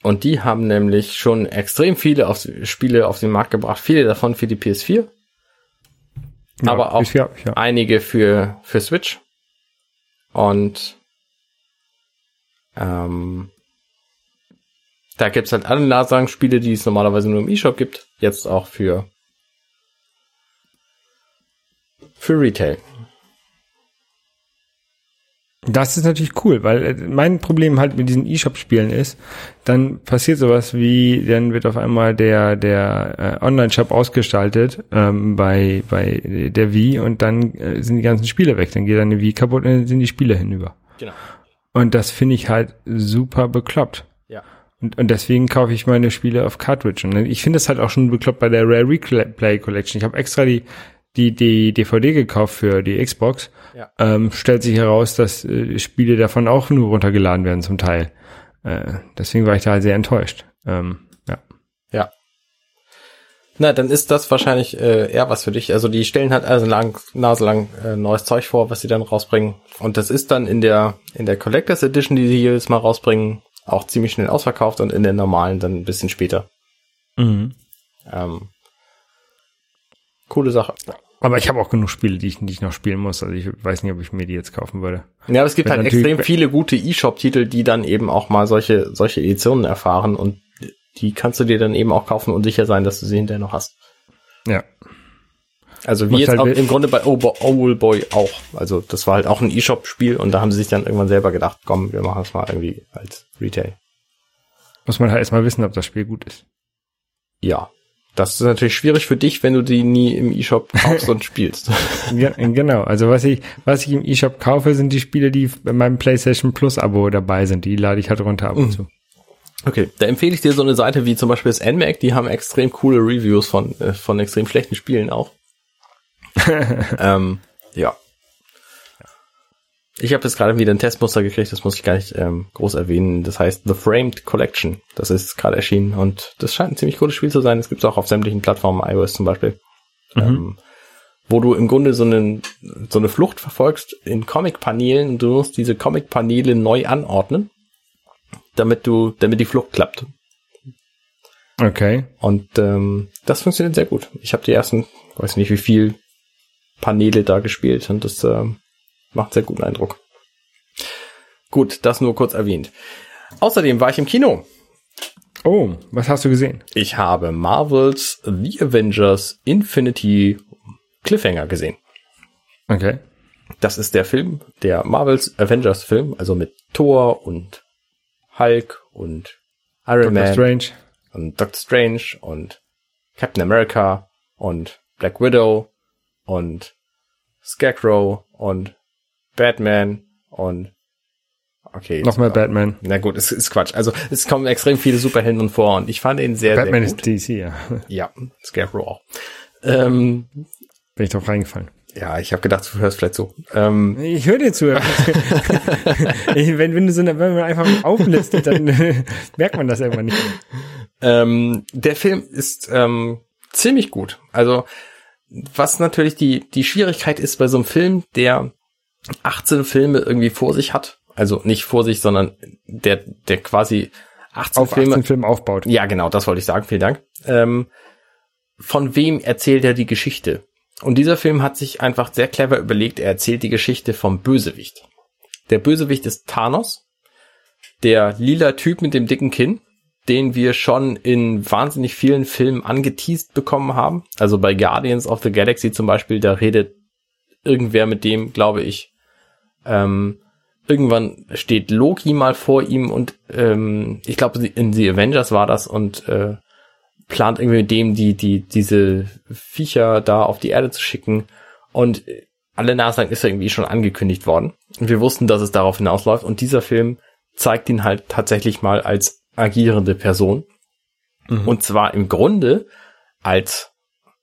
Und die haben nämlich schon extrem viele auf, Spiele auf den Markt gebracht, viele davon für die PS4,
Ja,
aber auch
ja, ja.
einige für, für Switch. Und ähm, da gibt's halt alle Nasang-Spiele, die es normalerweise nur im eShop gibt, jetzt auch für für Retail.
Das ist natürlich cool, weil äh, mein Problem halt mit diesen E-Shop-Spielen ist, dann passiert sowas wie, dann wird auf einmal der der äh, Online-Shop ausgestaltet ähm, bei bei der Wii und dann äh, sind die ganzen Spiele weg, dann geht eine Wii kaputt und dann sind die Spiele hinüber.
Genau.
Und das finde ich halt super bekloppt.
Ja.
Und, und deswegen kaufe ich meine Spiele auf Cartridge. Und ich finde es halt auch schon bekloppt bei der Rare Replay Collection. Ich habe extra die, die, die DVD gekauft für die Xbox.
Ja.
Ähm, stellt sich heraus, dass äh, Spiele davon auch nur runtergeladen werden zum Teil. Äh, deswegen war ich da halt sehr enttäuscht. Ähm, ja.
Ja. Na, dann ist das wahrscheinlich äh, eher was für dich. Also die stellen halt also lang, naselang äh, neues Zeug vor, was sie dann rausbringen. Und das ist dann in der in der Collectors Edition, die sie jedes Mal rausbringen, auch ziemlich schnell ausverkauft und in der normalen dann ein bisschen später.
Mhm.
Ähm, coole Sache.
Aber ich habe auch genug Spiele, die ich, die ich noch spielen muss. Also ich weiß nicht, ob ich mir die jetzt kaufen würde.
Ja, aber es gibt
Wenn
halt extrem viele gute E-Shop-Titel, die dann eben auch mal solche solche Editionen erfahren und die kannst du dir dann eben auch kaufen und sicher sein, dass du sie hinterher noch hast.
Ja.
Also wie
Macht
jetzt
halt
auch im Grunde bei Owl Boy auch. Also das war halt auch ein E-Shop-Spiel und da haben sie sich dann irgendwann selber gedacht, komm, wir machen es mal irgendwie als Retail.
Muss man halt erstmal wissen, ob das Spiel gut ist.
Ja. Das ist natürlich schwierig für dich, wenn du die nie im E-Shop kaufst und spielst.
Ja, genau. Also was ich, was ich im eShop kaufe, sind die Spiele, die bei meinem PlayStation Plus Abo dabei sind. Die lade ich halt runter ab und zu.
Okay, da empfehle ich dir so eine Seite wie zum Beispiel das NMAC, die haben extrem coole Reviews von, äh, von extrem schlechten Spielen auch. ähm, ja. Ich habe jetzt gerade wieder ein Testmuster gekriegt, das muss ich gar nicht ähm, groß erwähnen. Das heißt The Framed Collection. Das ist gerade erschienen und das scheint ein ziemlich cooles Spiel zu sein. Das gibt es auch auf sämtlichen Plattformen, iOS zum Beispiel. Ähm, wo du im Grunde so, einen, so eine Flucht verfolgst in Comic-Paneelen und du musst diese Comic-Paneele neu anordnen, damit du, damit die Flucht klappt.
Okay.
Und ähm, das funktioniert sehr gut. Ich habe die ersten, weiß nicht wie viel Paneele da gespielt und das ähm, macht sehr guten Eindruck. Gut, das nur kurz erwähnt. Außerdem war ich im Kino.
Oh, was hast du gesehen?
Ich habe Marvels The Avengers Infinity Cliffhanger gesehen.
Okay.
Das ist der Film, der Marvels Avengers Film, also mit Thor und Hulk und Iron
Doctor
Man
Strange.
und Doctor Strange und Captain America und Black Widow und Scarecrow und Batman und okay.
Noch mehr Batman.
Na gut, es ist Quatsch. Also es kommen extrem viele Superhelden vor und ich fand ihn sehr,
Batman
sehr gut.
ist DC, ja.
ja, Scarecrow auch. Ähm,
Bin ich drauf reingefallen.
ja, ich habe gedacht, du hörst vielleicht so. Ähm,
Ich höre dir zu. Ich- wenn, wenn du so wenn man einfach auflistet, dann merkt man das irgendwann nicht mehr.
Ähm, der Film ist ähm, ziemlich gut. Also was natürlich die die Schwierigkeit ist bei so einem Film, der 18 Filme irgendwie vor sich hat Also nicht vor sich, sondern der, der quasi 18
Auf
Filme.
18 Filmen aufbaut.
Ja, genau, das wollte ich sagen. Vielen Dank. Ähm, von wem erzählt er die Geschichte? Und dieser Film hat sich einfach sehr clever überlegt, er erzählt die Geschichte vom Bösewicht. Der Bösewicht ist Thanos, der lila Typ mit dem dicken Kinn, den wir schon in wahnsinnig vielen Filmen angeteased bekommen haben. Also bei Guardians of the Galaxy zum Beispiel, da redet irgendwer mit dem, glaube ich. Ähm, irgendwann steht Loki mal vor ihm und ähm, ich glaube in The Avengers war das und äh, plant irgendwie mit dem die die diese Viecher da auf die Erde zu schicken. Und alle Nachsagen ist irgendwie schon angekündigt worden. Und wir wussten, dass es darauf hinausläuft. Und dieser Film zeigt ihn halt tatsächlich mal als agierende Person. Und zwar im Grunde als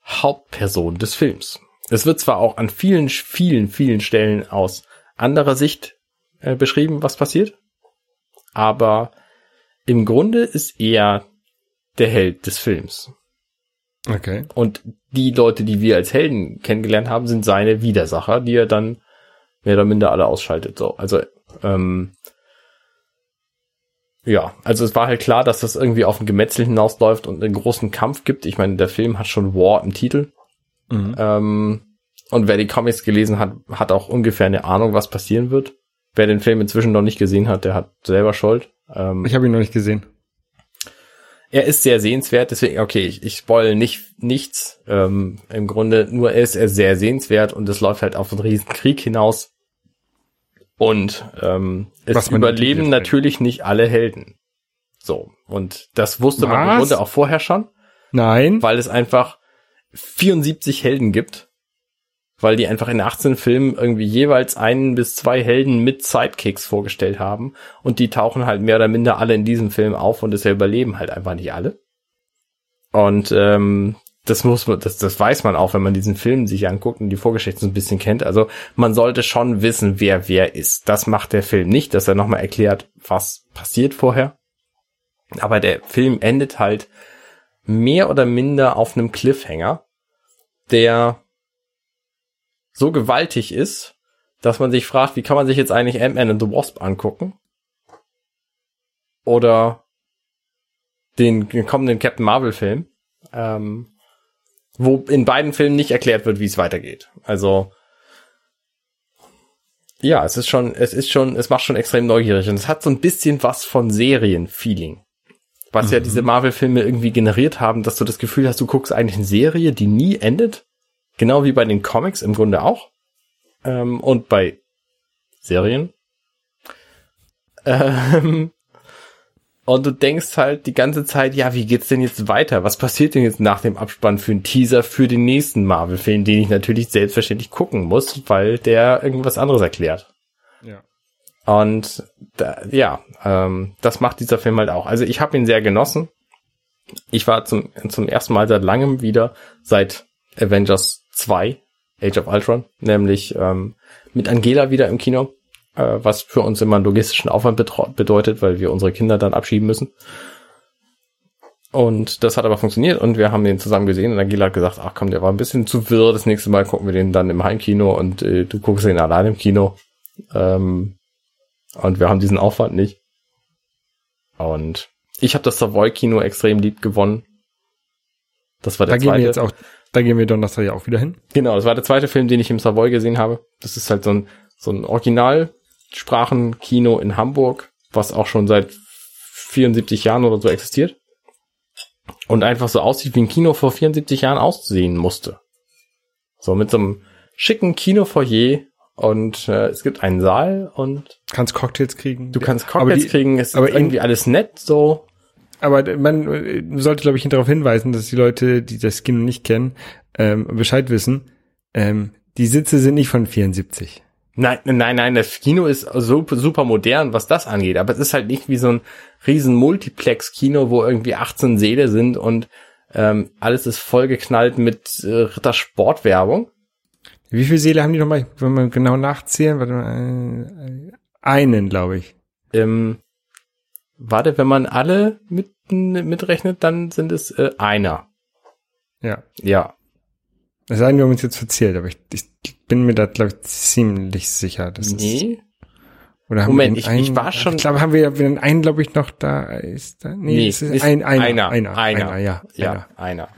Hauptperson des Films. Es wird zwar auch an vielen, vielen, vielen Stellen aus anderer Sicht äh, beschrieben, was passiert, aber im Grunde ist er der Held des Films.
Okay.
Und die Leute, die wir als Helden kennengelernt haben, sind seine Widersacher, die er dann mehr oder minder alle ausschaltet. So, also ähm, ja, also es war halt klar, dass das irgendwie auf ein Gemetzel hinausläuft und einen großen Kampf gibt. Ich meine, der Film hat schon War im Titel.
Mhm.
Ähm, und wer die Comics gelesen hat, hat auch ungefähr eine Ahnung, was passieren wird. Wer den Film inzwischen noch nicht gesehen hat, der hat selber Schuld. Ähm,
Ich habe ihn noch nicht gesehen.
er ist sehr sehenswert, deswegen, okay, ich, ich spoil nicht nichts. Ähm, Im Grunde nur er ist er sehr sehenswert und es läuft halt auf einen riesen Krieg hinaus. Und ähm, es
Was
überleben natürlich nicht alle Helden. So, und das wusste man im
Was?
Grunde auch vorher schon,
Nein.
weil es einfach 74 Helden gibt. Weil die einfach in 18 Filmen irgendwie jeweils einen bis zwei Helden mit Sidekicks vorgestellt haben. Und die tauchen halt mehr oder minder alle in diesem Film auf und deshalb überleben halt einfach nicht alle. Und ähm, das muss man, das, das weiß man auch, wenn man diesen Film sich anguckt und die Vorgeschichte so ein bisschen kennt. Also man sollte schon wissen, wer wer ist. Das macht der Film nicht, dass er nochmal erklärt, was passiert vorher. Aber der Film endet halt mehr oder minder auf einem Cliffhanger, der so gewaltig ist, dass man sich fragt, wie kann man sich jetzt eigentlich Ant-Man and the Wasp angucken? Oder den kommenden Captain Marvel Film, ähm, wo in beiden Filmen nicht erklärt wird, wie es weitergeht. Also ja, es ist schon, es ist schon, es macht schon extrem neugierig und es hat so ein bisschen was von Serienfeeling. Was ja diese Marvel-Filme irgendwie generiert haben, dass du das Gefühl hast, du guckst eigentlich eine Serie, die nie endet. Genau wie bei den Comics im Grunde auch. Ähm, und bei Serien. Ähm, und du denkst halt die ganze Zeit, ja, wie geht's denn jetzt weiter? Was passiert denn jetzt nach dem Abspann für einen Teaser für den nächsten Marvel-Film, den ich natürlich selbstverständlich gucken muss, weil der irgendwas anderes erklärt.
Ja.
Und da, ja, ähm, das macht dieser Film halt auch. Also ich habe ihn sehr genossen. Ich war zum, zum ersten Mal seit langem wieder, seit Avengers 2, Age of Ultron, nämlich ähm, mit Angela wieder im Kino, äh, was für uns immer einen logistischen Aufwand bedeutet, weil wir unsere Kinder dann abschieben müssen. Und das hat aber funktioniert und wir haben den zusammen gesehen und Angela hat gesagt, ach komm, der war ein bisschen zu wirr, das nächste Mal gucken wir den dann im Heimkino und äh, du guckst den allein im Kino. Ähm, und wir haben diesen Aufwand nicht. Und ich habe das Savoy-Kino extrem lieb gewonnen. Das war der
Da gehen
zweite.
wir jetzt auch, da gehen wir Donnerstag ja auch wieder hin.
Genau, das war der zweite Film, den ich im Savoy gesehen habe. Das ist halt so ein, so ein Originalsprachenkino in Hamburg, was auch schon seit 74 Jahren oder so existiert. Und einfach so aussieht, wie ein Kino vor 74 Jahren aussehen musste. So mit so einem schicken Kinofoyer und äh, es gibt einen Saal und
Kannst Cocktails kriegen.
du kannst
Aber
Cocktails
die-
kriegen, es ist
aber
irgendwie alles nett so.
Aber man äh, sollte, glaube ich, darauf hinweisen, dass die Leute, die das Kino nicht kennen, ähm, Bescheid wissen. Ähm, die Sitze sind nicht von 74.
Nein, nein, nein, das Kino ist super, super modern, was das angeht. Aber es ist halt nicht wie so ein riesen Multiplex-Kino, wo irgendwie 18 Säle sind und ähm, alles ist vollgeknallt mit äh, Rittersportwerbung.
Wie viele Seele haben die nochmal, wenn wir genau nachzählen? Warte mal, äh, einen, glaube ich.
Ähm, warte, wenn man alle mit, mitrechnet, dann sind es äh, einer.
Ja.
Ja.
Es sei denn, wir haben uns jetzt verzählt, aber ich, ich bin mir da, glaube ich, ziemlich sicher. Das Ist,
Nee.
Oder haben
Moment,
wir
ich-
den
ich war schon-
Ich glaube, haben wir den einen, glaube ich, noch da. Ist da? Nee,
Nee,
es ist,
ist
ein, einer,
einer,
einer,
einer.
einer, ja,
Ja,
einer.
einer.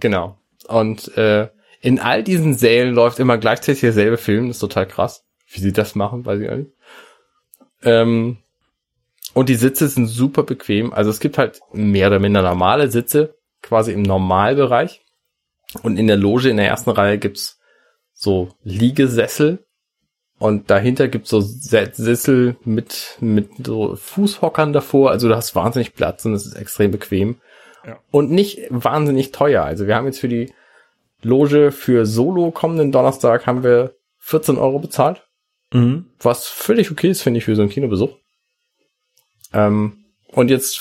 Genau. Und äh, in all diesen Sälen läuft immer gleichzeitig derselbe Film. Das ist total krass. Wie sie das machen, weiß ich auch nicht. Ähm, und die Sitze sind super bequem. Also es gibt halt mehr oder minder normale Sitze, quasi im Normalbereich. Und in der Loge in der ersten Reihe gibt's so Liegesessel. Und dahinter gibt's so Se- Sessel mit, mit so Fußhockern davor. Also du hast wahnsinnig Platz und es ist extrem bequem.
Ja.
Und nicht wahnsinnig teuer. Also wir haben jetzt für die Loge für Solo kommenden Donnerstag haben wir 14 Euro bezahlt.
Mhm.
Was völlig okay ist, finde ich, für so einen Kinobesuch. Ähm, und jetzt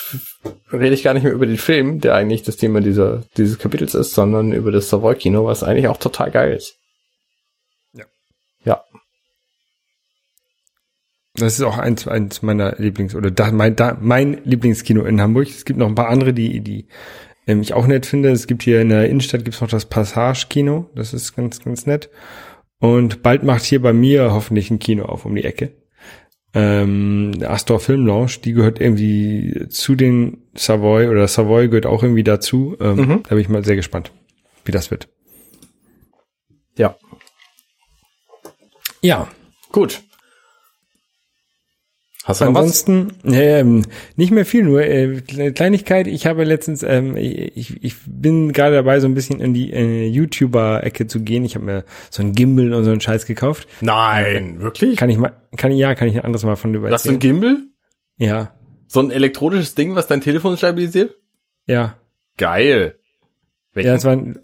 rede ich gar nicht mehr über den Film, der eigentlich das Thema dieser, dieses Kapitels ist, sondern über das Savoy-Kino, was eigentlich auch total geil ist.
Ja.
Ja.
Das ist auch eins, eins meiner Lieblings- oder da, mein, da, mein Lieblingskino in Hamburg. Es gibt noch ein paar andere, die, die ähm, ich auch nett finde. Es gibt hier in der Innenstadt gibt's noch das Passage-Kino. Das ist ganz, ganz nett. Und bald macht hier bei mir hoffentlich ein Kino auf um die Ecke. Ähm, Astor Film Lounge, die gehört irgendwie zu den Savoy oder Savoy gehört auch irgendwie dazu. Ähm,
Mhm.
Da bin ich mal sehr gespannt, wie das wird.
Ja.
Ja,
Gut. Hast du noch was?
Ansonsten ähm, nicht mehr viel, nur äh, Kle- Kleinigkeit. Ich habe letztens, ähm, ich, ich bin gerade dabei, so ein bisschen in die äh, YouTuber-Ecke zu gehen. Ich habe mir so ein Gimbal und so einen Scheiß gekauft.
Nein, wirklich?
Kann ich mal, kann ich ja, kann ich ein anderes Mal von dir
Hast du ein
erzählen.
Gimbal?
Ja,
So ein elektronisches Ding, was dein Telefon stabilisiert?
ja,
Geil. Welchen?
ja. Es war ein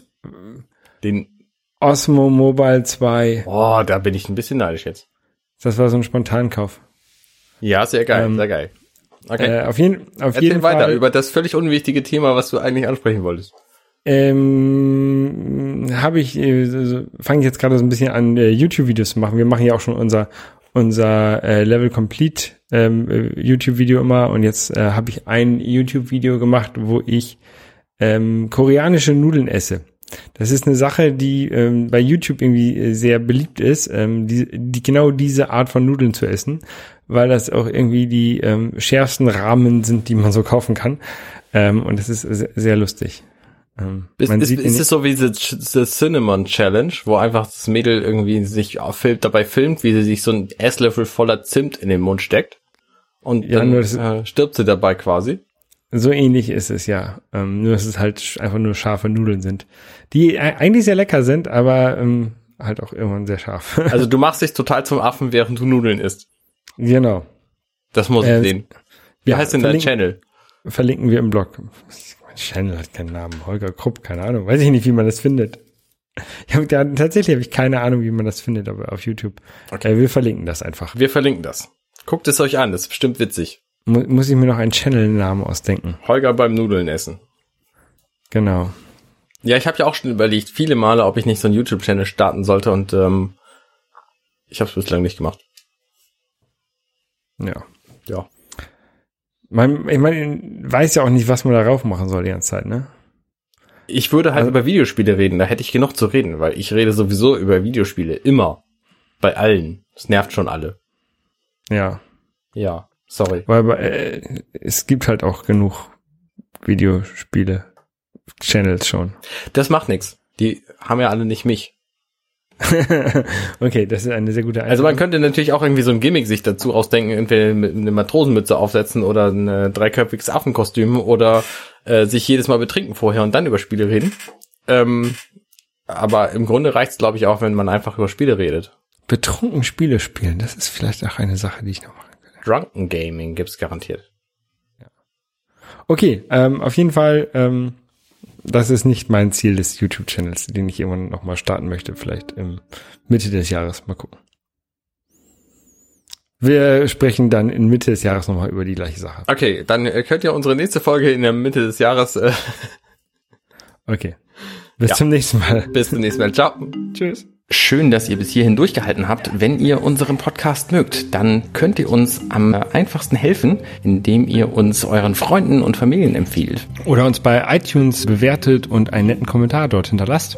Den,
Osmo Mobile 2.
oh, da bin ich ein bisschen neidisch jetzt.
Das war so ein Spontankauf.
Ja, sehr geil,
Ähm,
sehr geil. Okay.
Äh, auf jeden, auf
Erzähl
jeden
weiter
Fall.
über das völlig unwichtige Thema, was du eigentlich ansprechen wolltest.
ähm, habe ich, äh, so- so- fange ich jetzt gerade so ein bisschen an, äh, YouTube-Videos zu machen. Wir machen ja auch schon unser, unser äh, Level Complete ähm, äh, YouTube-Video immer und jetzt äh, habe ich ein YouTube-Video gemacht, wo ich ähm, koreanische Nudeln esse. Das ist eine Sache, die ähm, bei YouTube irgendwie äh, sehr beliebt ist, ähm, die, die genau diese Art von Nudeln zu essen, weil das auch irgendwie die ähm, schärfsten Rahmen sind, die man so kaufen kann. Ähm, und das ist sehr, sehr lustig. Ähm,
Ist, ist, ist es so wie the, the Cinnamon Challenge, wo einfach das Mädel irgendwie sich auf Film, dabei filmt, wie sie sich so ein Esslöffel voller Zimt in den Mund steckt und
Ja,
dann
das-
äh, stirbt sie dabei quasi.
So ähnlich ist es ja. Ähm, nur dass es halt einfach nur scharfe Nudeln sind. Die äh, eigentlich sehr lecker sind, aber ähm, halt auch irgendwann sehr scharf.
Also du machst dich total zum Affen, während du Nudeln isst.
Genau.
Das muss
Äh,
ich sehen. Wie
ja,
heißt denn dein Channel?
Verlinken wir im Blog. Mein Channel hat keinen Namen. Holger Krupp, keine Ahnung. Weiß ich nicht, wie man das findet. Ich hab, da, tatsächlich habe ich keine Ahnung, wie man das findet, aber auf YouTube.
Okay.
Äh, wir verlinken das einfach.
Wir verlinken das. Guckt es euch an, das ist bestimmt witzig.
Mu muss ich mir noch einen Channel-Namen ausdenken.
Holger beim Nudeln essen.
Genau.
Ja, ich habe ja auch schon überlegt, viele Male, ob ich nicht so einen YouTube-Channel starten sollte und ähm, ich habe es bislang nicht gemacht.
Ja.
Ja.
Man, ich meine, weiß ja auch nicht, was man darauf machen soll die ganze Zeit, ne?
Ich würde halt
Also-
über Videospiele reden, da hätte ich genug zu reden, weil ich rede sowieso über Videospiele, immer. Bei allen. Das nervt schon alle.
Ja.
Ja, sorry.
Weil äh, es gibt halt auch genug Videospiele, Channels schon.
Das macht nix. Die haben ja alle nicht mich.
okay, das ist eine sehr gute
Also man
Einstellung.
könnte natürlich auch irgendwie so ein Gimmick sich dazu ausdenken, entweder mit eine Matrosenmütze aufsetzen oder ein äh, dreiköpfiges Affenkostüm oder äh, sich jedes Mal betrinken vorher und dann über Spiele reden. Ähm, aber im Grunde reicht's, glaube ich, auch, wenn man einfach über Spiele redet.
Betrunken Spiele spielen, das ist vielleicht auch eine Sache, die ich noch machen könnte.
Drunken Gaming gibt's garantiert.
Okay, ähm, auf jeden Fall, ähm, das ist nicht mein Ziel des YouTube-Channels, den ich irgendwann nochmal starten möchte, vielleicht im Mitte des Jahres. Mal gucken. Wir sprechen dann in Mitte des Jahres nochmal über die gleiche Sache.
Okay, dann äh, könnt ihr unsere nächste Folge in der Mitte des Jahres. Äh,
Okay. Bis
Ja.
zum nächsten Mal.
bis zum nächsten Mal. Ciao.
Tschüss.
Schön, dass ihr bis hierhin durchgehalten habt. Wenn ihr unseren Podcast mögt, dann könnt ihr uns am einfachsten helfen, indem ihr uns euren Freunden und Familien empfiehlt.
Oder uns bei iTunes bewertet und einen netten Kommentar dort hinterlasst.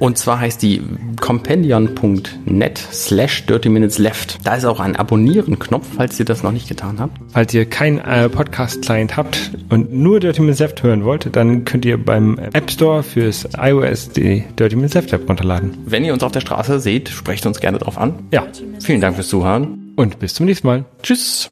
Und zwar heißt die compendion.net slash dirty minutes left. Da ist auch ein Abonnieren-Knopf, falls ihr das noch nicht getan habt.
Falls ihr keinen äh, Podcast-Client habt und nur Dirty Minutes Left hören wollt, dann könnt ihr beim App Store fürs iOS die Dirty Minutes Left App runterladen.
Wenn ihr uns auf der Straße seht, sprecht uns gerne drauf an.
Ja,
Vielen Dank fürs Zuhören.
und bis zum nächsten Mal.
Tschüss.